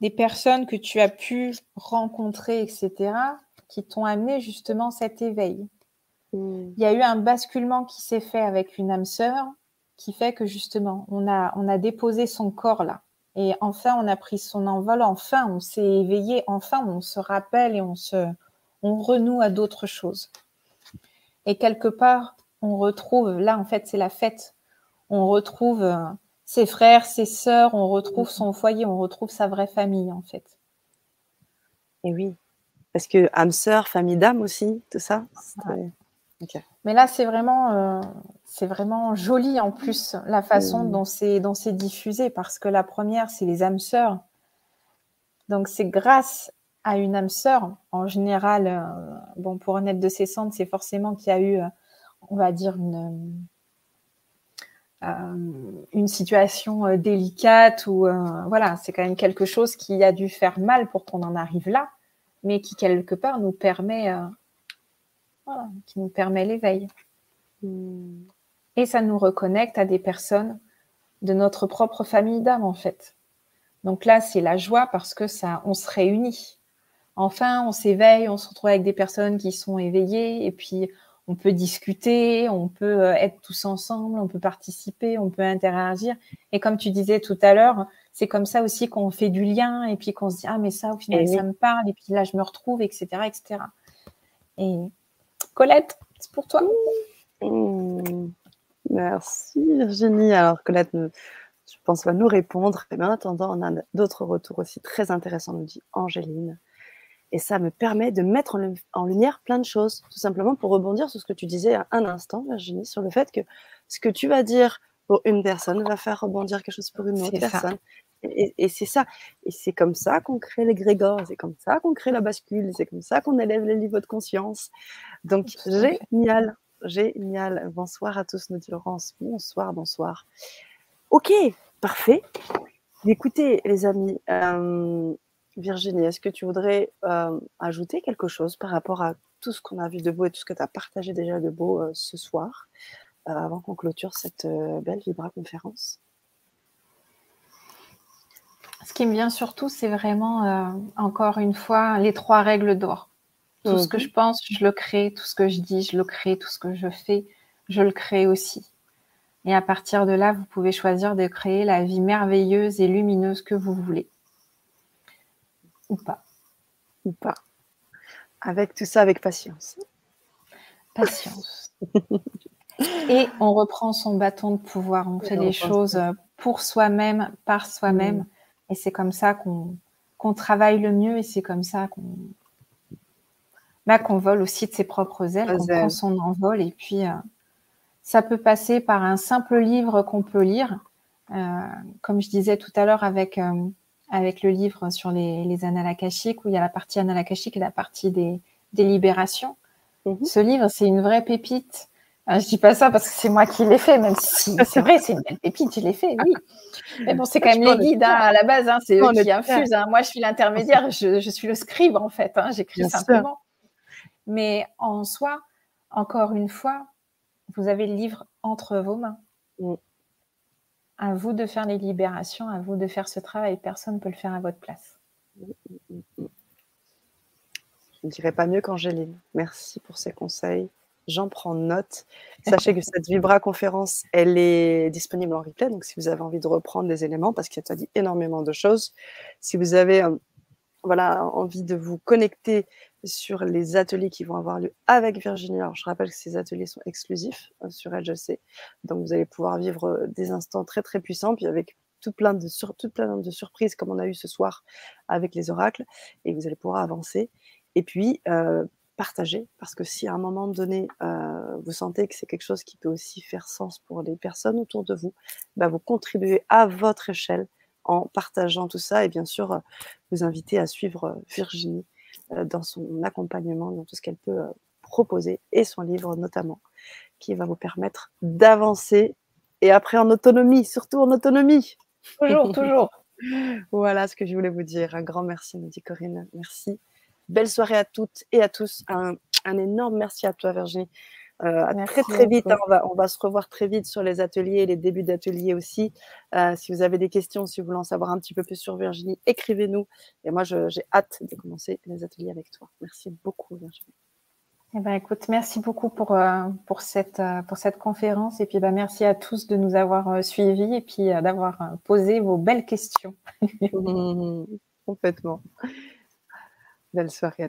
Speaker 2: des personnes que tu as pu rencontrer, etc., qui t'ont amené justement cet éveil. Il y a eu un basculement qui s'est fait avec une âme sœur qui fait que justement, on a, on a déposé son corps là. Et enfin, on a pris son envol, enfin, on s'est éveillé, enfin, on se rappelle et on se, on renoue à d'autres choses. Et quelque part, on retrouve, là en fait c'est la fête, on retrouve euh, ses frères, ses sœurs, on retrouve son foyer, on retrouve sa vraie famille en fait.
Speaker 1: Et oui, parce que âme sœur, famille d'âme aussi, tout ça.
Speaker 2: Mais là c'est vraiment, euh, c'est vraiment joli en plus la façon mm. dont c'est dont c'est diffusé parce que la première c'est les âmes sœurs. Donc c'est grâce à une âme sœur. En général, euh, bon pour de ses cendres, c'est forcément qu'il y a eu, on va dire une euh, une situation euh, délicate ou euh, voilà, c'est quand même quelque chose qui a dû faire mal pour qu'on en arrive là, mais qui quelque part nous permet, qui nous permet l'éveil. Hmm. Et ça nous reconnecte à des personnes de notre propre famille d'âme en fait. Donc là, c'est la joie parce que ça, on se réunit. Enfin, on s'éveille, on se retrouve avec des personnes qui sont éveillées et puis on peut discuter, on peut euh, être tous ensemble, on peut participer, on peut interagir. Et comme tu disais tout à l'heure, c'est comme ça aussi qu'on fait du lien et puis qu'on se dit ah mais ça au final ça me parle et puis là je me retrouve etc etc. Et Colette, c'est pour toi.
Speaker 1: Mmh. Merci Virginie. Alors Colette, je pense va nous répondre. Et en attendant, on a d'autres retours aussi très intéressants, nous dit Angéline. Et ça me permet de mettre en, lumière plein de choses, tout simplement pour rebondir sur ce que tu disais un instant, Virginie, sur le fait que ce que tu vas dire pour une personne va faire rebondir quelque chose pour une autre personne. Et, c'est ça. Et c'est comme ça qu'on crée les grégores, c'est comme ça qu'on crée la bascule, c'est comme ça qu'on élève les niveaux de conscience. Donc, génial, génial. Bonsoir à tous, nos Laurence. Bonsoir, bonsoir. Ok, parfait. Écoutez, les amis, euh, Virginie, est-ce que tu voudrais euh, ajouter quelque chose par rapport à tout ce qu'on a vu de beau et tout ce que tu as partagé déjà de beau euh, ce soir, avant qu'on clôture cette belle Vibra conférence?
Speaker 2: Ce qui me vient surtout, c'est vraiment, encore une fois, les trois règles d'or. Tout ce que mhm. je pense, je le crée. Tout ce que je dis, je le crée. Tout ce que je fais, je le crée aussi. Et à partir de là, vous pouvez choisir de créer la vie merveilleuse et lumineuse que vous voulez. Ou pas.
Speaker 1: Ou pas. Avec tout ça, avec patience.
Speaker 2: Patience. Et on reprend son bâton de pouvoir. On fait les choses pour soi-même, par soi-même. Mm. Et c'est comme ça qu'on travaille le mieux et c'est comme ça qu'on bah, qu'on vole aussi de ses propres ailes, qu'on prend son envol. Et puis, euh, ça peut passer par un simple livre qu'on peut lire. Euh, comme je disais tout à l'heure avec euh, avec le livre sur les, les où il y a la partie annales akashiques et la partie des, des libérations. Mhm. Ce livre, c'est une vraie pépite. Je je dis pas ça parce que c'est moi qui l'ai fait, même si c'est vrai, c'est une belle pépite, je l'ai fait, oui. Mais bon, c'est quand même les guides hein, à la base, hein, c'est eux qui infusent. Hein. Moi, je suis l'intermédiaire, je, je, suis le scribe en fait, j'écris simplement. Mais en soi, encore une fois, vous avez le livre entre vos mains. Mm. À vous de faire les libérations, à vous de faire ce travail. Personne ne peut le faire à votre place. Je
Speaker 1: ne dirais pas mieux qu'Angéline. Merci pour ces conseils. J'en prends note. Sachez que cette Vibra conférence, elle est disponible en replay. Donc, si vous avez envie de reprendre des éléments, parce qu'il a dit énormément de choses, si vous avez euh, voilà, envie de vous connecter sur les ateliers qui vont avoir lieu avec Virginie. Alors, je rappelle que ces ateliers sont exclusifs euh, sur LGC. Donc, vous allez pouvoir vivre euh, des instants très, très puissants, puis avec tout plein de, sur, plein de surprises comme on a eu ce soir avec les oracles. Et vous allez pouvoir avancer. Et puis, partager, parce que si à un moment donné, vous sentez que c'est quelque chose qui peut aussi faire sens pour les personnes autour de vous, bah, vous contribuez à votre échelle en partageant tout ça et bien sûr vous inviter à suivre Virginie euh, dans son accompagnement, dans tout ce qu'elle peut euh, proposer, et son livre notamment, qui va vous permettre d'avancer et après en autonomie, surtout en autonomie.
Speaker 2: Toujours, toujours.
Speaker 1: Voilà ce que je voulais vous dire. Un grand merci, me dit Corinne. Merci. Belle soirée à toutes et à tous. Un, un énorme merci à toi, Virginie, euh, très très vite, hein, on, va, on va se revoir très vite sur les ateliers, les débuts d'ateliers aussi. Euh, si vous avez des questions, si vous voulez en savoir un petit peu plus sur Virginie, écrivez-nous. Et moi, j'ai hâte de commencer les ateliers avec toi. Merci beaucoup, Virginie.
Speaker 2: Eh ben, écoute, merci beaucoup pour, euh, pour, cette, pour cette conférence. Et puis, ben, merci à tous de nous avoir suivis et puis d'avoir posé vos belles questions.
Speaker 1: complètement. Belle soirée.